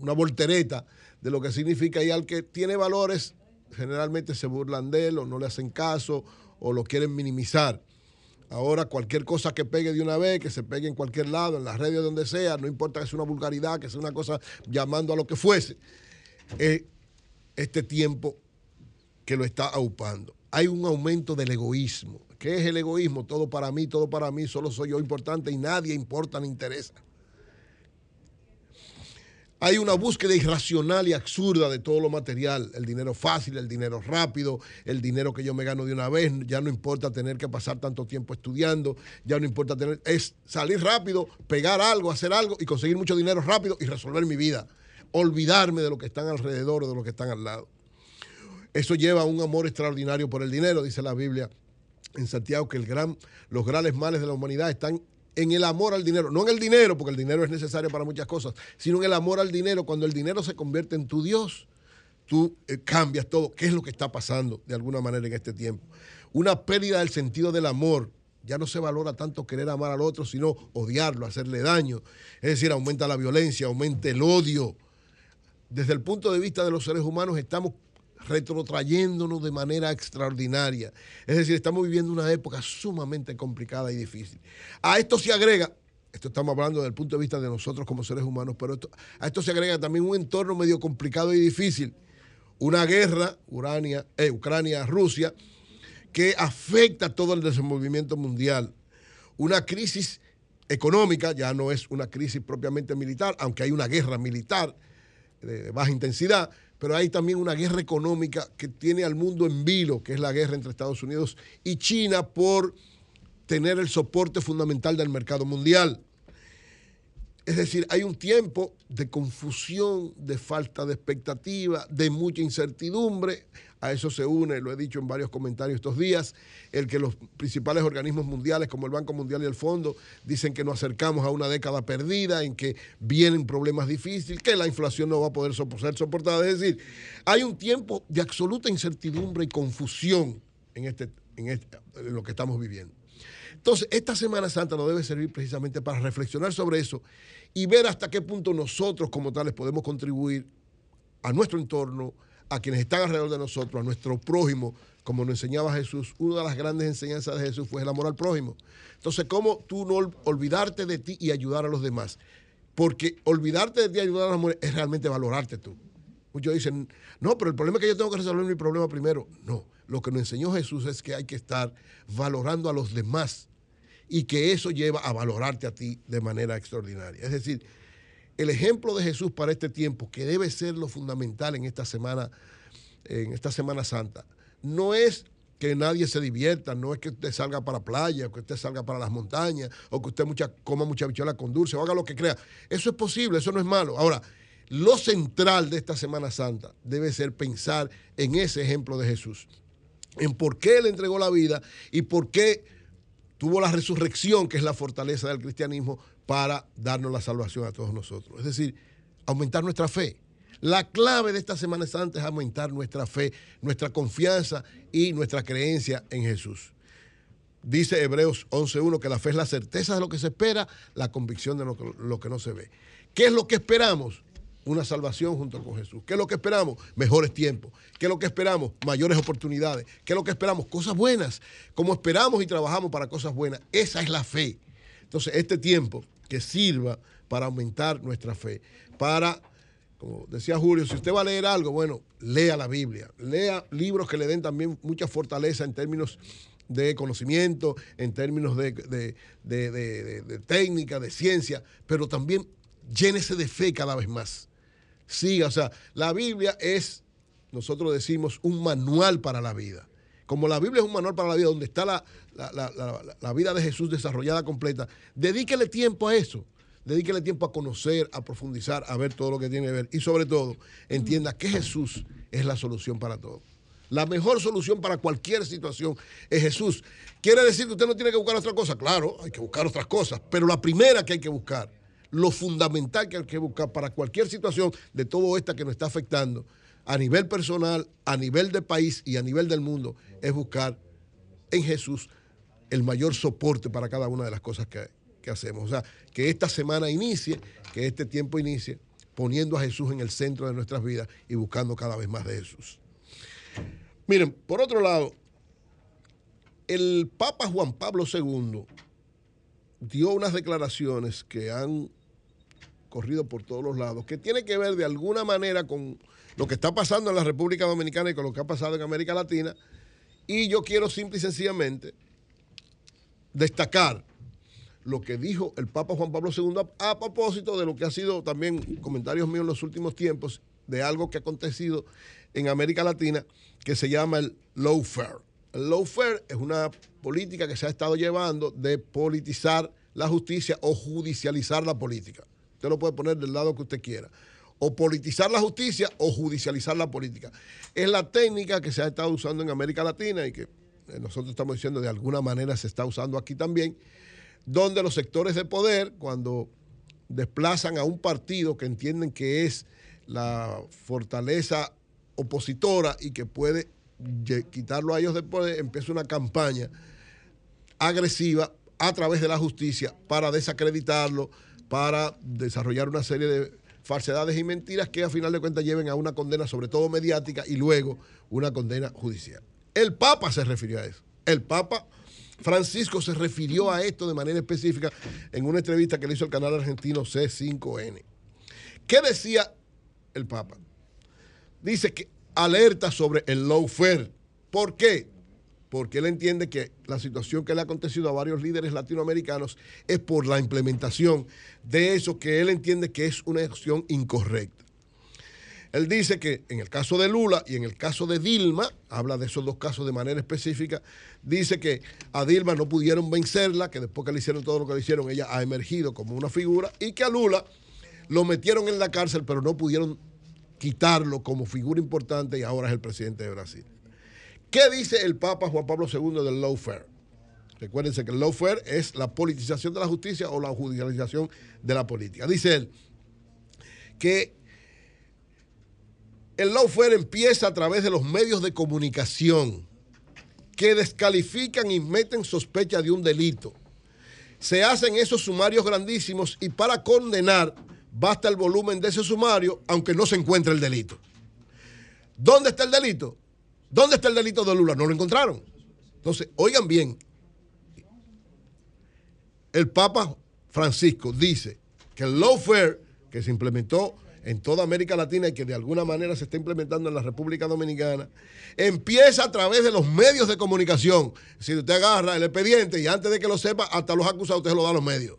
una voltereta de lo que significa y al que tiene valores generalmente se burlan de él o no le hacen caso o lo quieren minimizar. Ahora cualquier cosa que pegue de una vez, que se pegue en cualquier lado, en las redes, donde sea, no importa que sea una vulgaridad, que sea una cosa llamando a lo que fuese, es este tiempo que lo está aupando. Hay un aumento del egoísmo. ¿Qué es el egoísmo? Todo para mí, todo para mí, solo soy yo importante y nadie importa ni interesa. Hay una búsqueda irracional y absurda de todo lo material, el dinero fácil, el dinero rápido, el dinero que yo me gano de una vez, ya no importa tener que pasar tanto tiempo estudiando, ya no importa tener, es salir rápido, pegar algo, hacer algo y conseguir mucho dinero rápido y resolver mi vida, olvidarme de lo que están alrededor o de lo que están al lado. Eso lleva a un amor extraordinario por el dinero, dice la Biblia en Santiago, que el gran, los grandes males de la humanidad están en el amor al dinero. No en el dinero, porque el dinero es necesario para muchas cosas, sino en el amor al dinero. Cuando el dinero se convierte en tu Dios, tú eh, cambias todo. ¿Qué es lo que está pasando de alguna manera en este tiempo? Una pérdida del sentido del amor. Ya no se valora tanto querer amar al otro, sino odiarlo, hacerle daño. Es decir, aumenta la violencia, aumenta el odio. Desde el punto de vista de los seres humanos, estamos retrotrayéndonos de manera extraordinaria. Es decir, estamos viviendo una época sumamente complicada y difícil. A esto se agrega, esto estamos hablando desde el punto de vista de nosotros como seres humanos, pero a esto se agrega también un entorno medio complicado y difícil. Una guerra, Urania, eh, Ucrania-Rusia, que afecta todo el desenvolvimiento mundial. Una crisis económica, ya no es una crisis propiamente militar, aunque hay una guerra militar de baja intensidad, pero hay también una guerra económica que tiene al mundo en vilo, que es la guerra entre Estados Unidos y China por tener el soporte fundamental del mercado mundial. Es decir, hay un tiempo de confusión, de falta de expectativa, de mucha incertidumbre. A eso se une, lo he dicho en varios comentarios estos días, el que los principales organismos mundiales como el Banco Mundial y el Fondo dicen que nos acercamos a una década perdida, en que vienen problemas difíciles, que la inflación no va a poder ser soportada. Es decir, hay un tiempo de absoluta incertidumbre y confusión en, este, en, este- en lo que estamos viviendo. Entonces, esta Semana Santa nos debe servir precisamente para reflexionar sobre eso y ver hasta qué punto nosotros como tales podemos contribuir a nuestro entorno, a quienes están alrededor de nosotros, a nuestro prójimo, como nos enseñaba Jesús. Una de las grandes enseñanzas de Jesús fue el amor al prójimo. Entonces, ¿cómo tú no ol- olvidarte de ti y ayudar a los demás? Porque olvidarte de ti y ayudar a los demás es realmente valorarte tú. Muchos dicen, no, pero el problema es que yo tengo que resolver mi problema primero. No, lo que nos enseñó Jesús es que hay que estar valorando a los demás y que eso lleva a valorarte a ti de manera extraordinaria. Es decir, el ejemplo de Jesús para este tiempo, que debe ser lo fundamental en esta semana, en esta Semana Santa, no es que nadie se divierta, no es que usted salga para playa, que usted salga para las montañas, o que usted mucha, coma mucha bichuela con dulce, o haga lo que crea. Eso es posible, eso no es malo. Ahora, lo central de esta Semana Santa debe ser pensar en ese ejemplo de Jesús, en por qué Él entregó la vida y por qué tuvo la resurrección, que es la fortaleza del cristianismo, para darnos la salvación a todos nosotros. Es decir, aumentar nuestra fe. La clave de esta Semana Santa es aumentar nuestra fe, nuestra confianza y nuestra creencia en Jesús. Dice Hebreos 11.1 que la fe es la certeza de lo que se espera, la convicción de lo que, lo que no se ve. ¿Qué es lo que esperamos? Una salvación junto con Jesús. ¿Qué es lo que esperamos? Mejores tiempos. ¿Qué es lo que esperamos? Mayores oportunidades. ¿Qué es lo que esperamos? Cosas buenas. Como esperamos y trabajamos para cosas buenas. Esa es la fe. Entonces, este tiempo que sirva para aumentar nuestra fe, para como decía Julio, si usted va a leer algo, bueno, lea la Biblia, lea libros que le den también mucha fortaleza en términos de conocimiento, en términos de, técnica, de ciencia, pero también llénese de fe cada vez más. Siga, o sea, la Biblia es, nosotros decimos, un manual para la vida. Como la Biblia es un manual para la vida, donde está la, la- la- la- la vida de Jesús desarrollada completa, dedíquele tiempo a eso. Dedíquele tiempo a conocer, a profundizar, a ver todo lo que tiene que ver. Y sobre todo, entienda que Jesús es la solución para todo. La mejor solución para cualquier situación es Jesús. ¿Quiere decir que usted no tiene que buscar otra cosa? Claro, hay que buscar otras cosas. Pero la primera que hay que buscar, lo fundamental que hay que buscar para cualquier situación de todo esta que nos está afectando, a nivel personal, a nivel de país y a nivel del mundo, es buscar en Jesús el mayor soporte para cada una de las cosas que, que hacemos. O sea, que esta semana inicie, que este tiempo inicie, poniendo a Jesús en el centro de nuestras vidas y buscando cada vez más de Jesús. Miren, por otro lado, el Papa Juan Pablo II dio unas declaraciones que han corrido por todos los lados, que tiene que ver de alguna manera con lo que está pasando en la República Dominicana y con lo que ha pasado en América Latina. Y yo quiero simple y sencillamente destacar lo que dijo el Papa Juan Pablo II a, propósito de lo que ha sido también comentarios míos en los últimos tiempos de algo que ha acontecido en América Latina que se llama el lawfare. El lawfare es una política que se ha estado llevando de politizar la justicia o judicializar la política. Usted lo puede poner del lado que usted quiera. O politizar la justicia o judicializar la política. Es la técnica que se ha estado usando en América Latina y que eh, nosotros estamos diciendo de alguna manera se está usando aquí también, donde los sectores de poder, cuando desplazan a un partido que entienden que es la fortaleza opositora y que puede quitarlo a ellos de poder, empieza una campaña agresiva a través de la justicia para desacreditarlo, para desarrollar una serie de falsedades y mentiras que a final de cuentas lleven a una condena, sobre todo mediática, y luego una condena judicial. El Papa se refirió a eso. El Papa Francisco se refirió a esto de manera específica en una entrevista que le hizo el canal argentino C5N. ¿Qué decía el Papa? Dice que alerta sobre el lawfare. ¿Por qué? Porque él entiende que la situación que le ha acontecido a varios líderes latinoamericanos es por la implementación de eso que él entiende que es una acción incorrecta. Él dice que en el caso de Lula y en el caso de Dilma, habla de esos dos casos de manera específica, dice que a Dilma no pudieron vencerla, que después que le hicieron todo lo que le hicieron, ella ha emergido como una figura, y que a Lula lo metieron en la cárcel, pero no pudieron quitarlo como figura importante y ahora es el presidente de Brasil. ¿Qué dice el Papa Juan Pablo II del lawfare? Recuérdense que el lawfare es la politización de la justicia o la judicialización de la política. Dice él que el lawfare empieza a través de los medios de comunicación que descalifican y meten sospecha de un delito. Se hacen esos sumarios grandísimos y para condenar basta el volumen de ese sumario, aunque no se encuentre el delito. ¿Dónde está el delito? ¿Dónde está el delito de Lula? No lo encontraron. Entonces, oigan bien, el Papa Francisco dice que el lawfare que se implementó en toda América Latina y que de alguna manera se está implementando en la República Dominicana, empieza a través de los medios de comunicación. Si usted agarra el expediente y antes de que lo sepa, hasta los acusados usted se lo da a los medios.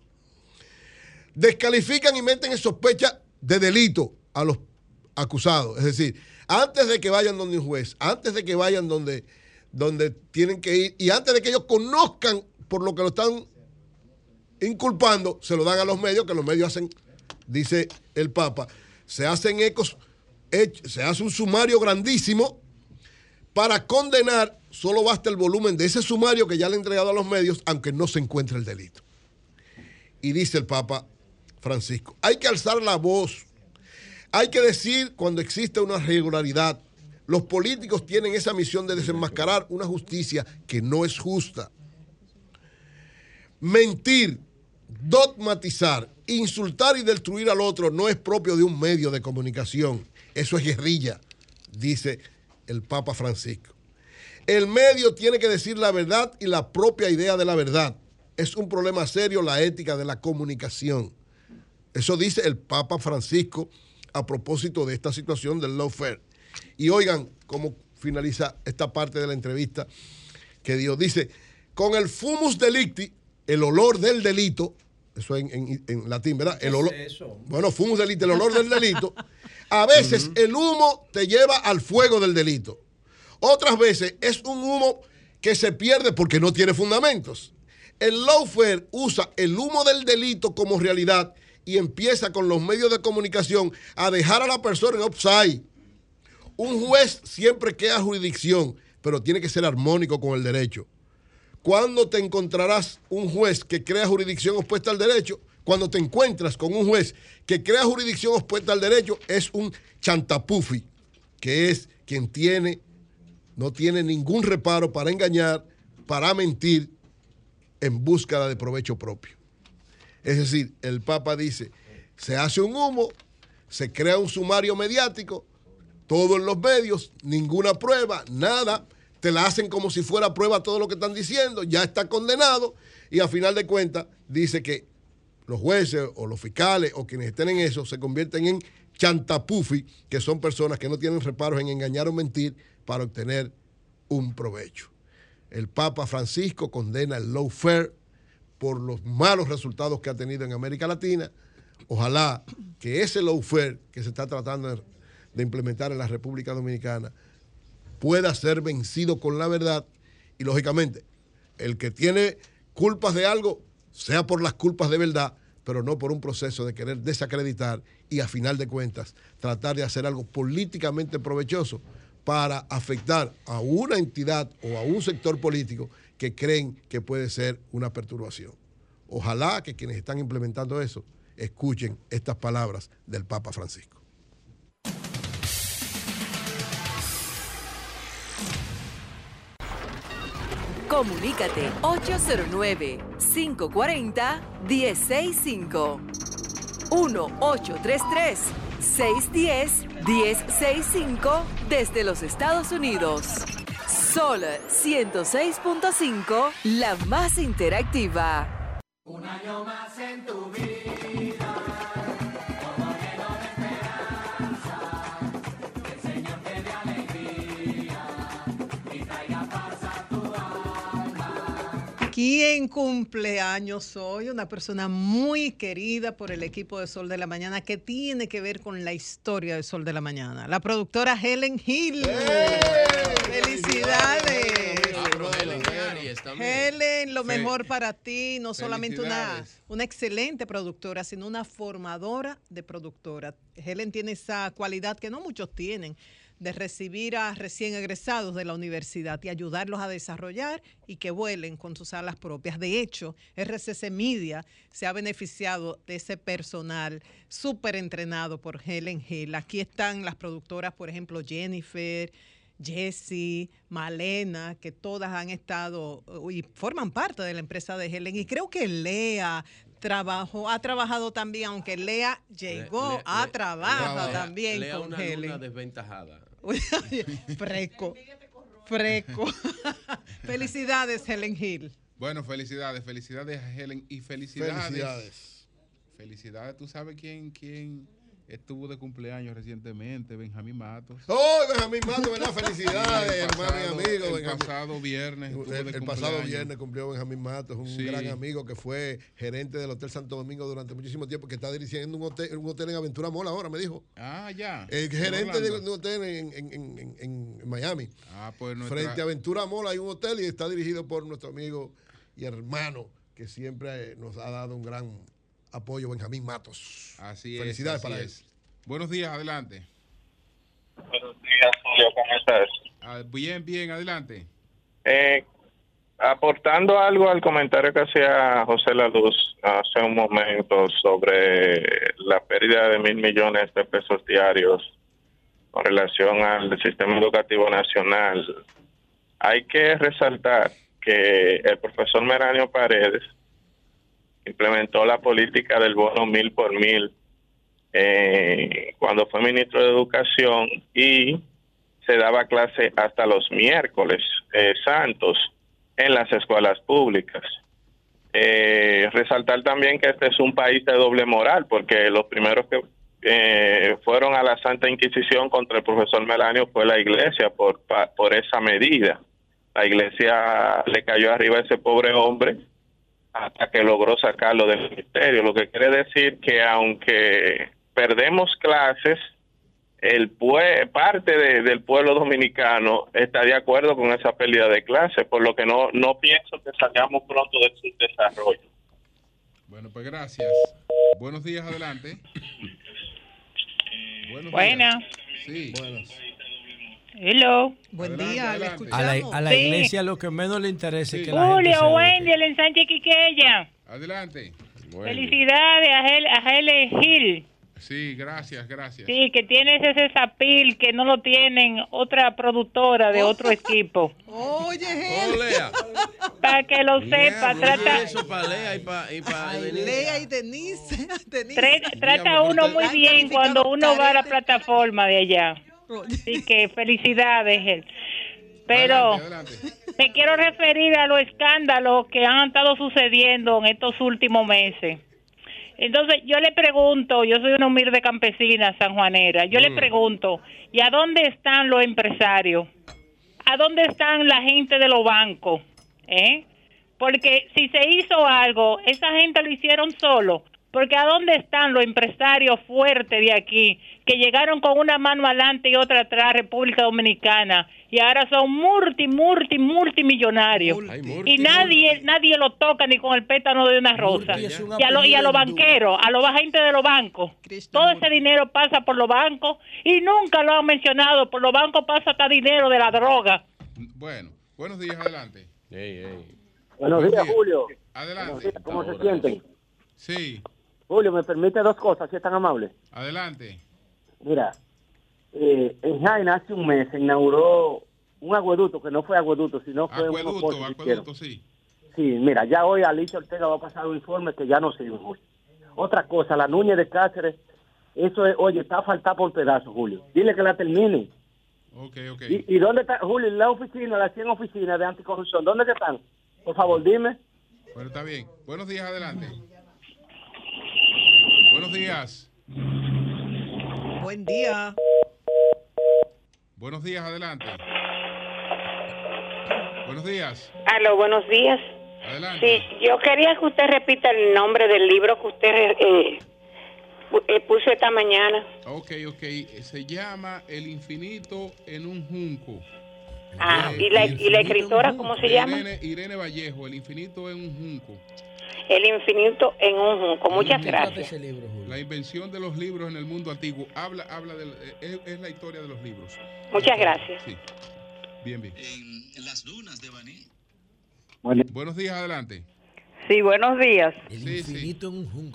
Descalifican y meten en sospecha de delito a los acusados. Es decir, antes de que vayan donde un juez, antes de que vayan donde, donde tienen que ir y antes de que ellos conozcan por lo que lo están inculpando, se lo dan a los medios, que los medios hacen, dice el Papa, se hacen ecos, se hace un sumario grandísimo para condenar, solo basta el volumen de ese sumario que ya le han entregado a los medios, aunque no se encuentre el delito. Y dice el Papa Francisco, hay que alzar la voz, hay que decir cuando existe una irregularidad. Los políticos tienen esa misión de desenmascarar una justicia que no es justa. Mentir, dogmatizar, insultar y destruir al otro no es propio de un medio de comunicación. Eso es guerrilla, dice el Papa Francisco. El medio tiene que decir la verdad y la propia idea de la verdad. Es un problema serio la ética de la comunicación. Eso dice el Papa Francisco a propósito de esta situación del lawfare. Y oigan cómo finaliza esta parte de la entrevista que Dios dice, con el fumus delicti, el olor del delito, eso en, en- en latín, ¿verdad? El olor, Bueno, fumus delicti, el olor del delito. A veces el humo te lleva al fuego del delito. Otras veces es un humo que se pierde porque no tiene fundamentos. El lawfare usa el humo del delito como realidad y empieza con los medios de comunicación a dejar a la persona en upside. Un juez siempre queda jurisdicción, pero tiene que ser armónico con el derecho. ¿Cuándo te encontrarás un juez que crea jurisdicción opuesta al derecho? Cuando te encuentras con un juez que crea jurisdicción opuesta al derecho, es un chantapufi, que es quien tiene, no tiene ningún reparo para engañar, para mentir en búsqueda de provecho propio. Es decir, el Papa dice, se hace un humo, se crea un sumario mediático, todo en los medios, ninguna prueba, nada, te la hacen como si fuera prueba todo lo que están diciendo, ya está condenado y a final de cuentas dice que los jueces o los fiscales o quienes estén en eso se convierten en chantapufi, que son personas que no tienen reparos en engañar o mentir para obtener un provecho. El Papa Francisco condena el lawfare por los malos resultados que ha tenido en América Latina. Ojalá que ese lawfare que se está tratando de- implementar en la República Dominicana pueda ser vencido con la verdad y lógicamente el que tiene culpas de algo sea por las culpas de verdad, pero no por un proceso de querer desacreditar y a final de cuentas tratar de hacer algo políticamente provechoso para afectar a una entidad o a un sector político que creen que puede ser una perturbación. Ojalá que quienes están implementando eso escuchen estas palabras del Papa Francisco. Comunícate 809-540-1065. 1-833-610-1065 desde los Estados Unidos. Sol 106.5, la más interactiva. Un año más en tu vida, alegría y traiga paz a tu alma. ¿Quién cumpleaños hoy? Una persona muy querida por el equipo de Sol de la Mañana que tiene que ver con la historia de Sol de la Mañana. La productora Helen Hill. ¡Felicidades! Helen, lo Sí. mejor para ti, no solamente una, una excelente productora, sino una formadora de productora. Helen tiene esa cualidad que no muchos tienen de recibir a recién egresados de la universidad y ayudarlos a desarrollar y que vuelen con sus alas propias. De hecho, RCC Media se ha beneficiado de ese personal súper entrenado por Helen Hill. Aquí están las productoras, por ejemplo, Jennifer, Jessie, Malena, que todas han estado y forman parte de la empresa de Helen. Y creo que Lea trabajó, ha trabajado también, aunque Lea llegó, Le- a le- trabaja Lea- también Lea con una luna Helen. desventajada. Freco. Freco. Felicidades, Helen Hill. Bueno, felicidades, felicidades a Helen y felicidades. Felicidades. Felicidades. ¿Tú sabes quién, quién estuvo de cumpleaños recientemente? Benjamín Matos. ¡Oh, Benjamín Mato, verdad! Felicidades, hermano y amigo. El Benjamín. pasado viernes. estuvo El, de el pasado viernes cumplió Benjamín Matos, un Sí. gran amigo que fue gerente del Hotel Santo Domingo durante muchísimo tiempo, que está dirigiendo un hotel, un hotel en Aventura Mola ahora, me dijo. Ah, ya. El ¿En gerente de un hotel en, en- en- en- en Miami. Ah, pues nuestra- Frente a Aventura Mola hay un hotel y está dirigido por nuestro amigo y hermano que siempre nos ha dado un gran apoyo, Benjamín Matos. Así es. Felicidades así para él. Buenos días, adelante. Buenos días, Julio, ¿cómo estás? Ah, bien, bien, adelante. Eh, aportando algo al comentario que hacía José La Luz hace un momento sobre la pérdida de mil millones de pesos diarios con relación al sistema educativo nacional, hay que resaltar que el profesor Meranio Paredes implementó la política del bono mil por mil eh, cuando fue ministro de Educación y se daba clase hasta los miércoles eh, santos en las escuelas públicas. Eh, resaltar también que este es un país de doble moral, porque los primeros que fueron a la Santa Inquisición contra el profesor Melanio fue la iglesia por, pa- por esa medida. La iglesia le cayó arriba a ese pobre hombre hasta que logró sacarlo del ministerio, lo que quiere decir que aunque perdemos clases, el pue- parte de- del pueblo dominicano está de acuerdo con esa pérdida de clases, por lo que no, no pienso que salgamos pronto de su desarrollo. Bueno, pues gracias. Buenos días, adelante. Buenos Buenas. días. Sí. Hello. Buen Adelante, día, le adelante. A la, a la Sí. iglesia lo que menos le interesa es que la gente Julio eduque. Wendy, el ensanche Quiqueya. Adelante. Felicidades a, Hel a Helen Hill. Sí, gracias, gracias. Sí, que tienes ese zapil que no lo tienen otra productora de otro equipo. Oye, Oh. Para que lo sepa, trata, Eso para Lea y para y pa Ay, Denise. Lea y Denise. Denise. tra- trata uno muy bien cuando uno va a la plataforma de allá. Así que felicidades. Pero Adelante, adelante. me quiero referir a los escándalos que han estado sucediendo en estos últimos meses. Entonces, yo le pregunto, yo soy una humilde campesina sanjuanera, yo le pregunto, ¿y a dónde están los empresarios? ¿A dónde están la gente de los bancos? ¿Eh? Porque si se hizo algo, esa gente lo hicieron solo. Porque ¿a dónde están los empresarios fuertes de aquí que llegaron con una mano adelante y otra atrás, República Dominicana, y ahora son multi, multi, multimillonarios? Ay, y nadie nadie lo toca ni con el pétalo de una rosa. Un Y a, lo- y a los banqueros, a los agentes de los bancos. Todo ese dinero pasa por los bancos y nunca lo han mencionado. Por los bancos pasa hasta dinero de la droga. Bueno, buenos días, adelante. Ey, ey. Buenos Buen días, día. Julio. Adelante. días, ¿Cómo se sienten? Sí, Julio, ¿me permite dos cosas, si es tan amable? adelante. Mira, eh, en Jaina hace un mes se inauguró un agueducto, que no fue agueducto, sino fue un Acueducto, acueducto, sí. Sí, mira, ya hoy Alicia Ortega va a pasar un informe que ya no sirve, Julio. Otra cosa, la Núñez de Cáceres, eso es, oye, está faltada por pedazos, Julio. Dile que la termine. Ok, ok. ¿Y, y dónde está, Julio, la oficina, las 100 oficinas de anticorrupción? ¿Dónde están? Por favor, dime. Bueno, está bien. Buenos días, adelante. Buenos días. Buen día. Buenos días, adelante. Buenos días. Aló, buenos días. Adelante. Sí, yo quería que usted repita el nombre del libro que usted eh, eh, puso esta mañana. Ok, ok. Se llama El infinito en un junco. Ah, Eh, y la, y la escritora. ¿cómo se llama? Irene Vallejo, El infinito en un junco. El infinito en un junco. Muchas gracias. La invención de los libros en el mundo antiguo. Habla, habla de, es, es la historia de los libros. Muchas gracias. Sí. Bien, bien. En las dunas de Baní. Buenos días, adelante. Sí, buenos días. Sí, sí.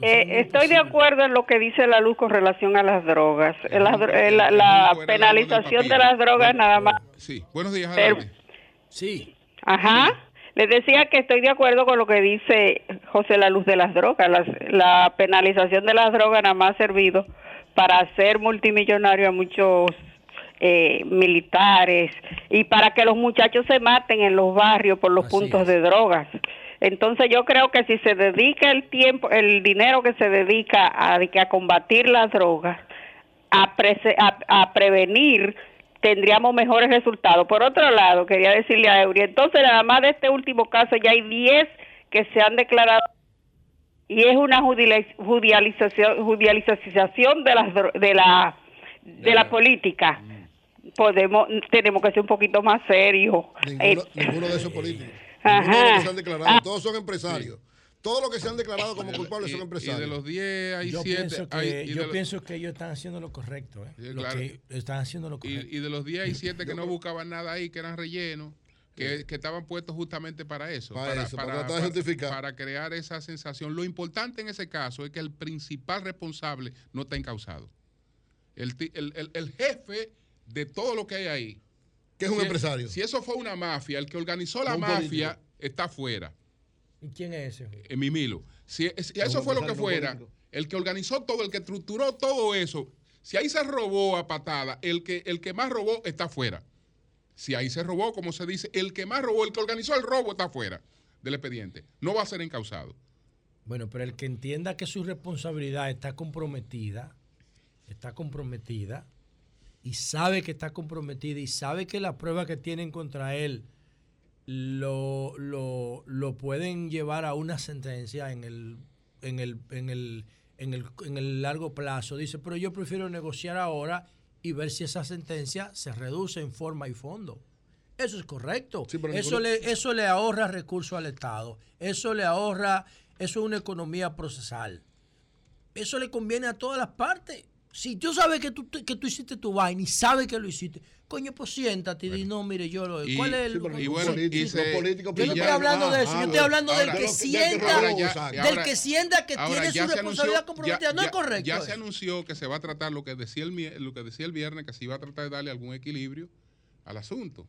Eh, estoy de acuerdo en lo que dice la luz con relación a las drogas. Eh, las dro- eh, la, la penalización de las drogas nada más. Sí, buenos días, Pero- adelante. Sí. Ajá. Les decía que estoy de acuerdo con lo que dice José La Luz de las drogas. Las- la penalización de las drogas nada más ha servido para hacer multimillonario a muchos eh, militares y para que los muchachos se maten en los barrios por los puntos de drogas. Entonces yo creo que si se dedica el tiempo, el dinero que se dedica a, a combatir las drogas, a, prese- a, a prevenir, tendríamos mejores resultados. Por otro lado, quería decirle a Eury, entonces nada más de este último caso ya hay 10 que se han declarado y es una judicialización, judicialización de las dro- de la de la política. Podemos tenemos que ser un poquito más serios. Ninguno, Eh, ninguno de esos políticos. Ajá. Ninguno de los que se han declarado. Ah. Todos son empresarios. Todos los que se han declarado como culpables son Y empresarios. de los 10 hay Yo 7. pienso que, yo pienso que ellos están haciendo lo correcto. ¿eh? Lo claro. que están haciendo lo correcto. Y, y de los 10 hay 7 que no buscaban nada ahí, que eran rellenos, que, que estaban puestos justamente para eso. Para eso, para tratar de justificar. para crear esa sensación. Lo importante en ese caso es que el principal responsable no está encausado. El, ti- el, el- el jefe de todo lo que hay ahí. Que es un si- empresario. Si eso fue una mafia, el que organizó la un mafia político. está fuera. ¿Y quién es ese? En Mimilo. Si, eso fue lo que fuera, político. el que organizó todo, el que estructuró todo eso, si ahí se robó a patada, el que, el que más robó está fuera. Si ahí se robó, como se dice, el que más robó, el que organizó el robo está fuera del expediente. No va a ser encausado. Bueno, pero el que entienda que su responsabilidad está comprometida, está comprometida, y sabe que está comprometida, y sabe que las pruebas que tienen contra él lo, lo, lo pueden llevar a una sentencia en el, en el, en el, en el, en el largo plazo. Dice, pero yo prefiero negociar ahora y ver si esa sentencia se reduce en forma y fondo. Eso es correcto. eso, le, eso le ahorra recursos al Estado. Eso le ahorra, eso es una economía procesal. Eso le conviene a todas las partes. Si tú sabes que tú, que tú hiciste tu vaina y sabes que lo hiciste, coño, pues siéntate y di, no, mire, yo lo... Y- ¿Cuál es el...? sí, y bueno, y y yo no estoy hablando de eso, ah, yo estoy hablando ahora- del que sienta, del Ahora- que sienta que Ahora, tiene su responsabilidad anunció- comprometida. ya- no es correcto. Ya eso. se anunció que se va a tratar lo que decía el, lo que decía el viernes, que se iba a tratar de darle algún equilibrio al asunto.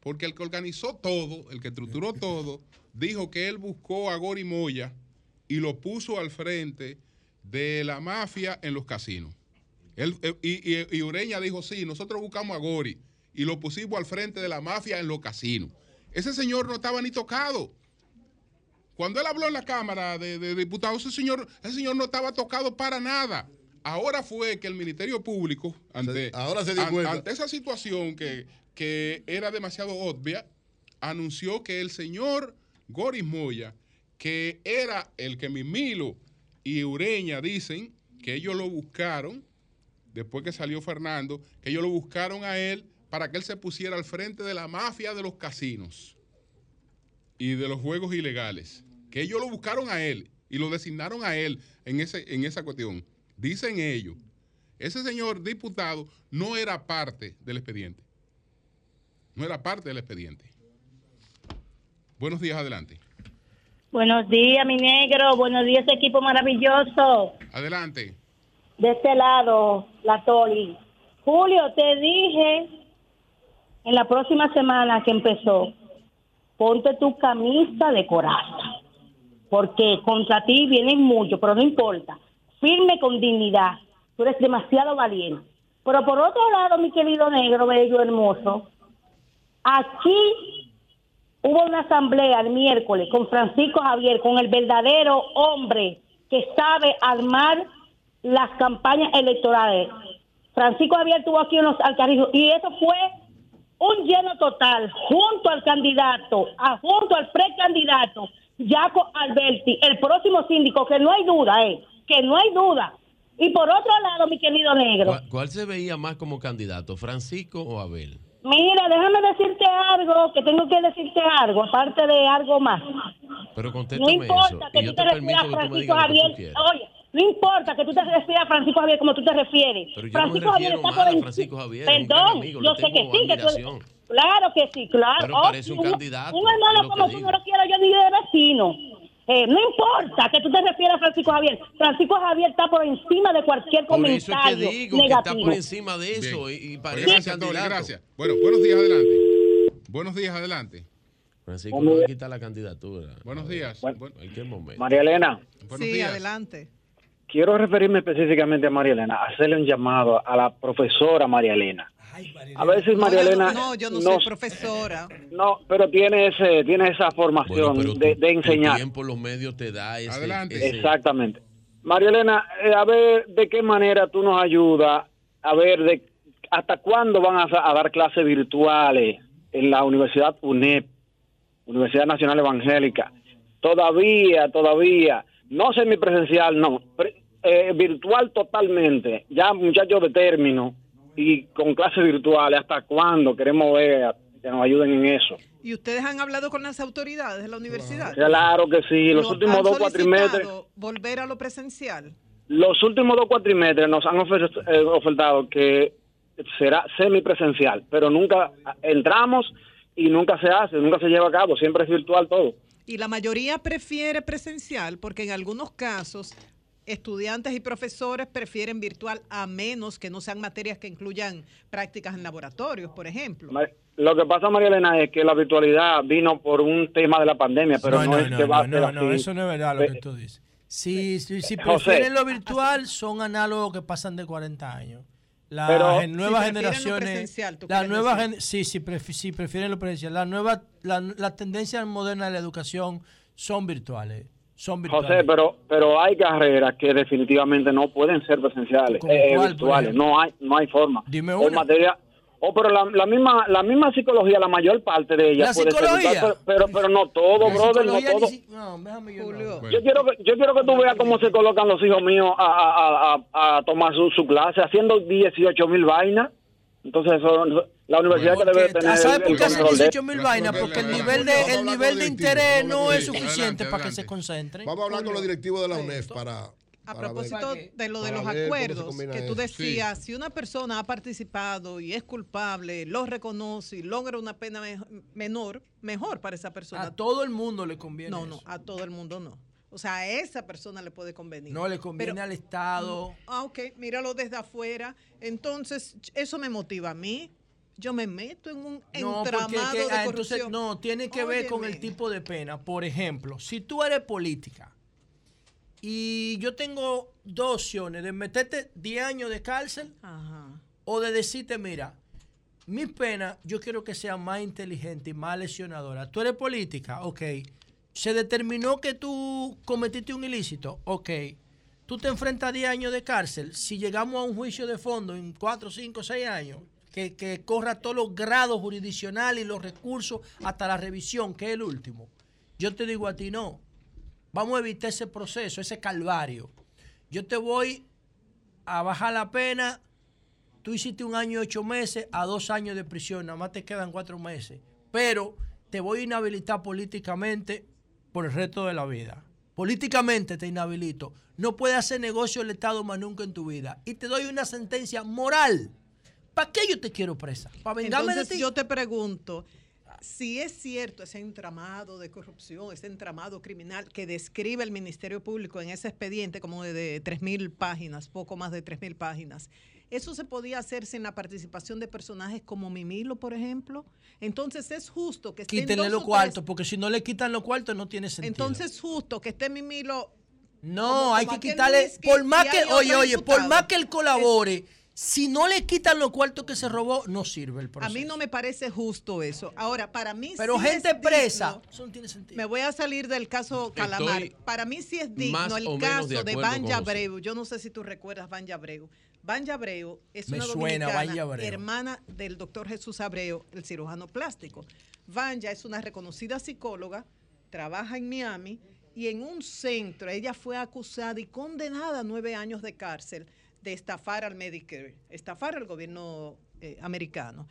Porque el que organizó todo, el que estructuró todo, dijo que él buscó a Gori Moya y lo puso al frente de la mafia en los casinos. Él, eh, y, y- y Ureña dijo, sí, nosotros buscamos a Gori y lo pusimos al frente de la mafia en los casinos. Ese señor no estaba ni tocado. Cuando él habló en la Cámara de, de Diputados, ese señor, ese señor no estaba tocado para nada. Ahora fue que el Ministerio Público, ante, ahora se dio an- cuenta. ante esa situación que, que era demasiado obvia, anunció que el señor Goris Moya, que era el que Mimilo y Ureña dicen que ellos lo buscaron, después que salió Fernando, que ellos lo buscaron a él para que él se pusiera al frente de la mafia de los casinos y de los juegos ilegales. Que ellos lo buscaron a él y lo designaron a él en, ese, en esa cuestión. Dicen ellos. Ese señor diputado no era parte del expediente. No era parte del expediente. Buenos días, adelante. Buenos días, mi negro. Buenos días, equipo maravilloso. Adelante. De este lado, la Toli. Julio, te dije en la próxima semana que empezó, ponte tu camisa de coraza, porque contra ti vienen muchos, pero no importa. Firme con dignidad. Tú eres demasiado valiente. Pero por otro lado, mi querido negro, bello, hermoso, aquí hubo una asamblea el miércoles con Francisco Javier, con el verdadero hombre que sabe armar las campañas electorales. Francisco Javier tuvo aquí unos alcarrizos y eso fue un lleno total junto al candidato, a, junto al precandidato, Jaco Alberti, el próximo síndico, que no hay duda, eh, que no hay duda. Y por otro lado, mi querido negro, ¿Cuál, cuál se veía más como candidato, Francisco o Abel? mira, déjame decirte algo, que tengo que decirte algo, aparte de algo más. Pero No importa eso. que tú te refieras a Francisco Javier. Oye, no importa que tú te refieras a Francisco Javier como tú te refieres. Pero yo Francisco no me Javier está por a en- Francisco Javier. es un gran Perdón, amigo, yo le sé que sí, que tú-. Claro que sí, claro. Pero Oh, parece un un- candidato, Un hermano como que tú digo. no lo quiero yo ni de vecino. Eh, no importa que tú te refieras a Francisco Javier. Francisco Javier está por encima de cualquier Por eso es que comentario digo que negativo. está por encima de eso Bien. y, y Pues parece candidato. gracias. Bueno, buenos días, adelante. Buenos días, adelante. Francisco no va a quitar la candidatura. Buenos días. En cualquier momento. María Elena, Buenos Sí, días. adelante. Quiero referirme específicamente a María Elena, hacerle un llamado a la profesora María Elena. A veces No, María no- Elena no, yo no soy profesora. no, pero tiene ese, tiene esa formación de, tu- de tu enseñar. tiempo, los medios te da ese... Adelante. ese- Exactamente. María Elena, eh, a ver de qué manera tú nos ayudas, a ver de hasta cuándo van a, a dar clases virtuales en la Universidad UNEP, Universidad Nacional Evangélica. Todavía, todavía, no semipresencial, no, eh, virtual totalmente. Ya muchachos de término y con clases virtuales, ¿hasta cuándo queremos ver que nos ayuden en eso? ¿Y ustedes han hablado con las autoridades de la universidad? Claro que sí, los ¿No últimos dos cuatrimestres. volver a lo presencial? Los últimos dos cuatrimestres nos han eh, ofertado que será semipresencial, pero nunca entramos y nunca se hace, nunca se lleva a cabo, siempre es virtual todo. Y la mayoría prefiere presencial porque en algunos casos estudiantes y profesores prefieren virtual a menos que no sean materias que incluyan prácticas en laboratorios, por ejemplo. Lo que pasa, María Elena, es que la virtualidad vino por un tema de la pandemia, pero no, no, es no, que va no, a ser no, no, así. eso no es verdad lo que tú dices. Si, si, si José. prefieren lo virtual, son análogos que pasan de 40 años. Las Pero- nuevas Si generaciones, las nuevas gen- sí, sí, sí, prefieren lo presencial. Las nuevas, la, las tendencias modernas de la educación son virtuales, son virtuales. José, pero pero hay carreras que definitivamente no pueden ser presenciales, ¿Cómo eh, virtuales, no hay no hay forma. Dime O una. materia o pero la, la misma la misma psicología, la mayor parte de ella ¿La puede ser psicología? virtual, pero, pero no todo, La brother, no todo. si- no, déjame yo no. Yo quiero, que, yo quiero que tú veas cómo se colocan los hijos míos a, a- a- a tomar su, su clase, haciendo 18 mil vainas. Entonces, eso, la universidad que debe tener ¿Sabes por qué hacen control de 18 mil vainas? Porque el nivel de, el nivel de interés no es suficiente para que se concentren. Vamos a hablar con los directivos de la UNEF para. A ver- propósito de lo de los acuerdos que tú decías, si una persona ha participado y es culpable, lo reconoce y logra una pena me- menor, mejor para esa persona. A todo el mundo le conviene. No, no, eso. a todo el mundo no. O sea, a esa persona le puede convenir. No le conviene Pero- al Estado. Ah, ok, míralo desde afuera. Entonces, eso me motiva a mí. Yo me meto en un No, porque es entramado que, de ah, entonces, corrupción. no, tiene que ver con el tipo de pena. Por ejemplo, si tú eres política y yo tengo dos opciones, de meterte 10 años de cárcel o de decirte, mira, mi pena yo quiero que sea más inteligente y más lesionadora. Tú eres política, ok. Se determinó que tú cometiste un ilícito, ok. Tú te enfrentas a 10 años de cárcel. Si llegamos a un juicio de fondo en 4, 5, 6 años, que, que corra todos los grados jurisdiccionales y los recursos hasta la revisión, que es el último. Yo te digo a ti, no. Vamos a evitar ese proceso, ese calvario. Yo te voy a bajar la pena. Tú hiciste un año y ocho meses a dos años de prisión, nada más te quedan cuatro meses. Pero te voy a inhabilitar políticamente por el resto de la vida. Políticamente te inhabilito. No puedes hacer negocio el Estado más nunca en tu vida. Y te doy una sentencia moral. ¿Para qué yo te quiero presa? ¿Para vengarme Entonces de ti? yo te pregunto, si es cierto ese entramado de corrupción, ese entramado criminal que describe el Ministerio Público en ese expediente como de, de 3.000 páginas, poco más de 3.000 páginas, ¿eso se podía hacer sin la participación de personajes como Mimilo, por ejemplo? Entonces es justo que Quítenle los cuartos, porque si no le quitan los cuartos no tiene sentido. Entonces es justo que esté Mimilo... No, como- hay como que quitarle, por más que, oye, oye, por más que él colabore, si no le quitan los cuartos que se robó, no sirve el A proceso. mí no me parece justo eso. Ahora, para mí Pero sí gente es presa, digno. eso no tiene sentido. Me voy a salir del caso Calamar. Estoy Para mí sí es digno el caso de de, José. Abreu. Yo no sé si tú recuerdas Van Abreu. Vanya Abreu es Me una suena, dominicana, Vanya Abreu. hermana del doctor Jesús Abreu, el cirujano plástico. Vanya es una reconocida psicóloga, trabaja en Miami y en un centro ella fue acusada y condenada a nueve años de cárcel de estafar al Medicare, estafar al gobierno eh, americano.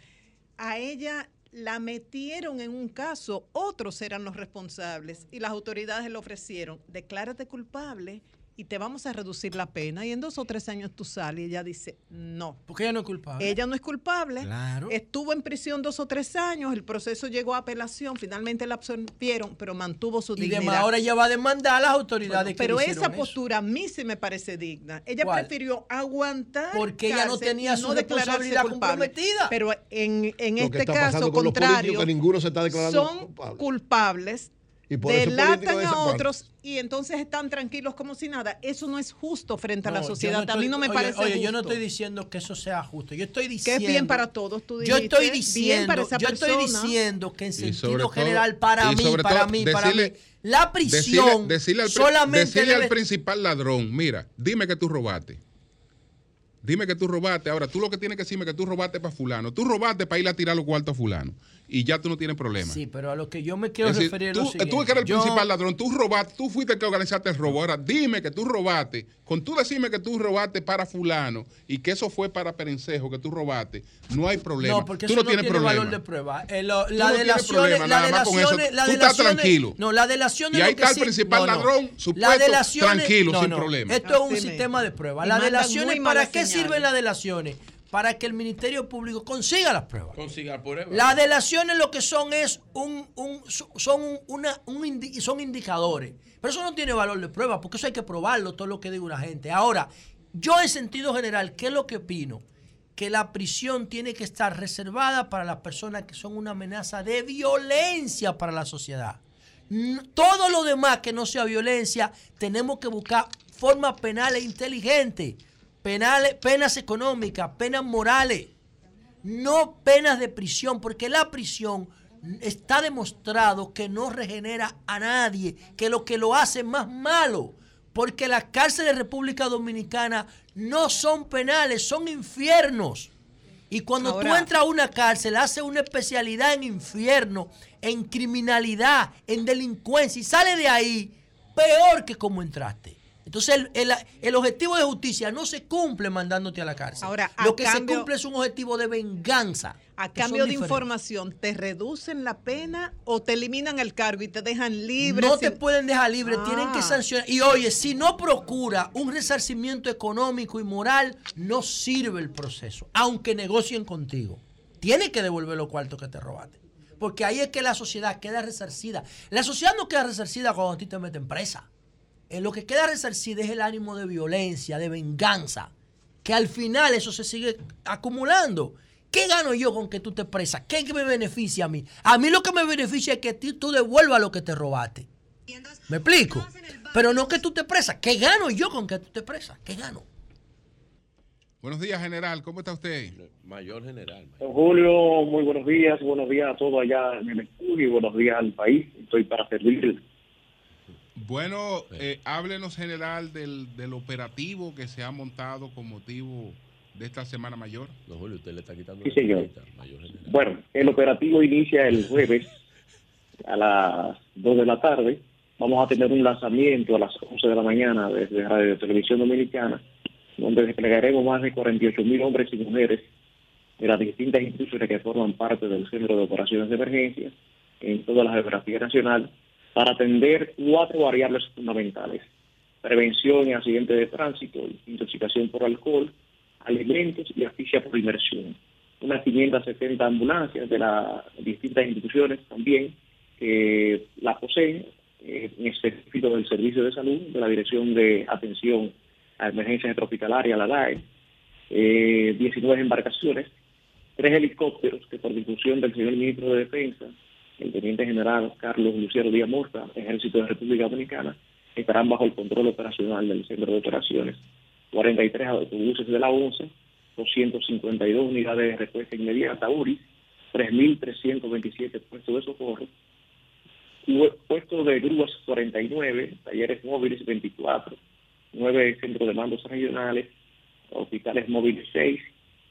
A ella la metieron en un caso, otros eran los responsables y las autoridades le ofrecieron, declárate culpable y te vamos a reducir la pena. Y en dos o tres años tú sales y ella dice, no. Porque ella no es culpable. Ella no es culpable. Claro. Estuvo en prisión dos o tres años, el proceso llegó a apelación, finalmente la absolvieron, pero mantuvo su Y dignidad. demás, ahora ella va a demandar a las autoridades Bueno, que pero esa eso. postura a mí sí me parece digna. Ella ¿Cuál? prefirió aguantar. Porque ella no tenía y su declararse responsabilidad culpable. comprometida. Pero en, en este caso contrario, que ninguno se está declarando son culpable. culpables. Y por eso políticos delatan a otros y entonces están tranquilos como si nada. Eso no es justo frente a la No, yo sociedad. no a mí estoy- no me oye, parece Oye, justo. yo no estoy diciendo que eso sea justo. Yo estoy que diciendo. es bien para todos, tú Yo dijiste. estoy bien diciendo, para esa yo estoy diciendo que en sentido todo- general para mí, para mí, para mí, la prisión Decirle, decirle al, solamente decirle al principal ladrón, mira, dime que tú robaste. Dime que tú robaste. Ahora, tú lo que tienes que decirme es que tú robaste para fulano. Tú robaste para ir a tirar los cuartos a fulano. Y ya tú no tienes problema. Sí, pero a lo que yo me quiero Es decir, referir es tú, lo siguiente. tú que eres el Yo- principal ladrón, tú robaste, tú fuiste el que organizaste el robo. Ahora dime que tú robaste, con tú decirme que tú robaste para fulano y que eso fue para Perencejo, que tú robaste, no hay problema. No, porque tú eso no tienes tiene problema. valor de prueba. Eh, lo- la no problema, la nada más con eso. la Tú estás tranquilo. No, la delación Y ahí está el principal ladrón, supuesto, tranquilo, sin problema. Esto es un sistema de prueba. Las delaciones, ¿para qué sirven las delaciones? Para que el Ministerio Público consiga las pruebas. Consiga pruebas. Las delaciones lo que son es un, un- son un- una, un indi- son indicadores. Pero eso no tiene valor de prueba, porque eso hay que probarlo, todo lo que diga una gente. Ahora, yo en sentido general, ¿qué es lo que opino? Que la prisión tiene que estar reservada para las personas que son una amenaza de violencia para la sociedad. Todo lo demás que no sea violencia, tenemos que buscar formas penales inteligentes, penales, penas económicas, penas morales no penas de prisión, porque la prisión está demostrado que no regenera a nadie, que lo que lo hace es más malo, porque las cárceles de República Dominicana no son penales, son infiernos. Y cuando tú entras a una cárcel, haces una especialidad en infierno, en criminalidad, en delincuencia, y sales de ahí peor que como entraste. Entonces el, el- el objetivo de justicia no se cumple mandándote a la cárcel. Ahora, a Lo que cambio- se cumple es un objetivo de venganza. A cambio de información, ¿te reducen la pena o te eliminan el cargo y te dejan libre? No te pueden dejar libre, tienen que Ah. sancionar. Y oye, si no procura un resarcimiento económico y moral, no sirve el proceso, aunque negocien contigo. Tienes que devolver los cuartos que te robaste. Porque ahí es que la sociedad queda resarcida. La sociedad no queda resarcida cuando a ti te meten presa. En lo que queda resarcida es el ánimo de violencia, de venganza. Que al final eso se sigue acumulando. ¿Qué gano yo con que tú te presas? ¿Qué me beneficia a mí? A mí lo que me beneficia es que ti- tú devuelvas lo que te robaste. ¿Me explico? Pero no que tú te presas. ¿Qué gano yo con que tú te presas? ¿Qué gano? Buenos días, general. ¿Cómo está usted? Mayor general. Don Julio, muy buenos días, buenos días a todos allá en el estudio y buenos días al país. Estoy para servirle. Bueno, eh, háblenos, general, del, del operativo que se ha montado con motivo de esta Semana Mayor. No, Julio, usted le está quitando Sí, señor. mayor. Bueno, el operativo inicia el jueves a las 2 de la tarde. Vamos a tener un lanzamiento a las 11 de la mañana desde Radio Televisión Dominicana, donde desplegaremos más de 48 mil hombres y mujeres de las distintas instituciones que forman parte del Centro de Operaciones de Emergencia en toda la geografía nacional para atender cuatro variables fundamentales. Prevención y accidentes de tránsito, intoxicación por alcohol, alimentos y asfixia por inmersión. Unas 570 ambulancias de las distintas instituciones también que la poseen, eh, en específico del Servicio de Salud, de la Dirección de Atención a Emergencias Hospitalarias, la DAE, eh, 19 embarcaciones, tres helicópteros que por discusión del señor ministro de Defensa, el teniente general Carlos Luciano Díaz Morta, Ejército de República Dominicana, estarán bajo el control operacional del Centro de Operaciones. 43 autobuses de la ONCE, 252 unidades de respuesta inmediata, URI, 3.327 puestos de socorro, pu- puestos de grúas 49, talleres móviles 24, 9 centros de mandos regionales, hospitales móviles 6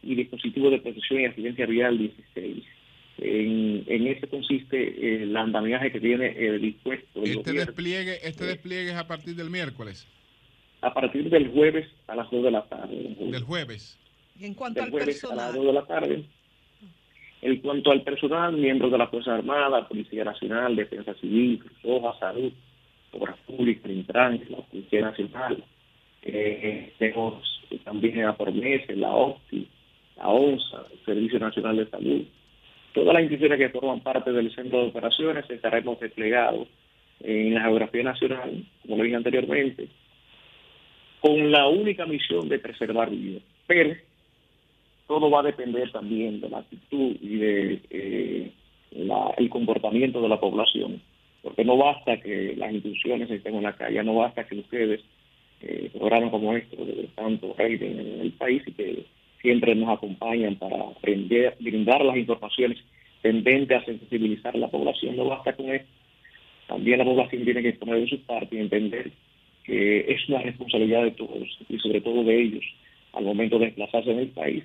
y dispositivos de protección y asistencia vial 16. En, en ese consiste eh, el andamiaje que tiene eh, dispuesto el Este gobierno despliegue, este despliegue es a partir del miércoles, a partir del jueves a las 2 de la tarde. del jueves. Y en cuanto del al jueves a las personal, 2 de la tarde. En cuanto al personal, miembros de la Fuerza Armada, Policía Nacional, Defensa Civil, Cruz Salud, Obras Públicas, Intran, la Policía Nacional, eh, tenemos también a por meses, la OPTI, la ONSA, el Servicio Nacional de Salud, todas las instituciones que forman parte del centro de operaciones estaremos desplegados en la geografía nacional, como lo dije anteriormente, con la única misión de preservar vidas. Pero todo va a depender también de la actitud y de eh, comportamiento de la población, porque no basta que las instituciones estén en la calle, no basta que ustedes, eh, como estos, de tanto rating en el país y que siempre nos acompañan para brindar, brindar las informaciones tendentes a sensibilizar a la población, no basta con esto. También la población tiene que poner de su parte y entender que es una responsabilidad de todos y sobre todo de ellos al momento de desplazarse en el país,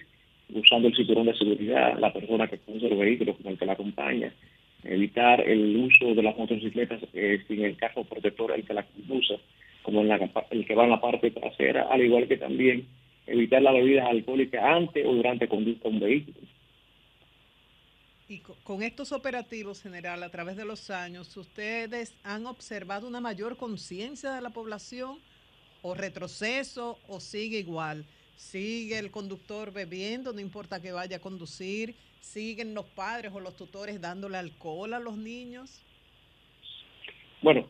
usando el cinturón de seguridad, la persona que conduce el vehículo como el que la acompaña, evitar el uso de las motocicletas eh, sin el casco protector el que la conduce, como en la, el que va en la parte trasera, al igual que también evitar las bebidas alcohólicas antes o durante conducta de un vehículo. y co- con estos operativos general a través de los años, ¿ustedes han observado una mayor conciencia de la población o retroceso o sigue igual? ¿Sigue el conductor bebiendo, no importa que vaya a conducir? ¿Siguen los padres o los tutores dándole alcohol a los niños? Bueno,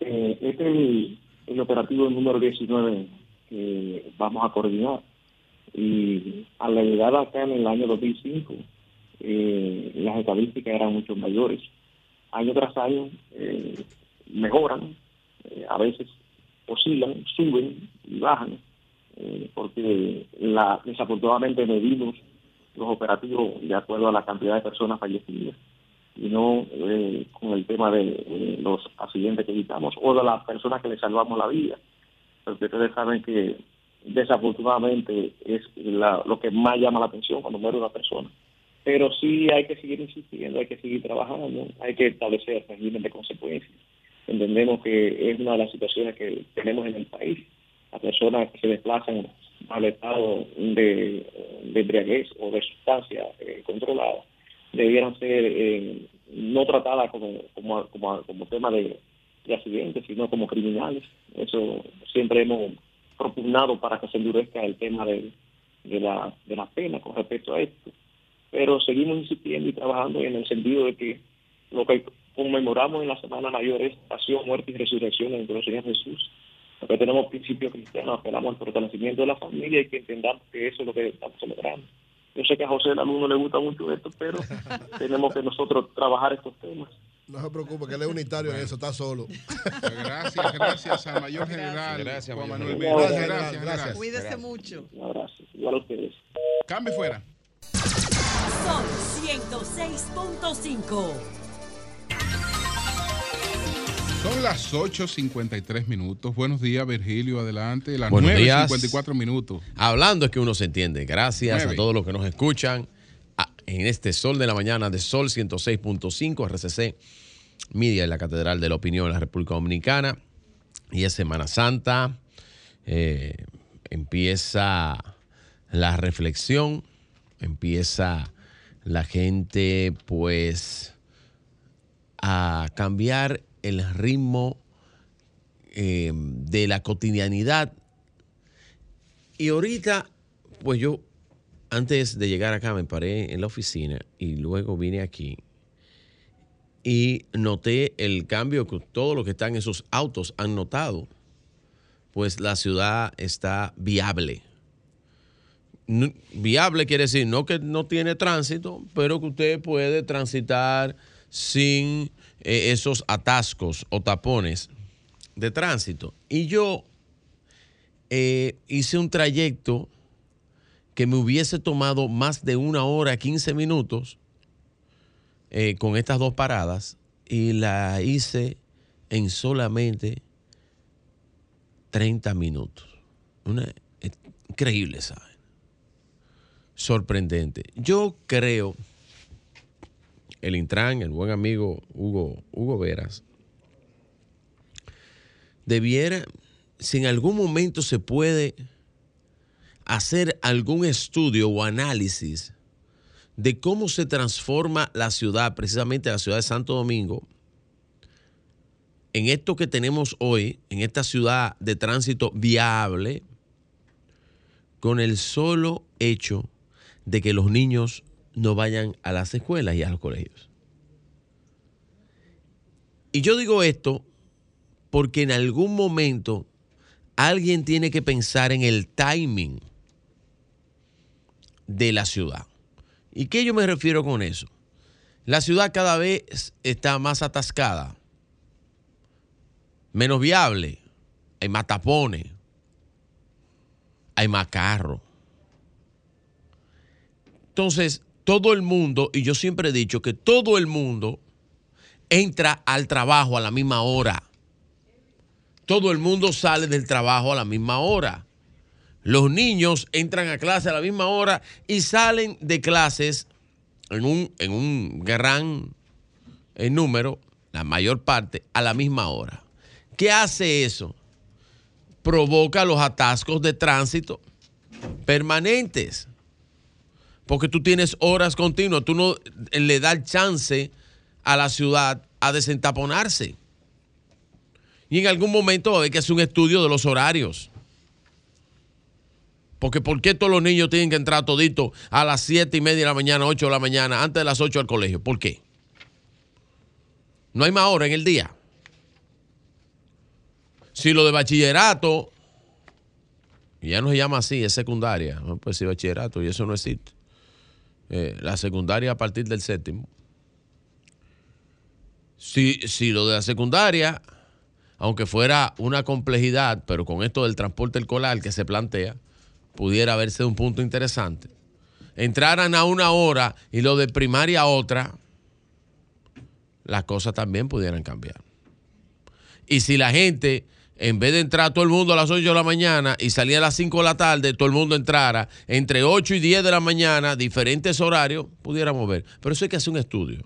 eh, este es el, el operativo número 19 que vamos a coordinar. Y a la llegada acá en el año 2005, eh, las estadísticas eran mucho mayores. Año tras año eh, mejoran, eh, a veces oscilan, suben y bajan, eh, porque la, desafortunadamente medimos los operativos de acuerdo a la cantidad de personas fallecidas y no eh, con el tema de eh, los accidentes que evitamos o de las personas que le salvamos la vida. Porque ustedes saben que desafortunadamente es la- lo que más llama la atención cuando muere una persona. Pero sí hay que seguir insistiendo, hay que seguir trabajando, hay que establecer regímenes de consecuencias. Entendemos que es una de las situaciones que tenemos en el país. Las personas que se desplazan al estado de, de embriaguez o de sustancia eh, controlada debieran ser eh, no tratadas como, tema de, de accidentes, sino como criminales. Eso siempre hemos propugnado para que se endurezca el tema de, de, la, de la pena con respecto a esto. Pero seguimos insistiendo y trabajando en el sentido de que lo que conmemoramos en la Semana Mayor es pasión, muerte y resurrección en nuestro Señor Jesús. Porque tenemos principios cristianos, apelamos al fortalecimiento de la familia y que entendamos que eso es lo que estamos celebrando. Yo sé que a José el alumno le gusta mucho esto, pero tenemos que nosotros trabajar estos temas. No se preocupe, que él es unitario en eso, está solo. Gracias, gracias al mayor general Gracias, Juan Manuel. Vélez. Gracias, Gracias, gracias. Cuídese mucho. Un abrazo. Igual a ustedes. Cambio fuera. Sol 106.5. Son las 8.53 minutos. Buenos días, Virgilio. Adelante. Las Buenos días. 9.54 minutos. Hablando es que uno se entiende. Gracias a todos los que nos escuchan en este Sol de la Mañana de Sol 106.5 RCC Media en la Catedral de la Opinión en la República Dominicana. Y es Semana Santa. Eh, empieza la reflexión. Empieza la gente pues a cambiar el ritmo eh, de la cotidianidad y ahorita, pues yo, antes de llegar acá, me paré en la oficina y luego vine aquí y noté el cambio que todos los que están en esos autos han notado. Pues la ciudad está viable. Viable quiere decir no que no tiene tránsito, pero que usted puede transitar sin eh, esos atascos o tapones de tránsito. Y yo eh, hice un trayecto que me hubiese tomado más de una hora, 15 minutos eh, con estas dos paradas y la hice en solamente 30 minutos. Una increíble, ¿sabes? Sorprendente. Yo creo, el Intran, el buen amigo Hugo, Hugo Veras, debiera, si en algún momento se puede hacer algún estudio o análisis de cómo se transforma la ciudad, precisamente la ciudad de Santo Domingo, en esto que tenemos hoy, en esta ciudad de tránsito viable, con el solo hecho de que los niños no vayan a las escuelas y a los colegios. Y yo digo esto porque en algún momento alguien tiene que pensar en el timing de la ciudad. ¿Y qué yo me refiero con eso? La ciudad cada vez está más atascada, menos viable, hay más tapones, hay más carros. Entonces, todo el mundo, y yo siempre he dicho que todo el mundo entra al trabajo a la misma hora. Todo el mundo sale del trabajo a la misma hora. Los niños entran a clase a la misma hora y salen de clases en un, en un gran eh, número, la mayor parte, a la misma hora. ¿Qué hace eso? Provoca los atascos de tránsito permanentes. Porque tú tienes horas continuas, tú no le das chance a la ciudad a desentaponarse. Y en algún momento va a haber que hacer un estudio de los horarios. Porque ¿por qué todos los niños tienen que entrar toditos a las 7 y media de la mañana, 8 de la mañana, antes de las 8 al colegio? ¿Por qué? No hay más hora en el día. Si lo de bachillerato, ya no se llama así, es secundaria. ¿no? Pues sí, bachillerato, y eso no existe. Eh, la secundaria a partir del séptimo. Si lo de la secundaria, aunque fuera una complejidad, pero con esto del transporte escolar que se plantea, pudiera verse un punto interesante. Entraran a una hora y lo de primaria a otra, las cosas también pudieran cambiar. Y si la gente, en vez de entrar todo el mundo a las 8 de la mañana y salir a las 5 de la tarde, todo el mundo entrara entre 8 y 10 de la mañana, diferentes horarios, pudiéramos ver. Pero eso hay que hacer un estudio.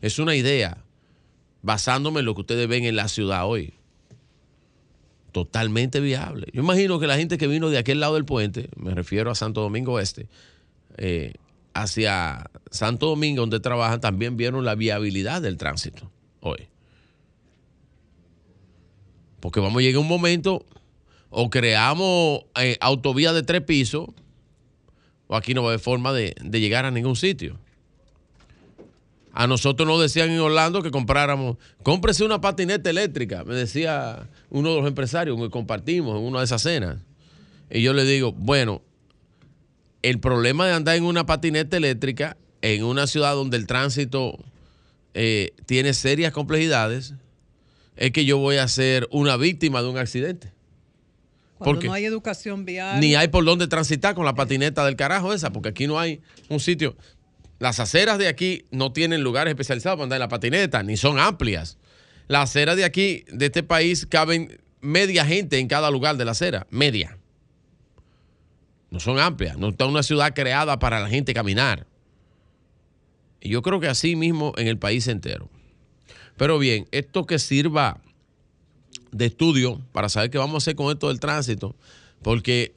Es una idea, basándome en lo que ustedes ven en la ciudad hoy totalmente viable. Yo imagino que la gente que vino de aquel lado del puente, me refiero a Santo Domingo Este, hacia Santo Domingo, donde trabajan, también vieron la viabilidad del tránsito hoy. Porque vamos a llegar a un momento, o creamos eh, autovías de tres pisos, o aquí no va a haber forma de llegar a ningún sitio. A nosotros nos decían en Orlando que compráramos, cómprese una patineta eléctrica, me decía uno de los empresarios que compartimos en una de esas cenas. Y yo le digo, bueno, el problema de andar en una patineta eléctrica en una ciudad donde el tránsito eh, tiene serias complejidades es que yo voy a ser una víctima de un accidente. Cuando Porque no hay educación vial. ni hay por dónde transitar con la patineta del carajo esa, porque aquí no hay un sitio. Las aceras de aquí no tienen lugares especializados para andar en la patineta, ni son amplias. Las aceras de aquí, de este país, caben media gente en cada lugar de la acera, media. No son amplias, no está una ciudad creada para la gente caminar. Y yo creo que así mismo en el país entero. Pero bien, esto que sirva de estudio para saber qué vamos a hacer con esto del tránsito, porque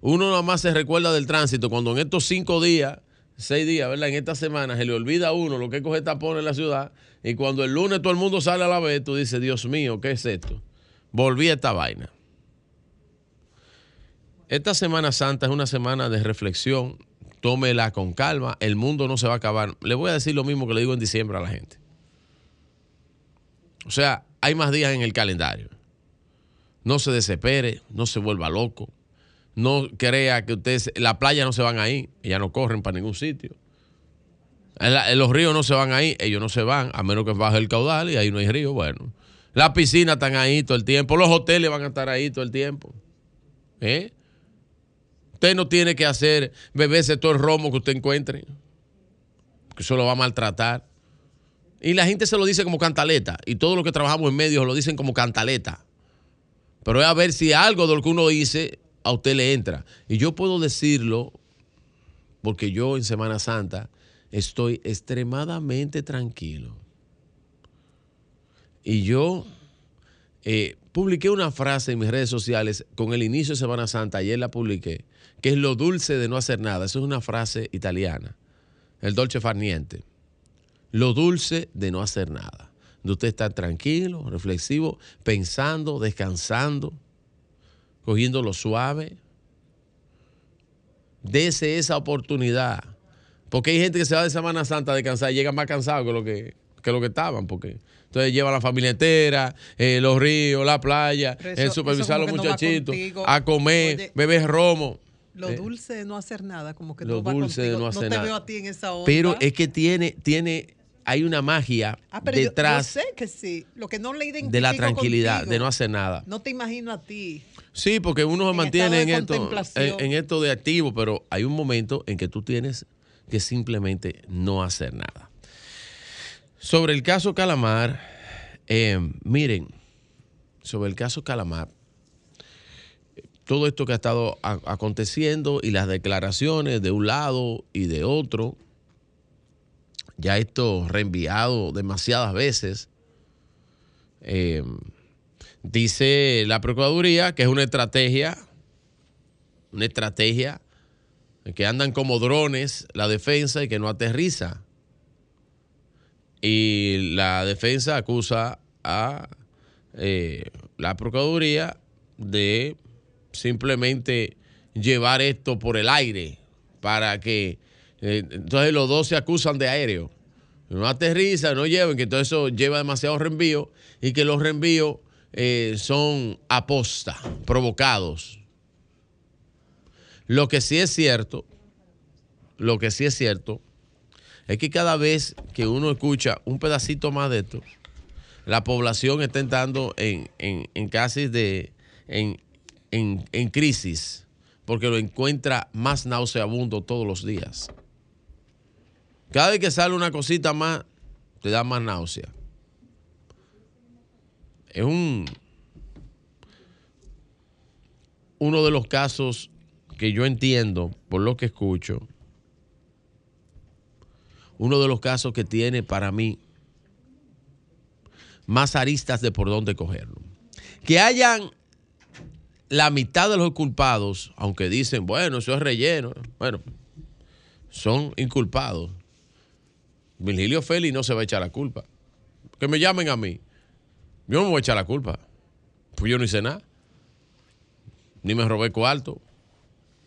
uno nada más se recuerda del tránsito cuando en estos cinco días, seis días, ¿verdad? En esta semana se le olvida a uno lo que es coger tapón en la ciudad y cuando el lunes todo el mundo sale a la vez, tú dices, Dios mío, ¿qué es esto? Volví a esta vaina. Esta Semana Santa es una semana de reflexión, tómela con calma, el mundo no se va a acabar. Le voy a decir lo mismo que le digo en diciembre a la gente. O sea, hay más días en el calendario. No se desespere, no se vuelva loco. No crea que ustedes, la playa no se van ahí, ya no corren para ningún sitio. Los ríos no se van ahí, ellos no se van, a menos que baje el caudal y ahí no hay río. Bueno, las piscinas están ahí todo el tiempo, los hoteles van a estar ahí todo el tiempo. ¿Eh? Usted no tiene que hacer beberse todo el romo que usted encuentre, que eso lo va a maltratar. Y la gente se lo dice como cantaleta. Y todos los que trabajamos en medios lo dicen como cantaleta. Pero es a ver si algo de lo que uno dice a usted le entra. Y yo puedo decirlo porque yo en Semana Santa estoy extremadamente tranquilo. Y yo eh, publiqué una frase en mis redes sociales con el inicio de Semana Santa, ayer la publiqué, que es lo dulce de no hacer nada. Eso es una frase italiana, el dolce far niente. Lo dulce de no hacer nada. De usted estar tranquilo, reflexivo, pensando, descansando, cogiendo lo suave. Dese esa oportunidad. Porque hay gente que se va de Semana Santa a descansar y llega más cansado que lo que, que lo que estaban. Porque entonces lleva a la familia entera, eh, los ríos, la playa, eso- el supervisar a los no muchachitos, a comer, Oye, beber romo. Lo Eh, dulce de no hacer nada, como que lo no va dulce de contigo. no hacer te nada. veo a ti en esa onda. Pero es que tiene, tiene, hay una magia Ah, pero detrás yo, sé que sí. Lo que no le identifico de la tranquilidad, contigo, de no hacer nada. No te imagino a ti. Sí, porque uno se mantiene en esto, en, esto de activo, pero hay un momento en que tú tienes que simplemente no hacer nada. Sobre el caso Calamar, eh, miren, sobre el caso Calamar, todo esto que ha estado a- aconteciendo y las declaraciones de un lado y de otro, ya esto reenviado demasiadas veces. eh, dice la Procuraduría que es una estrategia, una estrategia que andan como drones la defensa y que no aterriza. Y la defensa acusa a eh, la Procuraduría de simplemente llevar esto por el aire para que eh, entonces los dos se acusan de aéreo. No aterriza, no lleven, que todo eso lleva demasiado reenvío y que los reenvíos eh, son aposta, provocados. Lo que sí es cierto, lo que sí es cierto, es que cada vez que uno escucha un pedacito más de esto, la población está entrando en, en, en casi de, en, en, crisis, porque lo encuentra más nauseabundo todos los días. Cada vez que sale una cosita más, te da más náusea. Es un uno de los casos que yo entiendo, por lo que escucho, uno de los casos que tiene para mí más aristas de por dónde cogerlo. Que hayan la mitad de los culpados, aunque dicen, bueno, eso es relleno, bueno, son inculpados. Virgilio Félix no se va a echar la culpa. Que me llamen a mí. Yo no me voy a echar la culpa. Pues yo no hice nada. Ni me robé cuarto.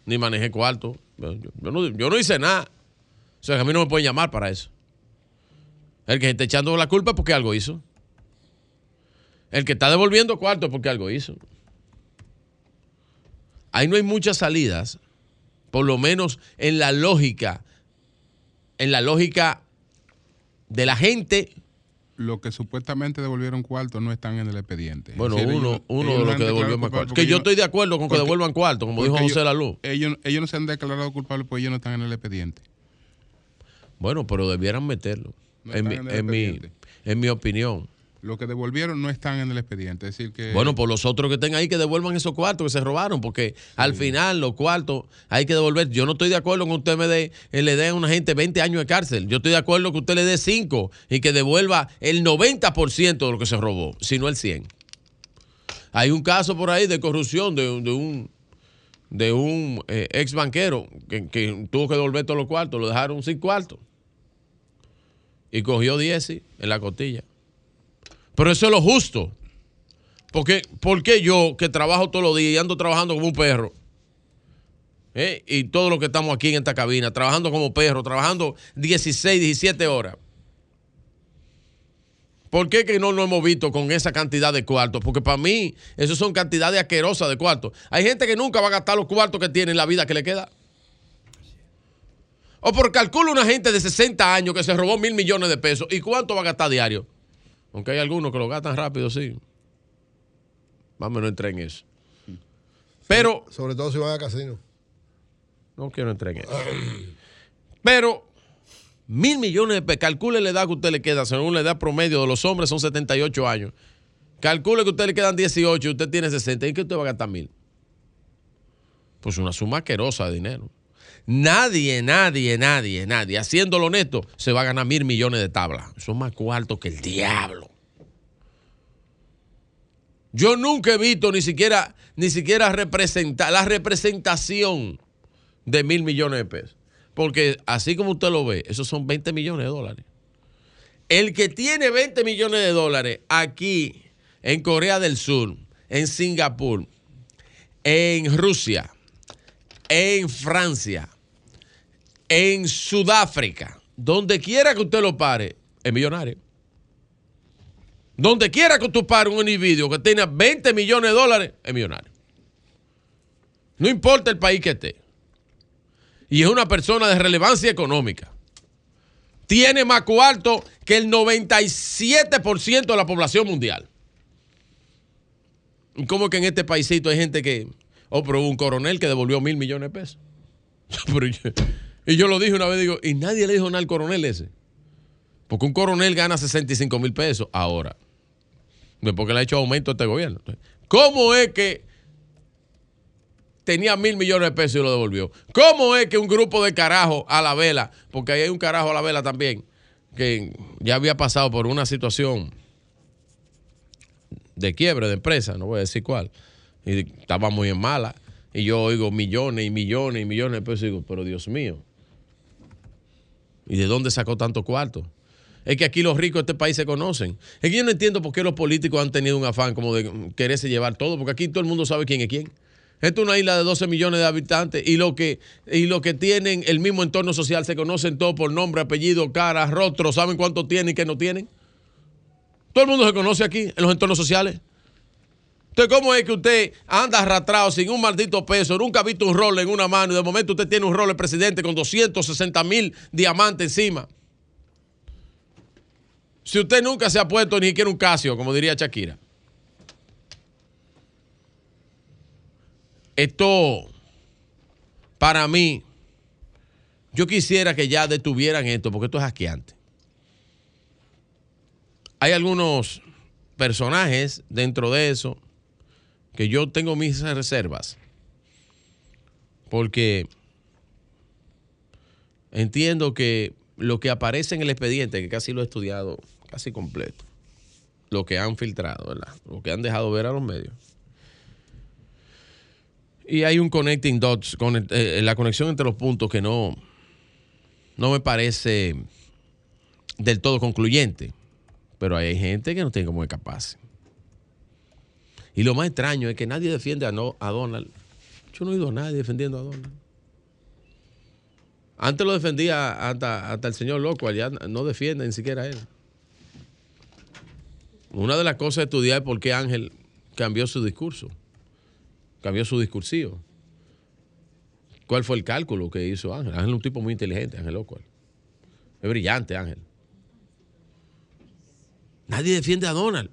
Ni manejé cuarto. Yo, no, yo no hice nada. O sea, que a mí no me pueden llamar para eso. El que está echando la culpa es porque algo hizo. El que está devolviendo cuarto es porque algo hizo. Ahí no hay muchas salidas. Por lo menos en la lógica. En la lógica de la gente. Los que supuestamente devolvieron cuarto no están en el expediente. Bueno, decir, uno, ellos- uno ellos de los que devolvió más cuarto. porque Que yo estoy de acuerdo con que devuelvan cuarto, como dijo José Laluz. Ellos, ellos no se han declarado culpables porque ellos no están en el expediente. Bueno, pero debieran meterlo. No en, mi, en mi, en mi opinión. Los que devolvieron no están en el expediente. Es decir, que. Bueno, por los otros que estén ahí que devuelvan esos cuartos que se robaron, porque al final los cuartos hay que devolver. Yo no estoy de acuerdo con que usted me dé, eh, le dé a una gente 20 años de cárcel. Yo estoy de acuerdo que usted le dé 5 y que devuelva el 90% de lo que se robó, si no el 100. Hay un caso por ahí de corrupción de, de un de un eh, ex banquero que, que tuvo que devolver todos los cuartos, lo dejaron sin cuartos. Y cogió 10 sí, en la costilla. Pero eso es lo justo. Porque, porque yo, que trabajo todos los días y ando trabajando como un perro, ¿eh? y todos los que estamos aquí en esta cabina, trabajando como perro, trabajando 16, 17 horas. ¿Por qué que no lo hemos visto con esa cantidad de cuartos? Porque para mí, eso son cantidades asquerosas de cuartos. Hay gente que nunca va a gastar los cuartos que tiene en la vida que le queda. O por calculo una gente de 60 años que se robó mil millones de pesos. ¿Y cuánto va a gastar diario? Aunque hay algunos que lo gastan rápido, sí. Vamos, no entré en eso. Pero. Sobre todo si van a casino. No quiero entrar en eso. Pero, mil millones de pesos. Calcule la edad que usted le queda, según la edad promedio de los hombres son 78 años. Calcule que a usted le quedan 18 y usted tiene 60. ¿Y qué usted va a gastar mil? Pues una suma asquerosa de dinero. Nadie, nadie, nadie, nadie, haciéndolo honesto, se va a ganar mil millones de tablas. Son más cuartos que el diablo. Yo nunca he visto ni siquiera, ni siquiera la representación de mil millones de pesos. Porque así como usted lo ve, esos son 20 millones de dólares. El que tiene 20 millones de dólares aquí en Corea del Sur, en Singapur, en Rusia, en Francia, en Sudáfrica, donde quiera que usted lo pare, es millonario. Donde quiera que tú pare un individuo que tenga 20 millones de dólares, es millonario. No importa el país que esté. Y es una persona de relevancia económica. Tiene más cuarto que el 97% de la población mundial. ¿Y cómo que en este paisito hay gente que... Oh, pero hubo un coronel que devolvió mil millones de pesos. Pero yo- y yo lo dije una vez, digo, y nadie le dijo nada al coronel ese. Porque un coronel gana 65 mil pesos ahora. Después que le ha hecho aumento a este gobierno. ¿Cómo es que tenía mil millones de pesos y lo devolvió? ¿Cómo es que un grupo de carajo a la vela, porque ahí hay un carajo a la vela también, que ya había pasado por una situación de quiebre de empresa, no voy a decir cuál, y estaba muy en mala, y yo oigo millones y millones y millones de pesos y digo, pero Dios mío, ¿y de dónde sacó tanto cuarto? Es que aquí los ricos de este país se conocen. Es que yo no entiendo por qué los políticos han tenido un afán como de quererse llevar todo, porque aquí todo el mundo sabe quién es quién. Esto es una isla de 12 millones de habitantes y lo que, y lo que tienen el mismo entorno social se conocen todos por nombre, apellido, cara, rostro, saben cuánto tienen y qué no tienen. Todo el mundo se conoce aquí en los entornos sociales. Entonces, ¿cómo es que usted anda arrastrado sin un maldito peso? Nunca ha visto un rol en una mano y de momento usted tiene un rol de presidente con 260 mil diamantes encima. Si usted nunca se ha puesto ni siquiera un casio, como diría Shakira. Esto, para mí, yo quisiera que ya detuvieran esto, porque esto es asqueante. Hay algunos personajes dentro de eso que yo tengo mis reservas. Porque entiendo que lo que aparece en el expediente, que casi lo he estudiado casi completo, lo que han filtrado, ¿verdad? Lo que han dejado ver a los medios. Y hay un connecting dots, con, eh, la conexión entre los puntos que no, no me parece del todo concluyente. Pero hay gente que no tiene cómo escaparse. Y lo más extraño es que nadie defiende a, no, a Donald. Yo no he oído a nadie defendiendo a Donald. Antes lo defendía hasta, hasta el señor loco, allá no defiende ni siquiera a él. Una de las cosas de estudiar es por qué Ángel cambió su discurso, cambió su discursivo. ¿Cuál fue el cálculo que hizo Ángel? Ángel es un tipo muy inteligente, Ángel Locual. Es brillante, Ángel. Nadie defiende a Donald.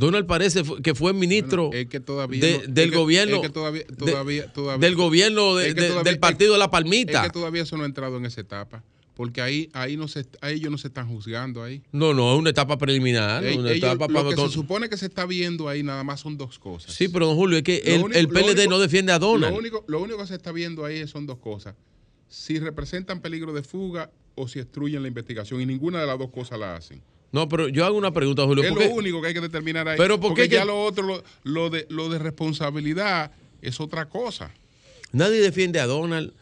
Donald parece que fue ministro es que todavía de- no- es del gobierno es del gobierno es del partido de la Es Palmita. que todavía eso no ha entrado en esa etapa. Porque ahí, ahí, no se, ahí ellos no se están juzgando ahí. No, no, es una etapa preliminar. Una ellos- etapa lo para- que se supone que se está viendo ahí nada más son dos cosas. Sí, pero don Julio, es que el, único- el lo PLD único- no defiende a Donald. Lo único, lo único que se está viendo ahí son dos cosas. Si representan peligro de fuga o si obstruyen la investigación. Y ninguna de las dos cosas la hacen. No, pero yo hago una pregunta, Julio. es ¿por lo único que hay que determinar ahí. Pero ¿por porque ya que- lo otro, lo, lo de, lo de responsabilidad es otra cosa. Nadie defiende a Donald.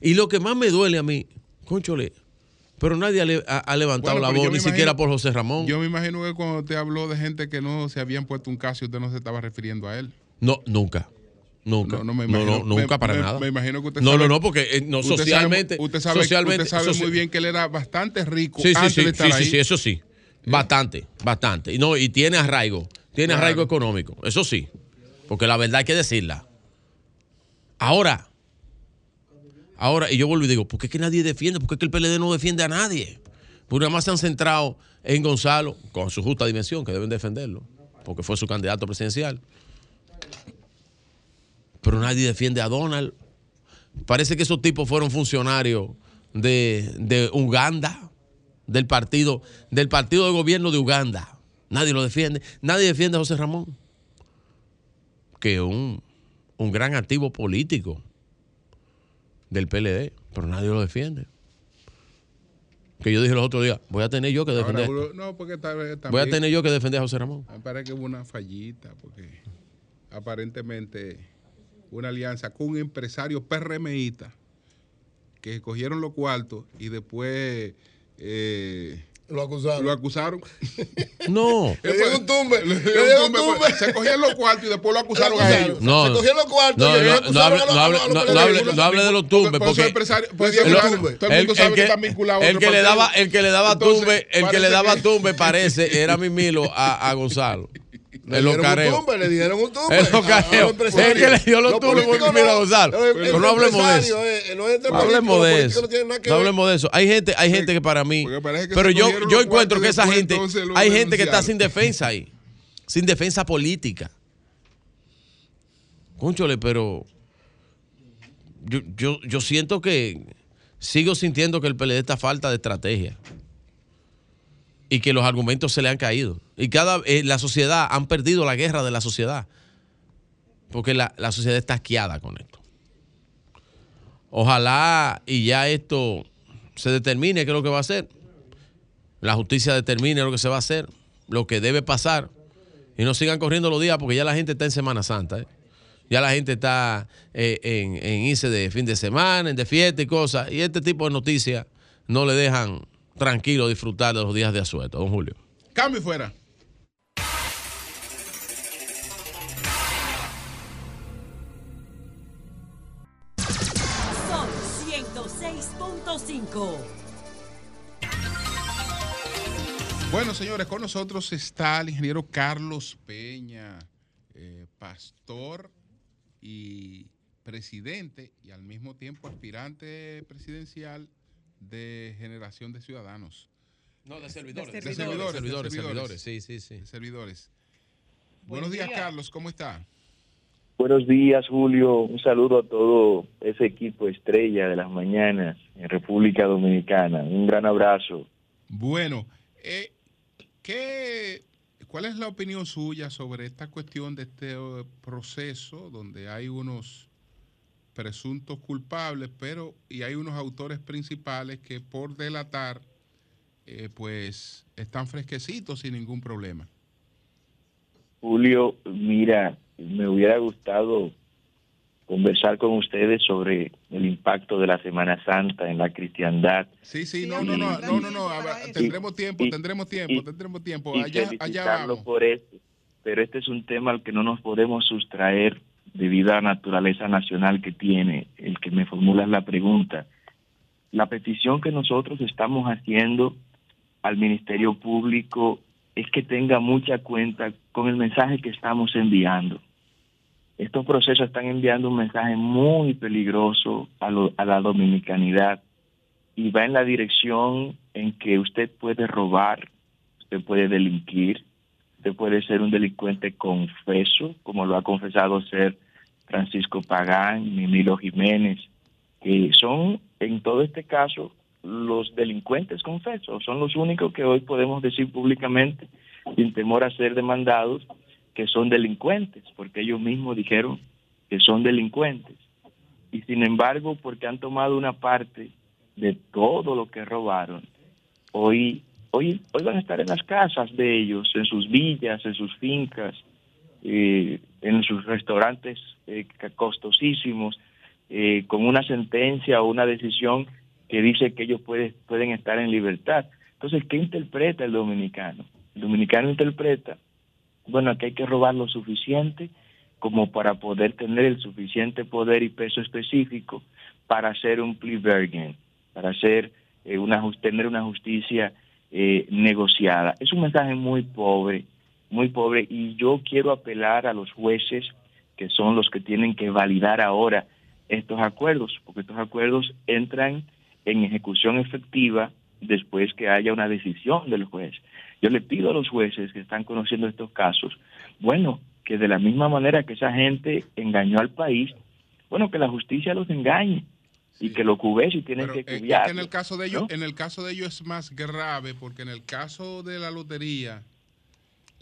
Y lo que más me duele a mí, conchole, pero nadie ha, le- ha- ha levantado Bueno, la voz, ni siquiera por José Ramón. Yo me imagino que cuando te habló de gente que no se habían puesto un caso, usted no se estaba refiriendo a él. No, nunca. Nunca. No, no me No, imagino. no, nunca me- para me- nada. Me imagino que usted No, sabe- no, no, porque, eh, no, usted socialmente- Sabe, usted sabe, socialmente- usted sabe soci- muy bien que él era bastante rico Sí, sí, antes sí, de estar sí, ahí. sí, sí, eso sí. Bastante, bastante. Y, no, y tiene arraigo. Tiene Claro. arraigo económico. Eso sí. Porque la verdad hay que decirla. Ahora, ahora, y yo vuelvo y digo, ¿por qué es que nadie defiende? ¿Por qué es que el PLD no defiende a nadie? Porque nada más se han centrado en Gonzalo, con su justa dimensión, que deben defenderlo, porque fue su candidato presidencial. Pero nadie defiende a Donald. Parece que esos tipos fueron funcionarios de, de Uganda, del partido, del partido de gobierno de Uganda. Nadie lo defiende. Nadie defiende a José Ramón. Que un, un gran activo político del PLD, pero nadie lo defiende. Que yo dije los otros días, voy a tener yo que Ahora, defender. no, porque vez voy a tener yo que defender a José Ramón. Me parece que hubo una fallita, porque aparentemente una alianza con un empresario PRMista que cogieron los cuartos y después eh, Lo acusaron. Lo acusaron. No. Le dieron un tumbe. Le dieron un tumbe, tumbe. pues, Se cogían los cuartos y después lo acusaron a ellos. No, Se no. cogieron los cuartos No, y ellos no, no acusaron no a los- no, no hable, no hable de los tumbes, porque empresario- pues, el- todo el mundo sabe el que está vinculado el que le daba, el que le daba Entonces, tumbe, el que le parece daba que- tumbe parece era mi Milo a, a Gonzalo. Le dieron un careos. tumbe, le dieron un tumbe. En los a- a los careos. empresarios. Es que le dio los tumbes por no. Gonzalo. El no hablemos de eso. eh, no es entre No hablemos de eso. no hablemos de eso. Hay gente, hay gente que para mí. Pero yo, yo encuentro que esa gente. lo Hay gente que está sin defensa ahí. Sin defensa política. Cónchole, pero. Yo, yo, yo siento que. Sigo sintiendo que el PLD está falta de estrategia. Y que los argumentos se le han caído. Y cada. eh, la sociedad. Han perdido la guerra de la sociedad. Porque la, la sociedad está asqueada con esto. Ojalá y ya esto se determine qué es lo que va a hacer. La justicia determine lo que se va a hacer, lo que debe pasar. Y no sigan corriendo los días porque ya la gente está en Semana Santa. ¿eh? Ya la gente está eh, en, en irse de fin de semana, en de fiesta y cosas. Y este tipo de noticias no le dejan tranquilo disfrutar de los días de asueto, don Julio. Cambio y fuera. Sol 106.5. Bueno, señores, con nosotros está el ingeniero Carlos Peña, eh, pastor y presidente y al mismo tiempo aspirante presidencial de Generación de Ciudadanos. No, de servidores. De De servidores. de servidores, servidores, sí, sí, sí. De servidores. Buenos días, Carlos, ¿cómo está? Buenos días, Julio. Un saludo a todo ese equipo estrella de las mañanas en República Dominicana. Un gran abrazo. Bueno, eh, ¿qué, ¿cuál es la opinión suya sobre esta cuestión de este eh, proceso donde hay unos presuntos culpables, pero y hay unos autores principales que por delatar, eh, pues están fresquecitos sin ningún problema? Julio, mira, me hubiera gustado conversar con ustedes sobre el impacto de la Semana Santa en la cristiandad. Sí, sí, no, no, no, no, no, no, ver, tendremos tiempo, tendremos tiempo, tendremos tiempo. Allá, allá vamos. por esto. Pero este es un tema al que no nos podemos sustraer debido a la naturaleza nacional que tiene. El que me formulas la pregunta. La petición que nosotros estamos haciendo al Ministerio Público es que tenga mucha cuenta con el mensaje que estamos enviando. Estos procesos están enviando un mensaje muy peligroso a, a la dominicanidad y va en la dirección en que usted puede robar, usted puede delinquir, usted puede ser un delincuente confeso, como lo ha confesado ser Francisco Pagán, Mimilo Jiménez, que son en todo este caso los delincuentes confesos, son los únicos que hoy podemos decir públicamente, sin temor a ser demandados, que son delincuentes, porque ellos mismos dijeron que son delincuentes. Y sin embargo, porque han tomado una parte de todo lo que robaron, hoy, hoy, hoy van a estar en las casas de ellos, en sus villas, en sus fincas, eh, en sus restaurantes eh, costosísimos, eh, con una sentencia o una decisión que dice que ellos puede- pueden estar en libertad. Entonces, ¿qué interpreta el dominicano? El dominicano interpreta, bueno, aquí hay que robar lo suficiente como para poder tener el suficiente poder y peso específico para hacer un plea bargain, para hacer eh, una tener una justicia eh, negociada. Es un mensaje muy pobre, muy pobre, y yo quiero apelar a los jueces que son los que tienen que validar ahora estos acuerdos, porque estos acuerdos entran en ejecución efectiva después que haya una decisión del juez. Yo le pido a los jueces que están conociendo estos casos, bueno, que de la misma manera que esa gente engañó al país, bueno, que la justicia los engañe y que lo cubes y tienen que Eh, es cubiar. que en el caso de ellos, en el caso de ellos es más grave porque en el caso de la lotería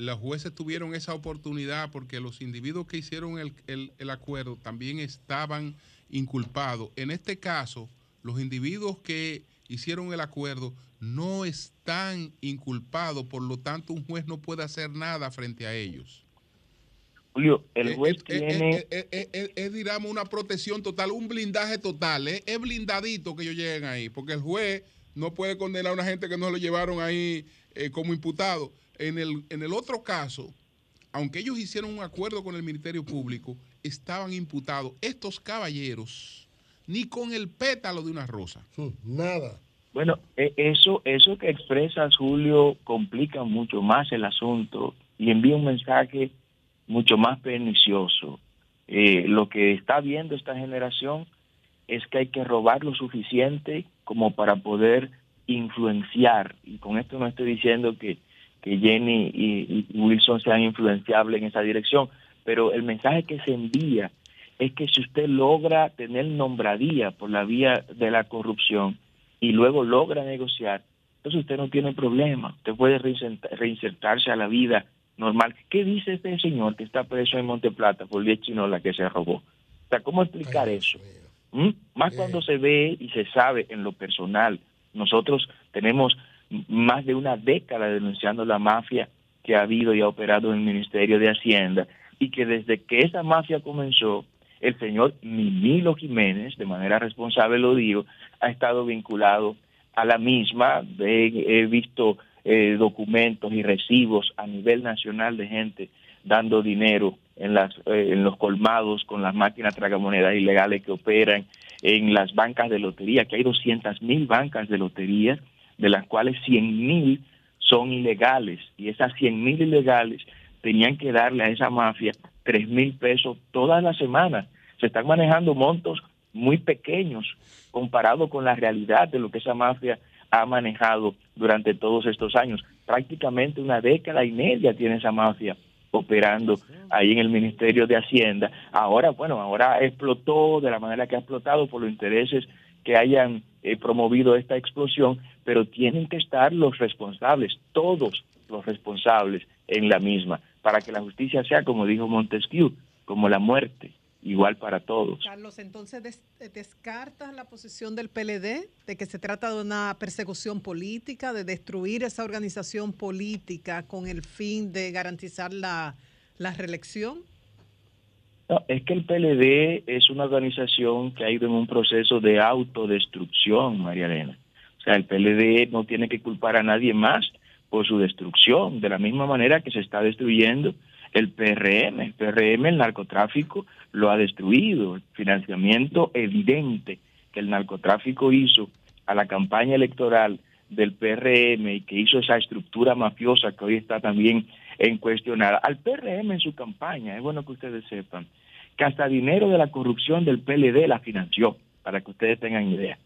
los jueces tuvieron esa oportunidad porque los individuos que hicieron el, el- el acuerdo también estaban inculpados. En este caso, los individuos que hicieron el acuerdo no están inculpados, por lo tanto un juez no puede hacer nada frente a ellos. Julio, el Eh, juez eh, eh, tiene... eh, eh, eh, Es, digamos, una protección total, un blindaje total. Es blindadito que ellos lleguen ahí, porque el juez no puede condenar a una gente que no lo llevaron ahí como imputado. En el, en el otro caso, aunque ellos hicieron un acuerdo con el Ministerio Público, estaban imputados. Estos caballeros, ni con el pétalo de una rosa. Nada. Bueno, e- eso, eso que expresas, Julio, complica mucho más el asunto y envía un mensaje mucho más pernicioso. Eh, lo que está viendo esta generación es que hay que robar lo suficiente como para poder influenciar. Y con esto no estoy diciendo que, que Jenny y, y Wilson sean influenciables en esa dirección, pero el mensaje que se envía es que si usted logra tener nombradía por la vía de la corrupción y luego logra negociar, entonces usted no tiene problema, usted puede reinsert- reinsertarse a la vida normal. ¿Qué dice este señor que está preso en Monteplata por 10 chinola que se robó? O sea, ¿cómo explicar eso? ¿Mm? Más cuando se ve y se sabe en lo personal. Nosotros tenemos más de una década denunciando la mafia que ha habido y ha operado en el Ministerio de Hacienda y que desde que esa mafia comenzó, el señor Mimilo Jiménez, de manera responsable lo digo, ha estado vinculado a la misma. He, visto eh, documentos y recibos a nivel nacional de gente dando dinero en, las, eh, en los colmados con las máquinas tragamonedas ilegales que operan, en las bancas de lotería, que hay 200 mil bancas de lotería, de las cuales 100 mil son ilegales. Y esas 100 mil ilegales tenían que darle a esa mafia 3 mil pesos todas las semanas. Se están manejando montos muy pequeños comparado con la realidad de lo que esa mafia ha manejado durante todos estos años. Prácticamente una década y media tiene esa mafia operando ahí en el Ministerio de Hacienda. Ahora, bueno, ahora explotó de la manera que ha explotado por los intereses que hayan eh, promovido esta explosión, pero tienen que estar los responsables, todos los responsables en la misma, para que la justicia sea, como dijo Montesquieu, como la muerte, igual para todos. Carlos, entonces des- descartas la posición del PLD de que se trata de una persecución política, de destruir esa organización política con el fin de garantizar la, la reelección. No, es que el PLD es una organización que ha ido en un proceso de autodestrucción, María Elena. O sea, el PLD no tiene que culpar a nadie más por su destrucción, de la misma manera que se está destruyendo el PRM. El PRM, el narcotráfico, lo ha destruido. El financiamiento evidente que el narcotráfico hizo a la campaña electoral del PRM y que hizo esa estructura mafiosa que hoy está también en cuestionar. Al PRM en su campaña, es bueno que ustedes sepan, que hasta dinero de la corrupción del PLD la financió, para que ustedes tengan idea.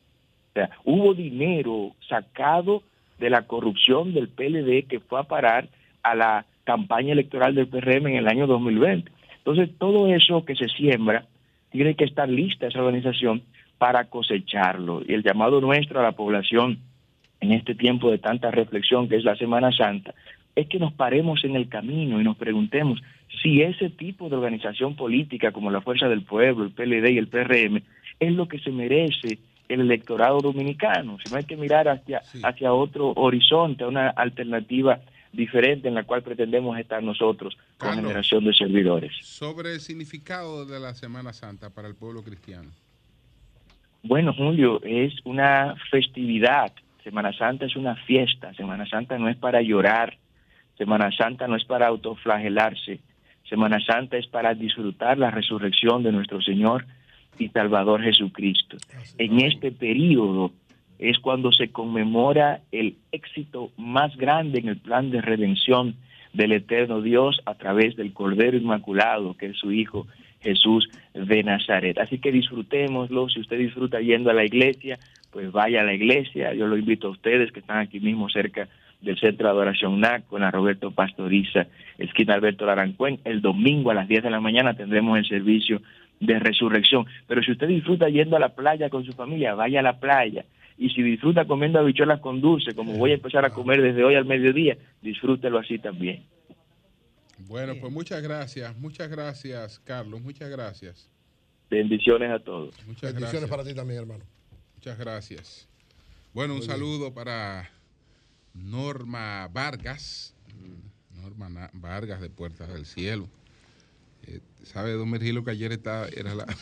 O sea, hubo dinero sacado de la corrupción del PLD que fue a parar a la campaña electoral del PRM en el año 2020. Entonces, todo eso que se siembra, tiene que estar lista esa organización para cosecharlo. Y el llamado nuestro a la población en este tiempo de tanta reflexión que es la Semana Santa, es que nos paremos en el camino y nos preguntemos si ese tipo de organización política como la Fuerza del Pueblo, el PLD y el PRM es lo que se merece el electorado dominicano, si no hay que mirar hacia, hacia otro horizonte, a una alternativa diferente en la cual pretendemos estar nosotros con generación de servidores. Sobre el significado de la Semana Santa para el pueblo cristiano. Bueno, Julio, es una festividad. Semana Santa es una fiesta. Semana Santa no es para llorar. Semana Santa no es para autoflagelarse. Semana Santa es para disfrutar la resurrección de nuestro Señor y Salvador Jesucristo. En este periodo es cuando se conmemora el éxito más grande en el plan de redención del eterno Dios a través del Cordero Inmaculado, que es su Hijo Jesús de Nazaret. Así que disfrutémoslo. Si usted disfruta yendo a la iglesia, pues vaya a la iglesia. Yo lo invito a ustedes que están aquí mismo cerca del Centro de Adoración NAC con la Roberto Pastoriza, esquina Alberto Larancuén. El domingo a las 10 de la mañana tendremos el servicio de resurrección. Pero si usted disfruta yendo a la playa con su familia, vaya a la playa. Y si disfruta comiendo habichuelas con dulce, como voy a empezar a comer desde hoy al mediodía, disfrútelo así también. Bueno, pues muchas gracias, muchas gracias, Carlos, muchas gracias. Bendiciones a todos. Muchas Bendiciones gracias. para ti también, hermano. Muchas gracias. Bueno, un Muy bien. saludo para Norma Vargas. Norma Na- Vargas de Puertas del Cielo. Eh, ¿Sabe, don Mergilo, que ayer estaba, era la...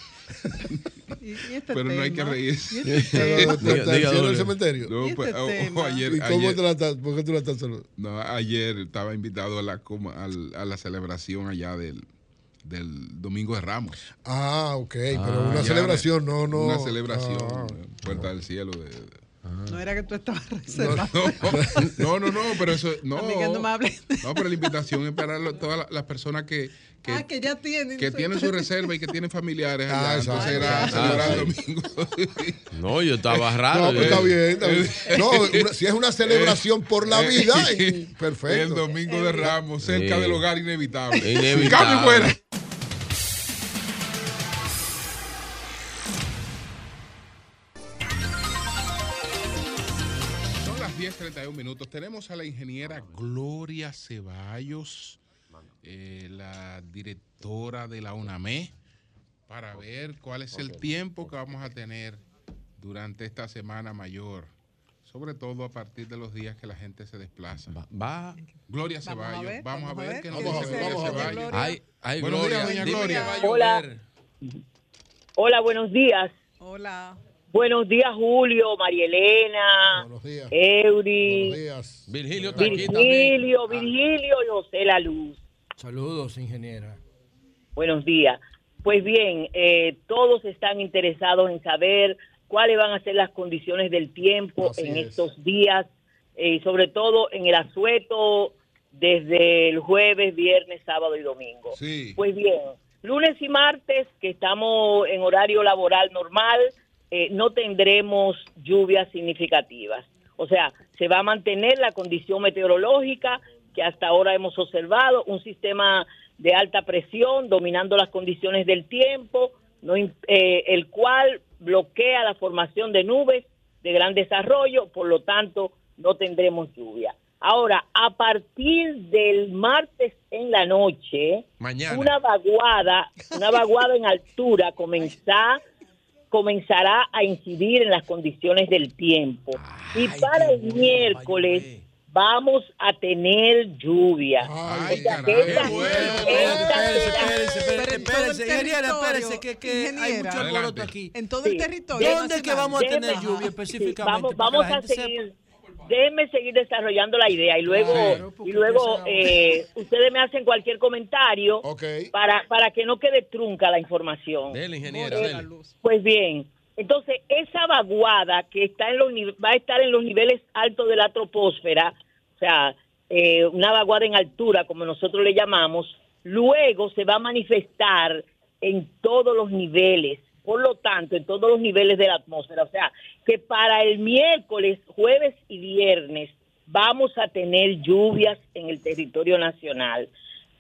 Y- y este Pero no hay que reírse. y este. No, ¿Y este pues, oh, oh, ayer, ¿Y cómo ayer- te la estás, por qué tú la estás saludando? no, ayer estaba invitado a la, como- al- a la celebración allá del, del Domingo de Ramos. Ah, ok, pero Ah, una ya, celebración, no, no. Una celebración, Ah. Puerta del Cielo. De, de- No era que tú estabas reservado. no, no, no, pero eso, no. No pero la invitación es para lo- todas la- las personas que, que, ah, que ya tienen. que su- tienen su reserva y que tienen familiares Ah, allá. Entonces era Ah, celebrar el domingo. No, yo estaba raro. No, pues yo- está bien, está bien. No, una- si es una celebración por la vida, Eh, eh, perfecto. El domingo de Ramos, cerca Sí. del hogar inevitable. Inevitable. Cambio fuera. 31 minutos. Tenemos a la ingeniera Gloria Ceballos, eh, la directora de la UNAME, para ver cuál es el tiempo que vamos a tener durante esta semana mayor, sobre todo a partir de los días que la gente se desplaza. Gloria Ceballos, vamos a ver, qué nos dice Gloria Ceballos. Gloria, días, doña Gloria. Hola. Hola, buenos días. Hola. Buenos días, Julio, María Elena. Eury. Virgilio aquí también. Virgilio, Virgilio y José La Luz. Saludos, ingeniera. Buenos días. Pues bien, eh, todos están interesados en saber cuáles van a ser las condiciones del tiempo Así en es. estos días, eh, y sobre todo en el asueto desde el jueves, viernes, sábado y domingo. Sí. Pues bien, lunes y martes, que estamos en horario laboral normal, eh, no tendremos lluvias significativas. O sea, se va a mantener la condición meteorológica que hasta ahora hemos observado, un sistema de alta presión dominando las condiciones del tiempo, no eh, el cual bloquea la formación de nubes de gran desarrollo, por lo tanto no tendremos lluvia. Ahora, a partir del martes en la noche, Mañana. una vaguada, una vaguada en altura comenzará, comenzará a incidir en las condiciones del tiempo. y para el miércoles vamos a tener lluvia. Ay, O sea, caray, que esta- bueno. esta el ingeniera, territorio, espérese, que, que hay mucho alboroto aquí. En todo Sí. el territorio. ¿Dónde nacional. que vamos a tener lluvia Sí, específicamente? vamos que vamos la a gente sepa? Déjenme seguir desarrollando la idea y luego Claro, y luego eh, ustedes me hacen cualquier comentario para para que no quede trunca la información. Dele, dele. Luz. Pues bien, entonces esa vaguada que está en los va a estar en los niveles altos de la troposfera, o sea, eh, una vaguada en altura, como nosotros le llamamos, luego se va a manifestar en todos los niveles, por lo tanto, en todos los niveles de la atmósfera. O sea, que para el miércoles, jueves y viernes vamos a tener lluvias en el territorio nacional.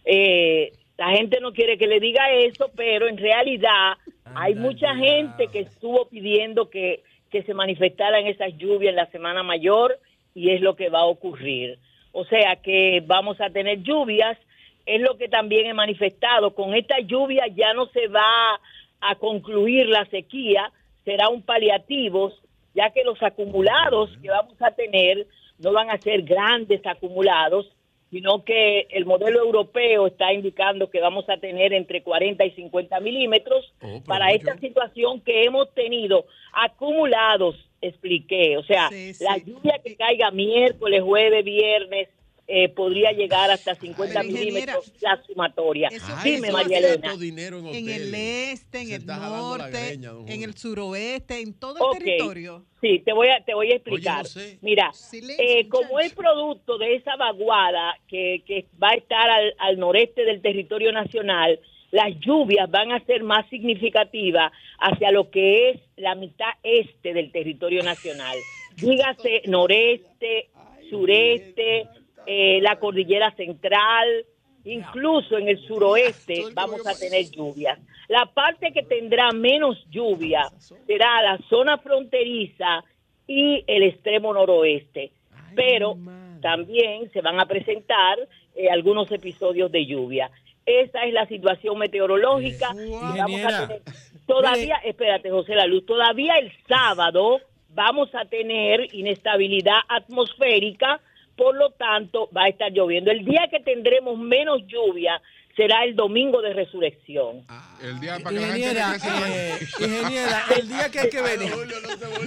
Eh, la gente no quiere que le diga eso, pero en realidad hay mucha gente que estuvo pidiendo que, que se manifestaran esas lluvias en la Semana Mayor y es lo que va a ocurrir. O sea que vamos a tener lluvias, es lo que también he manifestado. Con esta lluvia ya no se va a concluir la sequía, será un paliativo, ya que los acumulados que vamos a tener no van a ser grandes acumulados, sino que el modelo europeo está indicando que vamos a tener entre 40 y 50 milímetros Oh, para mucho. esta situación que hemos tenido acumulados, expliqué. O sea, Sí, sí. la lluvia que caiga miércoles, jueves, viernes, eh, podría llegar hasta 50 Pero, ingeniera, milímetros la sumatoria. eso- Dime, eso María Elena. dinero en, En el este, en Se el norte, greña, en el suroeste, en todo el territorio. Sí, te voy a, te voy a explicar. no sé. Mira, Silencio, eh, como es producto de esa vaguada que, que va a estar al, al noreste del territorio nacional, las lluvias van a ser más significativas hacia lo que es la mitad este del territorio nacional. Dígase noreste, sureste, eh, la cordillera central, incluso en el suroeste vamos a tener lluvias. La parte que tendrá menos lluvia será la zona fronteriza y el extremo noroeste. Pero también se van a presentar eh, algunos episodios de lluvia. Esa es la situación meteorológica. y vamos a tener- todavía, espérate, José La Luz, todavía el sábado vamos a tener inestabilidad atmosférica, por lo tanto va a estar lloviendo. El día que tendremos menos lluvia será el domingo de resurrección. El día para que la gente Ingeniera, eh, ingeniera, el día que hay que venir.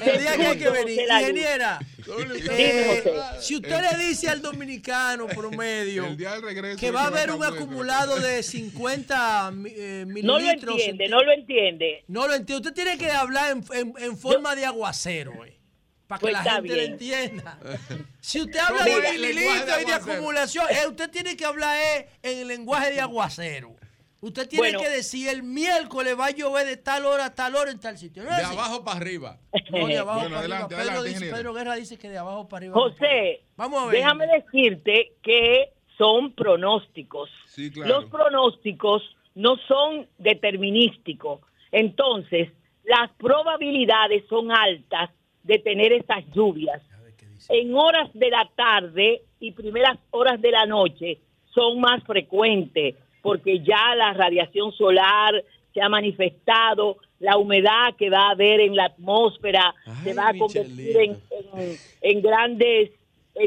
El día que hay que venir. Ingeniera, Dime, eh, José. si usted le dice al dominicano promedio que va a haber un acumulado de 50 mi- eh, No lo mililitros. entiende, no lo entiende. No lo entiende. Usted tiene que hablar en, en- en forma de aguacero, eh, para que Pues la gente lo entienda. Si usted habla ¿Cómo de de y de aguacero? acumulación, eh, usted tiene que hablar eh, en el lenguaje de aguacero. Usted tiene Bueno. que decir el miércoles va a llover de tal hora a tal hora en tal sitio. ¿No es De así? abajo para arriba. No, de abajo Bueno, para adelante, arriba. Pedro, adelante, dice-. Pedro Guerra dice que de abajo para arriba. José, Vamos a ver. déjame decirte que son pronósticos. Sí, claro. Los pronósticos no son determinísticos. Entonces, las probabilidades son altas de tener esas lluvias. En horas de la tarde y primeras horas de la noche son más frecuentes porque ya la radiación solar se ha manifestado, la humedad que va a haber en la atmósfera se va a convertir en, en- en grandes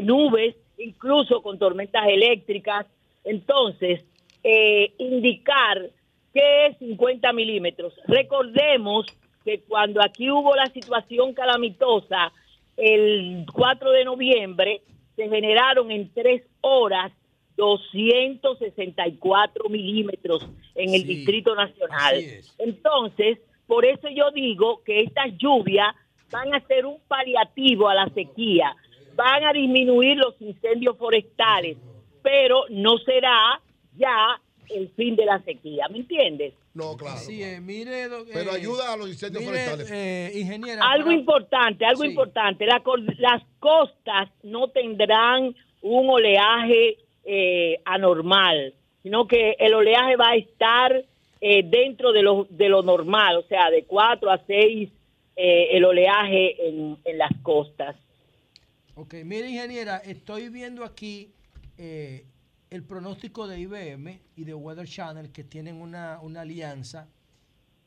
nubes, incluso con tormentas eléctricas. Entonces, eh, indicar que es 50 milímetros. Recordemos que cuando aquí hubo la situación calamitosa, el 4 de noviembre, se generaron en tres horas 264 milímetros en el Sí, Distrito Nacional. Entonces, por eso yo digo que estas lluvias van a ser un paliativo a la sequía, van a disminuir los incendios forestales, pero no será ya el fin de la sequía, ¿me entiendes? No, claro. Sí, eh, mire, doc- Pero eh, ayuda a los incendios mire, forestales. eh, ingeniera. Algo para- importante, algo Sí. importante, la las costas no tendrán un oleaje eh, anormal, sino que el oleaje va a estar eh, dentro de lo, de lo normal, o sea, de 4 a 6 eh, el oleaje en, en las costas. Ok, mire ingeniera, estoy viendo aquí eh, el pronóstico de IBM y de Weather Channel que tienen una, una alianza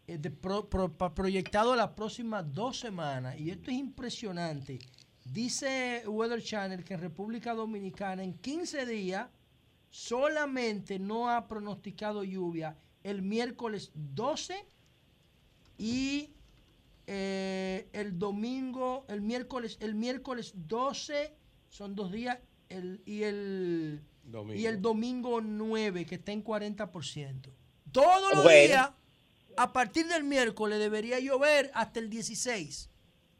eh, proyectado las próximas dos semanas y esto es impresionante. Dice Weather Channel que en República Dominicana en 15 días solamente no ha pronosticado lluvia el miércoles 12 y eh, el domingo, el miércoles, el miércoles 12 son dos días el, y el Domingo. y el domingo 9 que está en 40%. Todos los Bueno. días a partir del miércoles debería llover hasta el 16.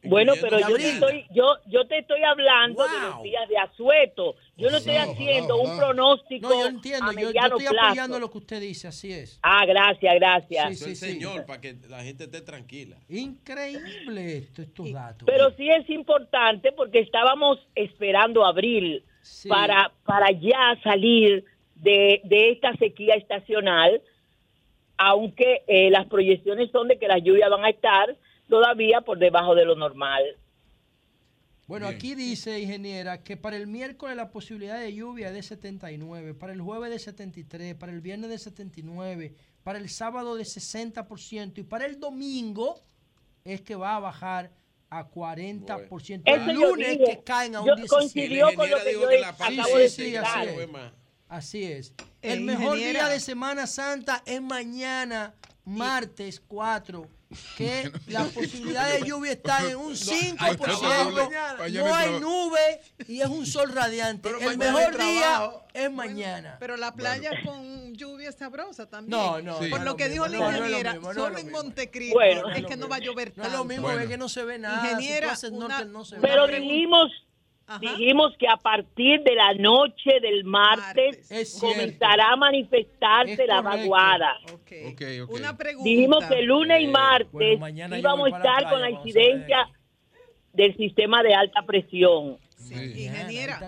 Bueno, pero yo te estoy, yo, yo te estoy hablando de los días de asueto. Yo no estoy haciendo un pronóstico No, yo entiendo, a yo, estoy plazo. apoyando lo que usted dice, así es. Ah, gracias, gracias. Sí, el sí, sí. señor, para que la gente esté tranquila. Increíble esto, estos datos. Pero sí es importante porque estábamos esperando abril Sí. para, para ya salir de, de esta sequía estacional, aunque eh, las proyecciones son de que las lluvias van a estar todavía por debajo de lo normal. Bueno, Bien. aquí dice, ingeniera, que para el miércoles la posibilidad de lluvia es de 79, para el jueves de 73, para el viernes de 79, para el sábado de 60% y para el domingo es que va a bajar a 40%. Eso El lunes que caen a un Yo 17%. coincidió con lo que yo acabo Sí, de sí, así es. Así es. Eh, El mejor día de Semana Santa es mañana, martes 4, que la posibilidad de lluvia está en un 5%, mañana no hay nube y es un sol radiante. Pero El mejor día es mañana. Pero la playa con lluvia es sabrosa también. No, no, Sí. Por no lo que dijo mismo, la ingeniera, solo lo en. Montecristo Bueno. es que no va a llover No es tanto. lo mismo, Bueno. es que no se ve nada. Ingeniera, si tú haces una- norte, no se ve Pero nada. Ajá. dijimos que a partir de la noche del martes, Martes. Comenzará a manifestarse Es la vaguada. Ok. Ok, ok. Una pregunta. Dijimos que lunes y Eh, martes bueno, mañana íbamos a la estar con la playa, vamos a ver. incidencia del sistema de alta presión. Sí, Sí. ingeniera,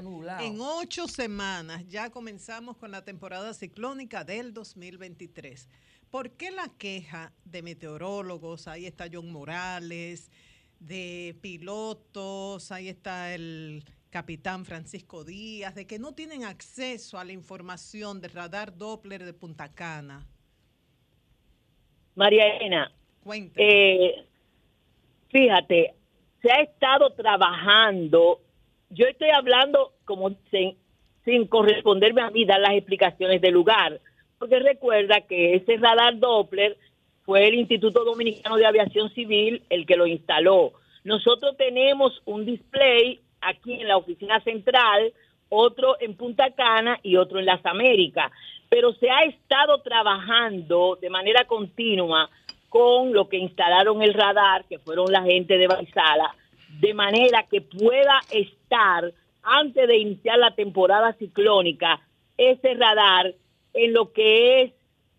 en ocho semanas ya comenzamos con la temporada ciclónica del 2023. ¿Por qué la queja de meteorólogos? Ahí está John Morales, de pilotos, ahí está el, capitán Francisco Díaz, de que no tienen acceso a la información del radar Doppler de Punta Cana. María Elena, eh, fíjate, se ha estado trabajando, yo estoy hablando como sin, sin corresponderme a mí dar las explicaciones del lugar, porque recuerda que ese radar Doppler fue el Instituto Dominicano de Aviación Civil el que lo instaló. Nosotros tenemos un display aquí en la oficina central, otro en Punta Cana y otro en las Américas, pero se ha estado trabajando de manera continua con lo que instalaron el radar, que fueron la gente de Baisala, de manera que pueda estar antes de iniciar la temporada ciclónica ese radar en lo que es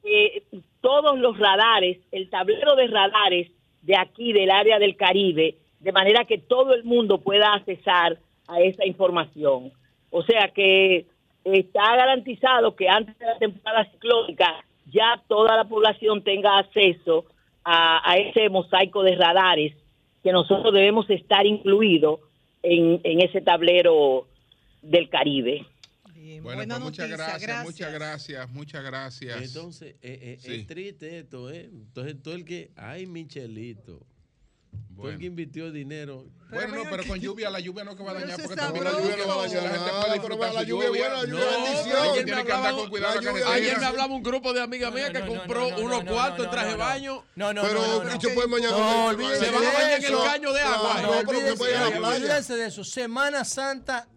eh, todos los radares, el tablero de radares de aquí del área del Caribe, de manera que todo el mundo pueda accesar a esa información. O sea que está garantizado que antes de la temporada ciclónica ya toda la población tenga acceso a, ese mosaico de radares que nosotros debemos estar incluidos en ese tablero del Caribe. Bueno, pues muchas gracias, muchas gracias, muchas gracias. Entonces, eh, eh, Sí. es triste esto, ¿eh? Entonces, todo el que. Ay, Michelito. Todo el que invirtió dinero. Bueno, no, pero con lluvia, la lluvia no que va a dañar, porque también la lluvia no va a dañar. La gente puede disfrutar la lluvia buena, la lluvia No, bendición. Tiene me que andar hablaba- con cuidado. Ayer me hablaba un grupo de amigas mías que compró unos cuartos en traje de baño. No, no, Pero, no, no, Richo, no. puede mañana- No, Se van a bañar en el caño de agua. No, No, pero que puede ir a la playa. olvídense de eso. Semana Santa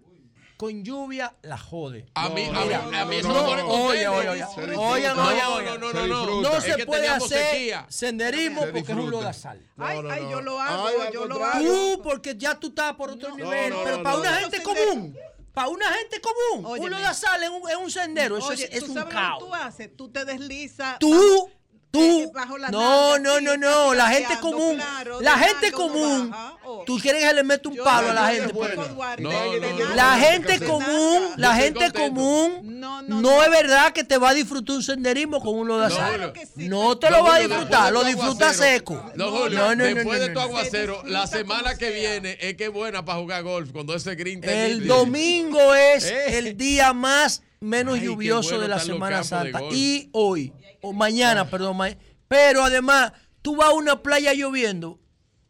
con lluvia la jode. A mí, a mí, Mira, a mí eso no, me pone oye, oye, oye. Se oigan, No, no, no, Se no, no. No se que puede hacer sequía. senderismo Se porque es un lodazal. Ay, ay, yo lo hago, Ay, yo lo hago. Tú, porque ya tú estás por otro nivel. no, pero no, para no, una no. gente común, para una gente común, un Óyeme. lodazal es un, es un sendero. Eso Oye, es, es ¿tú un sabes lo que caos. tú haces? Tú te deslizas. Tú, tú. eh, bajo la No, no, así, no, no. La gente común. claro, La de gente uno común. baja, oh. Tú quieres que le meta un Yo palo a la gente. pues. de. La gente común, la gente común, No, es verdad que te va a disfrutar un senderismo con un lodazal. Claro que sí. No te lo va a disfrutar, lo de disfruta seco. No, Julio, no, no, después de tu aguacero, la semana que viene es que es buena para jugar golf cuando ese green El domingo es Eh. el día más menos Ay, lluvioso bueno de la Semana de Santa. Y hoy, o mañana, perdón, ma- pero además, tú vas a una playa lloviendo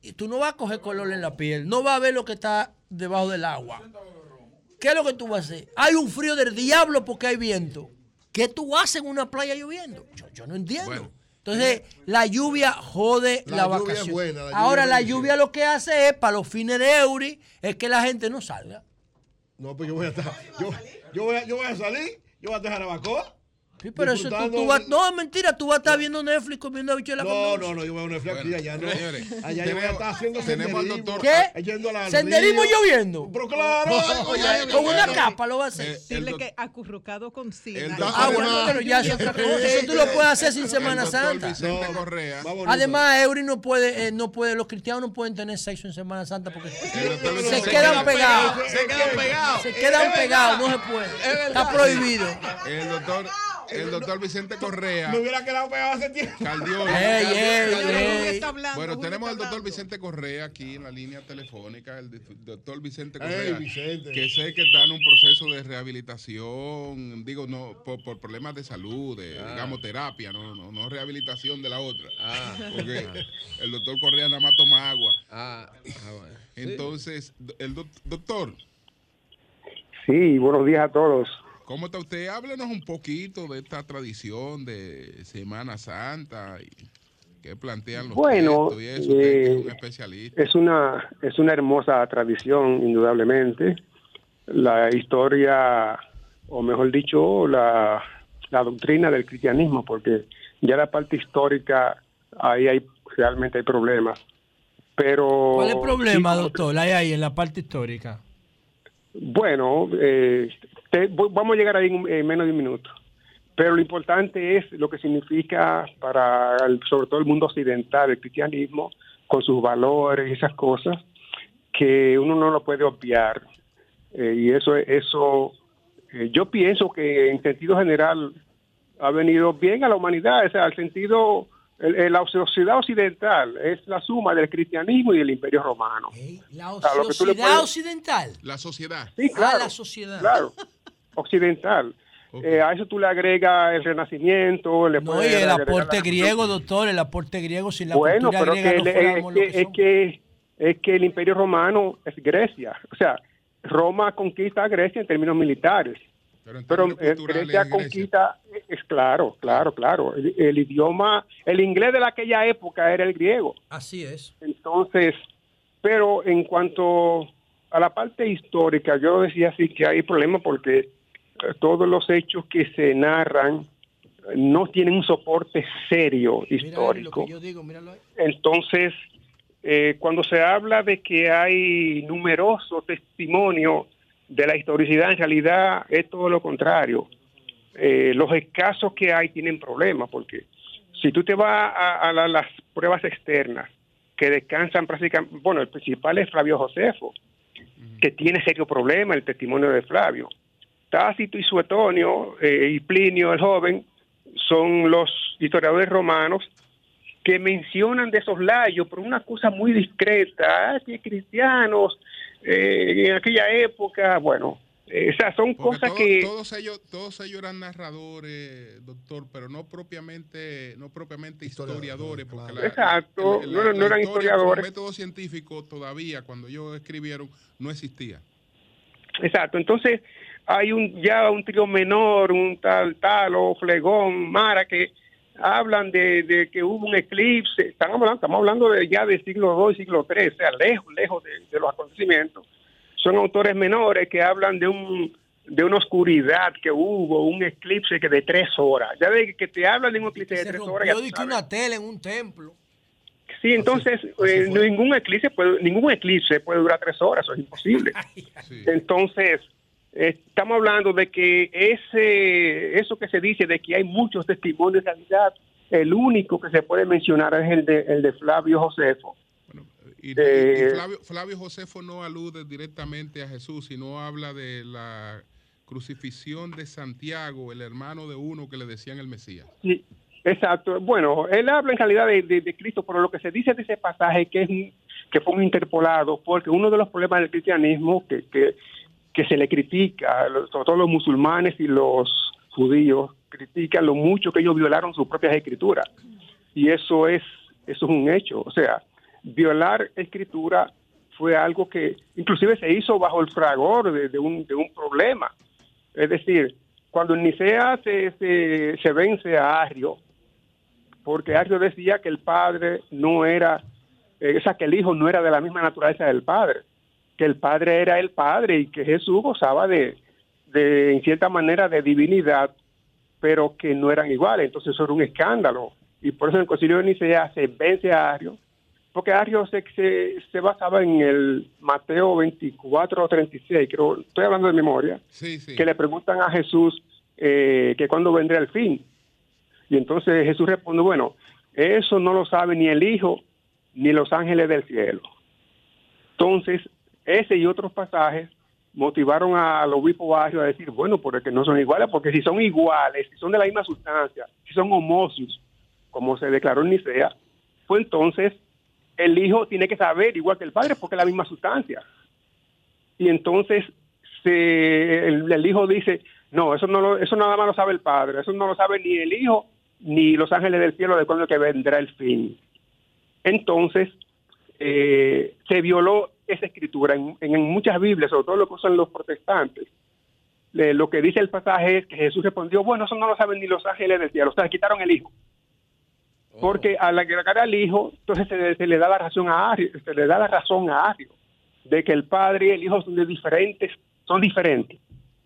y tú no vas a coger color en la piel, no vas a ver lo que está debajo del agua. ¿Qué es lo que tú vas a hacer? Hay un frío del diablo porque hay viento. ¿Qué tú haces en una playa lloviendo? Yo, yo no entiendo. Bueno. Entonces, la lluvia jode La la, lluvia es vacación. buena, la lluvia Ahora, es la lluvia lo que hace es, para los fines de Euri, es que la gente no salga. No, pues yo voy a estar. Yo, yo, voy, a, yo voy a salir, yo voy a dejar a Bacoa. Sí, pero eso tú, disfrutando- tú vas. No, es mentira, tú vas a estar viendo Netflix comiendo habichuela No, no, no, yo una flaca Bueno, allá, no. señores, allá yo voy a tenemos- estar haciendo tenemos al doctor- ¿Qué? yendo a la ¿Senderismo río. lloviendo? Pero claro, oye, Con una capa lo vas a hacer. Eh, Dile que acurrucado con doctor- Ah, bueno, pero ya es otra cosa. Eso tú lo puedes hacer sin Semana Santa. Vicente No, Correa. Además, Eury no puede, eh, no puede, los cristianos no pueden tener sexo en Semana Santa porque se quedan pegados. Se quedan pegados. Se quedan pegados, no se puede. Está prohibido. El doctor, el doctor Vicente Correa. Me hubiera quedado pegado hace tiempo. Cardiólogo. Ey, ey, Cardiólogo. ey. está hablando, Bueno, tenemos al doctor. Vicente Correa aquí en la línea telefónica, el doctor Vicente Correa, Vicente. que sé que está en un proceso de rehabilitación, digo, no por, por problemas de salud, de, Ah. digamos, terapia, no, no, no rehabilitación de la otra. Ah. Porque el doctor Correa nada más toma agua. Ah, ah, bueno. Entonces, el doc- doctor, Sí, buenos días a todos. ¿Cómo está usted? Háblenos un poquito de esta tradición de Semana Santa y qué plantean los Bueno, y eso, usted que es un eh, especialista. Es una, es una hermosa tradición, indudablemente. La historia, o mejor dicho, la, la doctrina del cristianismo, porque ya la parte histórica, ahí hay realmente hay problemas. Pero ¿Cuál es el problema, sí, doctor? Ahí, ahí, en la parte histórica. Bueno, eh, te- vamos a llegar ahí en, en menos de un minuto. Pero lo importante es lo que significa para, el- sobre todo el mundo occidental, el cristianismo, con sus valores y esas cosas, que uno no lo puede obviar. Eh, y eso, eso eh, yo pienso que en sentido general ha venido bien a la humanidad, o sea, al sentido el- el- la sociedad occidental es la suma del cristianismo y del imperio romano. La O sea, sociedad puedes- occidental. La sociedad. Sí, claro. Ah, la sociedad. Claro, occidental. Eh, a eso tú le agregas el renacimiento, le No, y el aporte la- griego, doctor, el aporte griego sin la Bueno, cultura pero griega que no el- es, que, es, que, es que el imperio romano es Grecia. O sea, Roma conquista a Grecia en términos militares. Pero, eh, Grecia conquista, es claro, claro, claro. El, el idioma, el inglés de aquella época era el griego. Así es. Entonces, pero en cuanto a la parte histórica, yo decía así que hay problema porque eh, todos los hechos que se narran no tienen un soporte serio histórico. digo. Entonces, eh, cuando se habla de que hay numerosos testimonios de la historicidad, en realidad es todo lo contrario. Eh, los escasos que hay tienen problemas, porque si tú te vas a, a la- las pruebas externas, que descansan prácticamente, bueno, el principal es Flavio Josefo, que tiene serio problema el testimonio de Flavio. Tácito y Suetonio eh, y Plinio el joven son los historiadores romanos que mencionan de esos layos por una cosa muy discreta, ah, que cristianos eh, en aquella época, bueno, eh, o sea, son Porque cosas todo- que... todos ellos todos ellos eran narradores doctor pero no propiamente no propiamente historiadores porque la- Exacto, el- no- la- no la eran historiadores. método científico todavía cuando ellos escribieron no existía. Exacto, entonces hay un ya un trío menor, un tal Talo, Flegón, Mara, que hablan de, de que hubo un eclipse, estamos hablando, estamos hablando de ya del siglo II, siglo III, o sea, lejos, lejos de, de los acontecimientos. Son autores menores que hablan de un de una oscuridad que hubo, un eclipse que de tres horas. Ya de que te hablan de un eclipse de Se tres horas. ya rompió tú di que sabes. una tela en un templo. Sí, entonces eh, ningún eclipse puede, ningún eclipse puede durar tres horas, eso es imposible. Entonces estamos hablando de que ese eso que se dice de que hay muchos testimonios de realidad, el único que se puede mencionar es el de el de Flavio Josefo. y, Eh, y Flavio, Flavio Josefo no alude directamente a Jesús sino habla de la crucifixión de Santiago el hermano de uno que le decían el Mesías Sí, exacto. Bueno, él habla en realidad de, de- de Cristo, pero lo que se dice de ese pasaje que es que fue un interpolado, porque uno de los problemas del cristianismo que, que, que se le critica, sobre los musulmanes y los judíos, critican lo mucho que ellos violaron sus propias escrituras. Y eso es, eso es un hecho. O sea, violar escritura fue algo que inclusive se hizo bajo el fragor de, un, de un problema. Es decir, cuando en Nicea se, se, se vence a Arrio, porque Arrio decía que el padre no era, eh, o sea, que el hijo no era de la misma naturaleza del padre, que el padre era el padre y que Jesús gozaba de, de en cierta manera, de divinidad, pero que no eran iguales. Entonces eso era un escándalo. Y por eso en el concilio de Nicea se vence a Arrio, porque Arrio se, se, se basaba en el Mateo 24 o 36, creo, estoy hablando de memoria, sí, sí. que le preguntan a Jesús eh, que cuándo vendrá el fin. Y entonces Jesús responde, bueno, eso no lo sabe ni el Hijo ni los ángeles del cielo. Entonces, ese y otros pasajes motivaron al obispo Barrio a decir, bueno, porque no son iguales, porque si son iguales, si son de la misma sustancia, si son homocios, como se declaró en Nicea, pues entonces el hijo tiene que saber igual que el padre porque es la misma sustancia. Y entonces el, hijo dice, no, eso no lo, eso nada más lo sabe el padre, eso no lo sabe ni el hijo ni los ángeles del cielo de cuándo que vendrá el fin. Entonces eh, se violó esa escritura en, en muchas Biblias, sobre todo lo que usan los protestantes. Le- lo que dice el pasaje es que Jesús respondió, bueno, eso no lo saben ni los ángeles del cielo, o sea, quitaron el hijo. Porque al agregar al hijo, entonces se, se le da la razón a Ario, se le da la razón a Ario de que el padre y el hijo son de diferentes, son diferentes.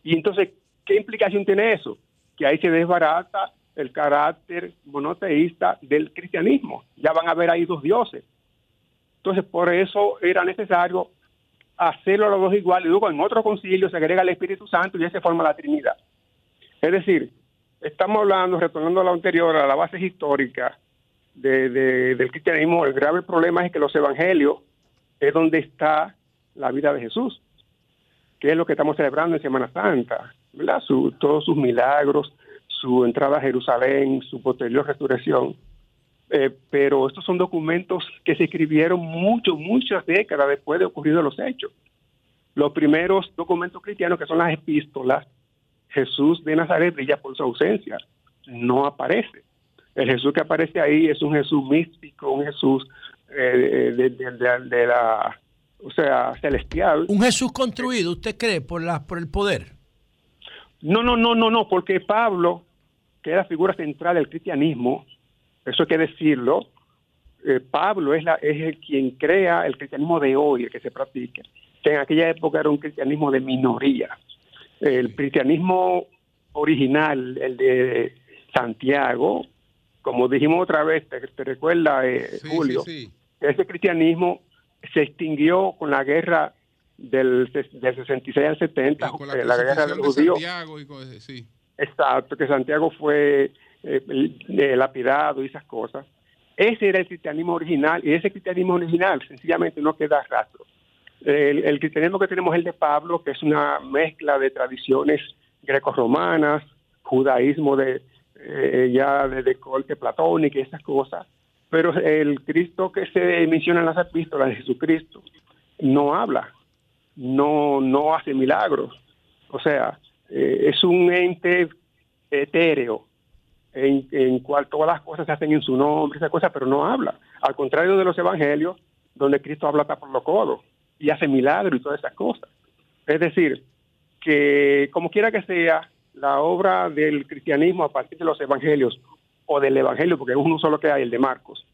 Y entonces, ¿qué implicación tiene eso? Que ahí se desbarata el carácter monoteísta del cristianismo. Ya van a haber ahí dos dioses. Entonces, por eso era necesario hacerlo a los dos iguales. Luego en otro concilio se agrega el Espíritu Santo y ya se forma la Trinidad. Es decir, estamos hablando, retornando a lo anterior, a la base histórica de- de- del cristianismo, el grave problema es que los evangelios es donde está la vida de Jesús, que es lo que estamos celebrando en Semana Santa, ¿verdad? Su- todos sus milagros, su entrada a Jerusalén, su posterior resurrección. Eh, pero estos son documentos que se escribieron mucho, muchas décadas después de ocurridos los hechos. Los primeros documentos cristianos, que son las epístolas, Jesús de Nazaret brilla por su ausencia, no aparece. El Jesús que aparece ahí es un Jesús místico, un Jesús eh, de, de- de- de la, o sea, celestial. Un Jesús construido, ¿usted cree, por, la, por el poder? No, no, no, no, no, porque Pablo, que es la figura central del cristianismo, eso hay que decirlo, eh, Pablo es, la, es el quien crea el cristianismo de hoy, el que se practica, que en aquella época era un cristianismo de minoría. El cristianismo original, el de Santiago, como dijimos otra vez, te, te recuerda, eh, Julio, ese cristianismo se extinguió con la guerra del, del 66 al 70, Con eh, la, guerra de los judíos. Santiago y sí. Exacto, que Santiago fue eh, eh, lapidado y esas cosas. Ese era el cristianismo original y ese cristianismo original sencillamente no queda rastro. El, el cristianismo que tenemos es el de Pablo, que es una mezcla de tradiciones grecorromanas, judaísmo de eh, ya de, de corte platónica y esas cosas. Pero el Cristo que se menciona en las epístolas de Jesucristo no habla, no, no hace milagros. O sea, eh, es un ente etéreo en, en cual todas las cosas se hacen en su nombre, esas cosas, pero no habla. Al contrario de los evangelios, donde Cristo habla hasta por los codos y hace milagros y todas esas cosas. Es decir, que como quiera que sea, la obra del cristianismo a partir de los evangelios o del evangelio, porque es uno solo que hay, el de Marcos,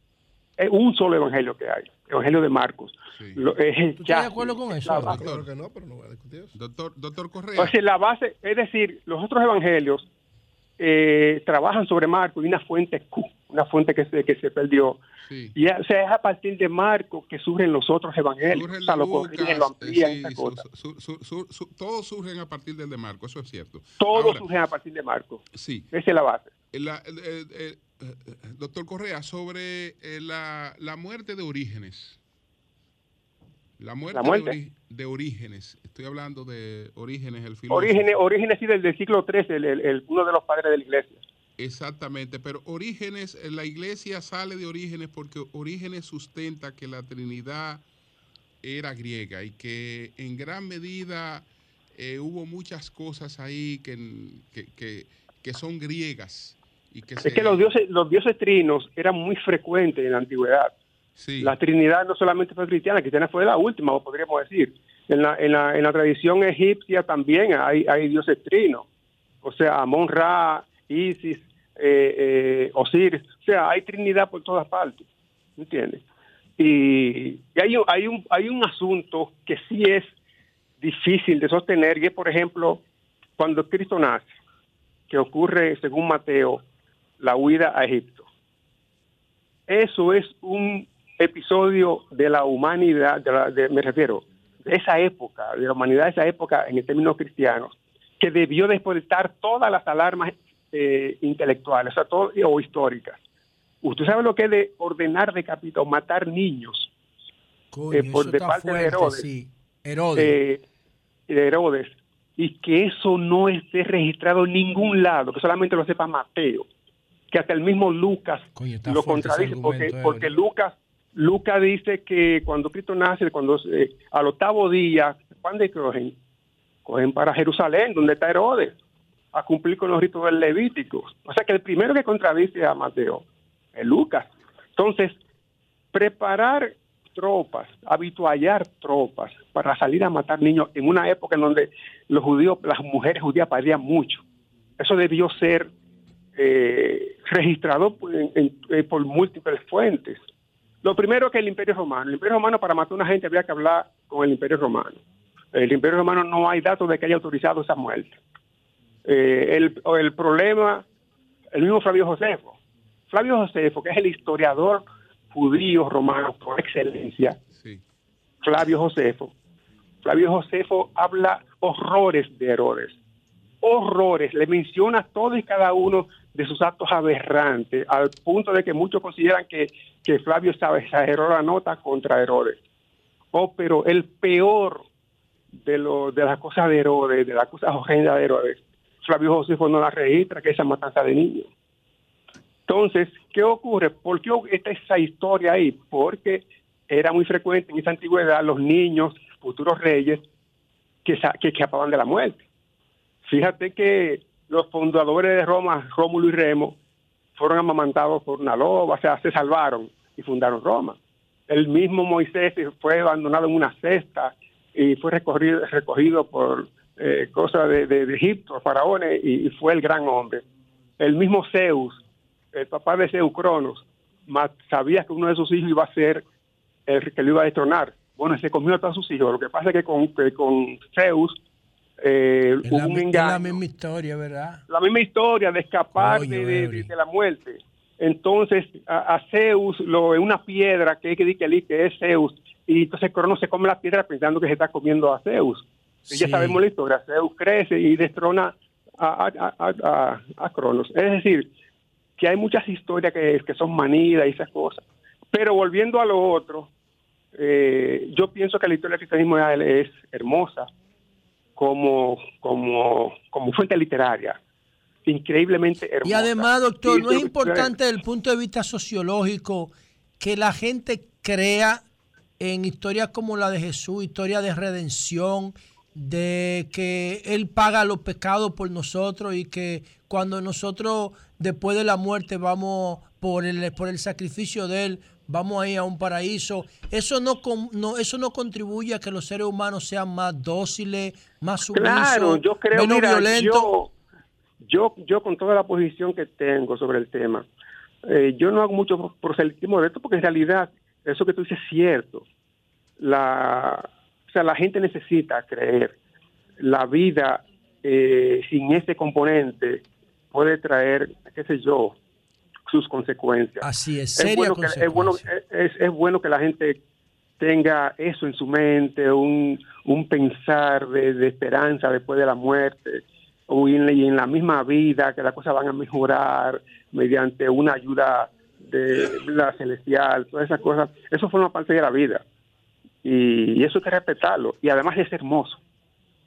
es un solo evangelio que hay, el evangelio de Marcos. Lo- es ya- de acuerdo con eso? base. Claro que no, pero no voy a discutir eso. Doctor, doctor Correa. O sea, la base, es decir, los otros evangelios eh, trabajan sobre Marcos y una fuente Q, una fuente que se, que se perdió. Y o sea, es a partir de Marcos que surgen los otros evangelios. Surge el o sea, de lo Lucas, corrigen, lo amplían, sí, esas su- cosas. su- su- su- su- todos surgen a partir del de Marco, eso es cierto. Todos Ahora, surgen a partir de Marcos. Sí. Esa es la base. la- eh, eh, eh, doctor Correa, sobre eh, la, la muerte de Orígenes. La muerte, ¿La muerte? De, Ori- de Orígenes. Estoy hablando de Orígenes, el filósofo. Orígenes, Orígenes sí, del, del siglo XIII, el, el- el- uno de los padres de la iglesia. Exactamente, pero Orígenes, eh, la iglesia sale de Orígenes porque Orígenes sustenta que la Trinidad era griega y que en gran medida eh, hubo muchas cosas ahí que, que, que- que son griegas. Y que Es se- que los dioses, los dioses trinos eran muy frecuentes en la antigüedad. La Trinidad no solamente fue cristiana, cristiana fue la última, podríamos decir. En la, en la, en la tradición egipcia también hay, hay dioses trinos. O sea, Amon Ra, Isis, eh, eh, Osiris. O sea, hay Trinidad por todas partes. ¿Entiendes? Y, y hay, hay, un, hay un asunto que sí es difícil de sostener, y es, por ejemplo, cuando Cristo nace, que ocurre, según Mateo, la huida a Egipto. Eso es un episodio de la humanidad, de la- de- me refiero, de esa época, de la humanidad de esa época en términos cristianos, que debió despertar todas las alarmas eh, intelectuales o, sea, todo- o históricas. ¿Usted sabe lo que es de ordenar decapitar matar niños Coño, eh, por de parte de Herodes? sí. Herodes. eh, de Herodes, y que eso no esté registrado en ningún lado, que solamente lo sepa Mateo, que hasta el mismo Lucas lo contradice, porque, porque Lucas, Lucas dice que cuando Cristo nace, cuando eh, al octavo día, ¿cuándo cogen? Cogen para Jerusalén, donde está Herodes, a cumplir con los ritos del Levítico. O sea que el primero que contradice a Mateo es Lucas. Entonces, preparar tropas, habituallar tropas para salir a matar niños en una época en donde los judíos, las mujeres judías parían mucho. Eso debió ser eh, registrado por, en- en- eh, por múltiples fuentes. Lo primero que el Imperio Romano. El Imperio Romano para matar a una gente había que hablar con el Imperio Romano. El Imperio Romano no hay datos de que haya autorizado esa muerte. Eh, el, el problema, el mismo Flavio Josefo. Flavio Josefo, que es el historiador judío romano por excelencia, Flavio Josefo. Flavio Josefo habla horrores de Herodes, horrores, le menciona todos y cada uno de sus actos aberrantes, al punto de que muchos consideran que, que Flavio sabe, exageró la nota contra Herodes. Oh, pero el peor de, lo, de las cosas de Herodes, de las cosas horrendas de Herodes, Flavio Josefo no la registra, que esa matanza de niños. Entonces, ¿qué ocurre? ¿Por qué está esa historia ahí? Porque era muy frecuente en esa antigüedad los niños, futuros reyes, que, que escapaban de la muerte. Fíjate que los fundadores de Roma, Rómulo y Remo, fueron amamantados por una loba, o sea, se salvaron y fundaron Roma. El mismo Moisés fue abandonado en una cesta y fue recogido, recogido por eh, cosas de, Egipto, faraones, y, y fue el gran hombre. El mismo Zeus, el papá de Zeus Cronos, sabía que uno de sus hijos iba a ser el que lo iba a destronar. Bueno, se comió a todos sus hijos. Lo que pasa es que con, que con Zeus eh, Es hubo la, un engaño la misma historia, ¿verdad? la misma historia de escapar de, de- Eury. de la muerte. Entonces, a, a Zeus, lo, una piedra que, que, que, que es Zeus, y entonces Cronos se come la piedra pensando que se está comiendo a Zeus. Y ya sabemos la historia, Zeus crece y destrona a, a, a, a- a Cronos. Es decir, que hay muchas historias que, que son manidas y esas cosas. Pero volviendo a lo otro, eh, yo pienso que la historia del cristianismo es hermosa como, como, como fuente literaria, increíblemente hermosa. Y además, doctor, ¿no es importante desde el punto de vista sociológico que la gente crea en historias como la de Jesús, historia de redención, de que Él paga los pecados por nosotros y que cuando nosotros después de la muerte vamos por el, por el sacrificio de Él, vamos a ir a un paraíso. Eso no, no, eso no contribuye a que los seres humanos sean más dóciles, más sumisos, Claro, yo creo, menos mira, violentos. yo, yo, yo con toda la posición que tengo sobre el tema, eh, yo no hago mucho proselitismo de esto porque en realidad eso que tú dices es cierto. La, o sea, la gente necesita creer. La vida eh, sin ese componente puede traer, qué sé yo, sus consecuencias. Así es, es bueno, que, es, bueno, es, es bueno que la gente tenga eso en su mente, un, un pensar de, de esperanza después de la muerte, o en, la- y en la misma vida, que las cosas van a mejorar mediante una ayuda de la celestial, todas esas cosas, eso forma parte de la vida. Y, y eso hay que respetarlo. Y además es hermoso,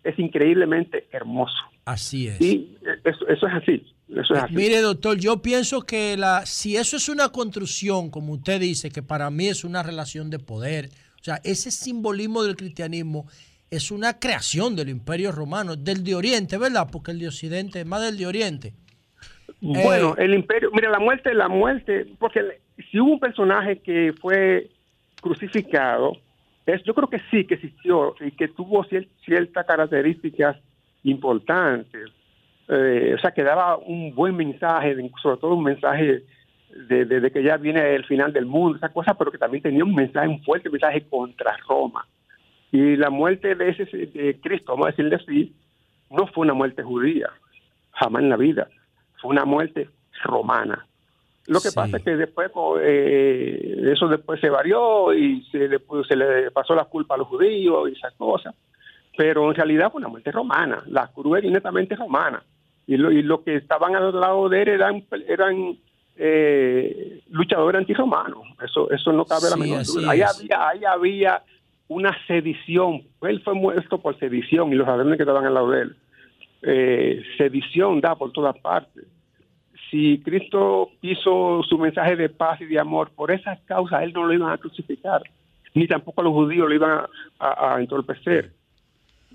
es increíblemente hermoso. Así es. Y eso, eso es así. Eso es así. Mire, doctor, yo pienso que la, si eso es una construcción, como usted dice, que para mí es una relación de poder, o sea, ese simbolismo del cristianismo es una creación del imperio romano, del de Oriente, ¿verdad? Porque el de Occidente es más del de Oriente. Bueno, Eh, el imperio, mira, la muerte, la muerte, porque si hubo un personaje que fue crucificado, es, yo creo que sí, que existió y que tuvo cier- ciertas características importantes. Eh, o sea, que daba un buen mensaje, sobre todo un mensaje de, de- de que ya viene el final del mundo, esa cosa, pero que también tenía un mensaje, un fuerte mensaje contra Roma. Y la muerte de ese de Cristo, vamos a decirle así, no fue una muerte judía, jamás en la vida. Fue una muerte romana. Lo que pasa es que después eh, eso después se varió y se le, se le pasó la culpa a los judíos y esas cosas. Pero en realidad fue una muerte romana. La cruz era netamente romana. Y lo, y lo que estaban al lado de él eran, eran eh, luchadores antirromanos. Eso, eso no cabe la menor duda. Ahí había, ahí había una sedición. Él fue muerto por sedición y los ladrones que estaban al lado de él. Eh, sedición da por todas partes. Si Cristo hizo su mensaje de paz y de amor, por esas causas él no lo iban a crucificar, ni tampoco a los judíos lo iban a, a- a entorpecer.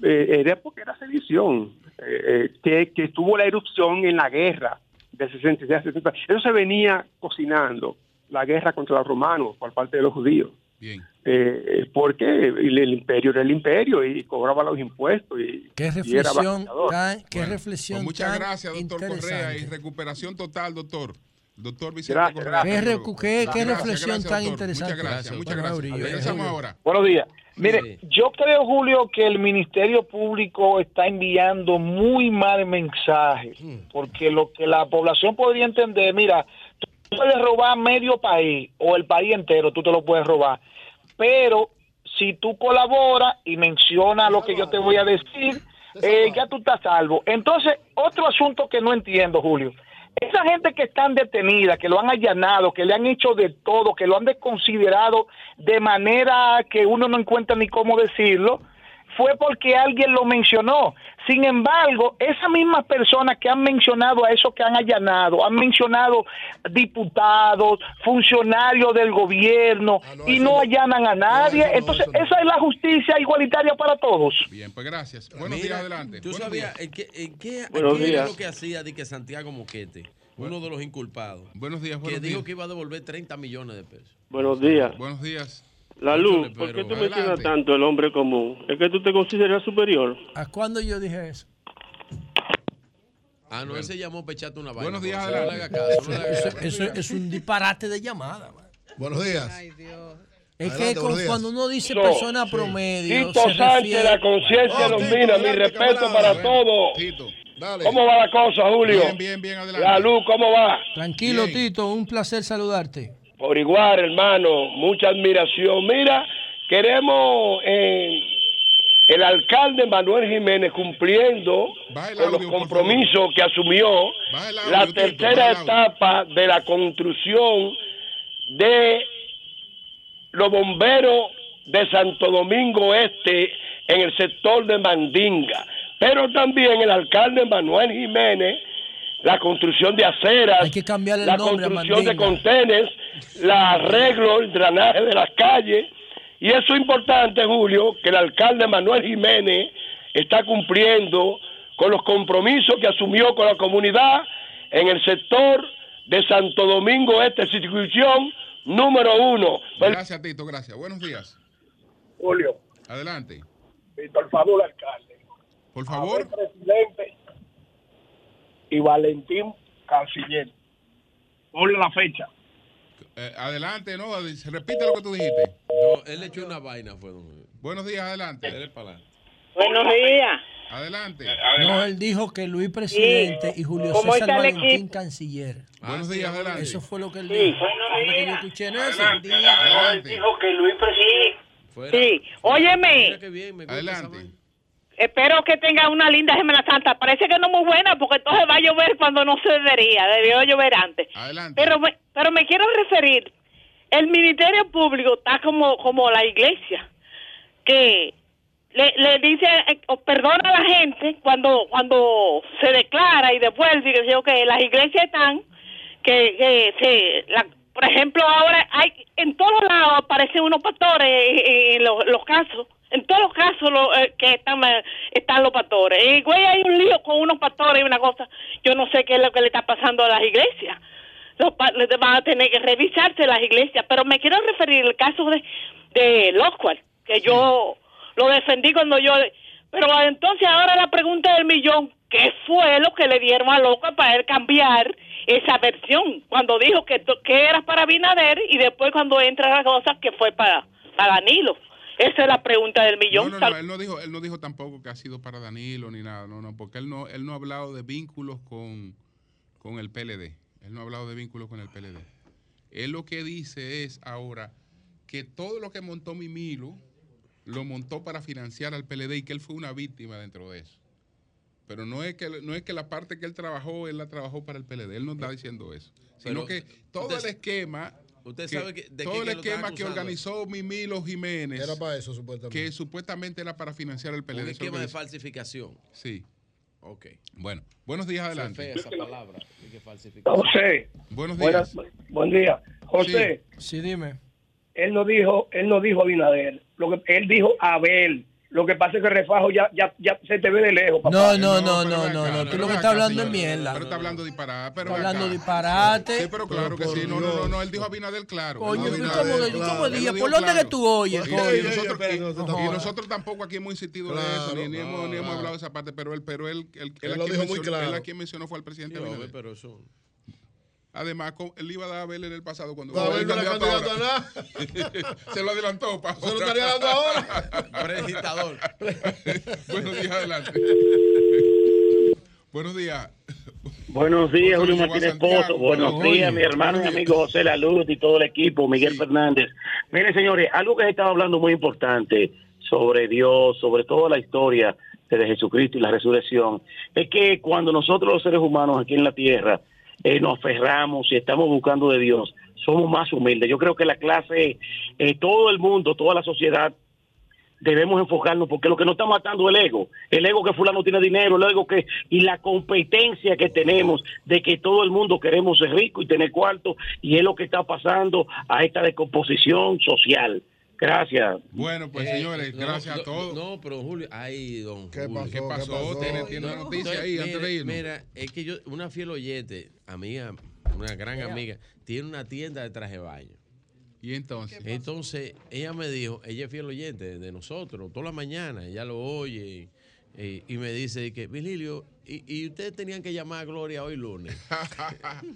Eh, era porque era sedición, eh, eh, que, que tuvo la erupción en la guerra del 66 al 70. Eso se venía cocinando, la guerra contra los romanos por parte de los judíos. Bien. Eh, porque el, el imperio era el imperio y cobraba los impuestos. Y, Qué y era reflexión, vaciador. tan- qué Bueno, reflexión pues muchas tan gracias, doctor Correa, y recuperación total, doctor. Doctor Vicente Gracias, Correa. Qué, qué- Gracias, reflexión gracias, tan doctor. interesante. Muchas gracias, muchas Bueno, gracias. Ahora. Buenos días. Mire, yo creo, Julio, que el Ministerio Público está enviando muy mal mensaje, porque lo que la población podría entender, mira, tú puedes robar medio país o el país entero, tú te lo puedes robar, pero si tú colaboras y mencionas lo que yo te voy a decir, eh, ya tú estás salvo. Entonces, otro asunto que no entiendo, Julio. Esa gente que están detenida, que lo han allanado, que le han hecho de todo, que lo han desconsiderado de manera que uno no encuentra ni cómo decirlo, fue porque alguien lo mencionó. Sin embargo, esas mismas personas que han mencionado a esos que han allanado, han mencionado diputados, funcionarios del gobierno y no allanan a nadie. Entonces, esa es la justicia igualitaria para todos. Bien, pues gracias. Buenos días, adelante. ¿Tú sabías en qué, en qué- Buenos qué era lo que hacía de que Santiago Moquete, uno de los inculpados? Buenos días, Que buenos dijo días. que iba a devolver 30 millones de pesos. Buenos días. Buenos días. La luz, ¿por qué tú Adelante. mencionas tanto el hombre común? ¿Es que tú te consideras superior? ¿A cuándo yo dije eso? Ah, no, ese llamó pechate una vaina. Buenos días, no le adelante. haga caso, no le haga Eso, caso. eso es un disparate de llamada. man. Buenos días. Es Adelante, que con- buenos días. cuando uno dice So, persona sí. promedio. Tito se Sánchez, refiere- la conciencia Oh, domina. Mi respeto para todos. ¿Cómo va la cosa, Julio? Bien, bien, bien, adelante. La luz, ¿cómo va? Tranquilo, Tito, un placer saludarte. Por igual, hermano, mucha admiración. Mira, queremos eh, el alcalde Manuel Jiménez cumpliendo con los compromisos que asumió la tercera etapa de la construcción de los bomberos de Santo Domingo Este en el sector de Mandinga. Pero también el alcalde Manuel Jiménez, la construcción de aceras, Hay que cambiarle el la nombre a construcción de contenes, la arreglo, el drenaje de las calles. Y eso es importante, Julio, que el alcalde Manuel Jiménez está cumpliendo con los compromisos que asumió con la comunidad en el sector de Santo Domingo Este, circunscripción número uno. Gracias, Tito, gracias. Buenos días. Julio, Adelante. por favor, alcalde. Por favor. presidente y Valentín canciller. Ponle la fecha. Eh, adelante, no, repite lo que tú dijiste. No, él le echó una vaina, fue. Buenos días, adelante. Buenos días. Adelante. No, él dijo que Luis presidente y Julio ¿Cómo César Valentín canciller. Buenos días, adelante. Eso fue lo que él Sí. dijo. Lo que yo escuché, ¿no? Eso. Adelante. que Luis presidente. Sí, óyeme. Adelante. Espero que tenga una linda Semana Santa. Parece que no muy buena porque entonces va a llover cuando no se debería. Debió llover antes. Adelante. Pero me, pero me quiero referir. El Ministerio Público está como, como la iglesia. Que le, le dice, eh, perdona a la gente cuando cuando se declara y devuelve. Y que, las iglesias están que, que se, la- por ejemplo, ahora hay en todos lados aparecen unos pastores eh, en los, los casos. En todos los casos lo, eh, que están, eh, están los pastores. Y güey, hay un lío con unos pastores y una cosa. Yo no sé qué es lo que le está pasando a las iglesias. Los van a tener que revisarse las iglesias. Pero me quiero referir al caso de, de Loscual, que yo lo defendí cuando yo... Pero entonces ahora la pregunta del millón, ¿qué fue lo que le dieron a Loscual para él cambiar esa versión? Cuando dijo que, que era para Binader y después cuando entra la cosa que fue para, para Danilo. Esa es la pregunta del millón. No, no, él no dijo, él no dijo tampoco que ha sido para Danilo ni nada, no, no, porque él no, él no ha hablado de vínculos con, con el PLD. Él no ha hablado de vínculos con el PLD. Él lo que dice es ahora que todo lo que montó Mimilo lo montó para financiar al PLD y que él fue una víctima dentro de eso. Pero no es que no es que la parte que él trabajó, él la trabajó para el PLD. Él no está diciendo eso. Sino Pero que todo el esquema usted que- sabe que- de todo qué el esquema que organizó Mimilo Jiménez Era para eso, supuestamente. que supuestamente era para financiar el PLD. Un esquema que de falsificación. Sí. Ok. Bueno, buenos días, adelante. fea esa palabra. que falsificación. José. Buenos Buenas- días. buen día. José, Sí, dime. él no dijo, él no dijo Abinader. Lo que él dijo Abel. Lo que pasa es que Refajo ya, ya, ya se te ve de lejos, papá. No, no, no, no, no, no. Tú lo que estás hablando es mierda. Pero está hablando disparate. Pero hablando acá. disparate. Sí, pero claro que sí. No, no, no, no. Él dijo Abinader claro. Oye, Él dijo ¿y Abinader, cómo que- claro. cómo Él dije? lo ¿Por dónde que tú oyes, y nosotros, Espérate, y- no te y jodas. nosotros tampoco aquí hemos insistido de eso, ni, ni hemos, ni hemos hablado de esa parte, pero él, pero él, él, él, Él a lo quien dijo muy mencionó- claro. él a quien mencionó fue al presidente Abinader. pero eso. Además, él iba a dar a Abel en el pasado cuando No, Abel no era candidato ahora. Se lo adelantó para Se lo estaría dando ahora. Predictador. Buenos días, adelante. Buenos días. Buenos días, José Julio a Martínez. Pozo. Buenos Oye, días, mi hermano y amigo José La Luz y todo el equipo, Miguel Fernández. Miren, señores, algo que se estaba hablando muy importante sobre Dios, sobre toda la historia de Jesucristo y la resurrección, es que cuando nosotros los seres humanos aquí en la tierra eh, nos aferramos y estamos buscando de Dios, somos más humildes. Yo creo que la clase, eh, todo el mundo, toda la sociedad debemos enfocarnos porque lo que nos está matando es el ego, el ego que fulano tiene dinero, el ego que y la competencia que tenemos de que todo el mundo queremos ser rico y tener cuarto y es lo que está pasando a esta descomposición social. Gracias. Bueno, pues Eh, señores, no, gracias no, a todos. No, pero Julio, ay, don ¿Qué Julio. pasó? ¿Qué pasó? ¿Tiene- tiene una noticia ahí antes de irnos? Mira, es que yo, una fiel oyente, amiga, una gran amiga, tiene una tienda de traje de baño. ¿Y entonces? Entonces, ella me dijo, ella es fiel oyente de nosotros, toda la mañana, ella lo oye y, y me dice que, Virgilio, y, y ustedes tenían que llamar a Gloria hoy lunes.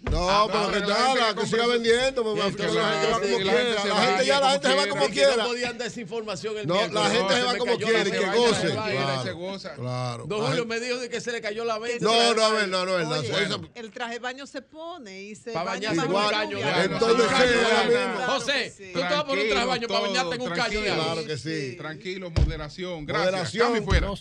No, pero que nada, que siga vendiendo. que la gente va como quiera. La gente ya, la gente se va como quiera. No podían dar esa información el No, miércoles. la gente se va como quiera y que goce. Claro. Don Julio me dijo de que se le cayó la venta. No, no, a ver, no, no, es verdad. Oye, Eso- el traje de baño se pone y se Para baña bañarse con un caño. Entonces. José, tú te vas a poner un traje de baño para bañarte con un caño Claro que sí. Tranquilo, moderación. Gracias. Moderación. Fuera.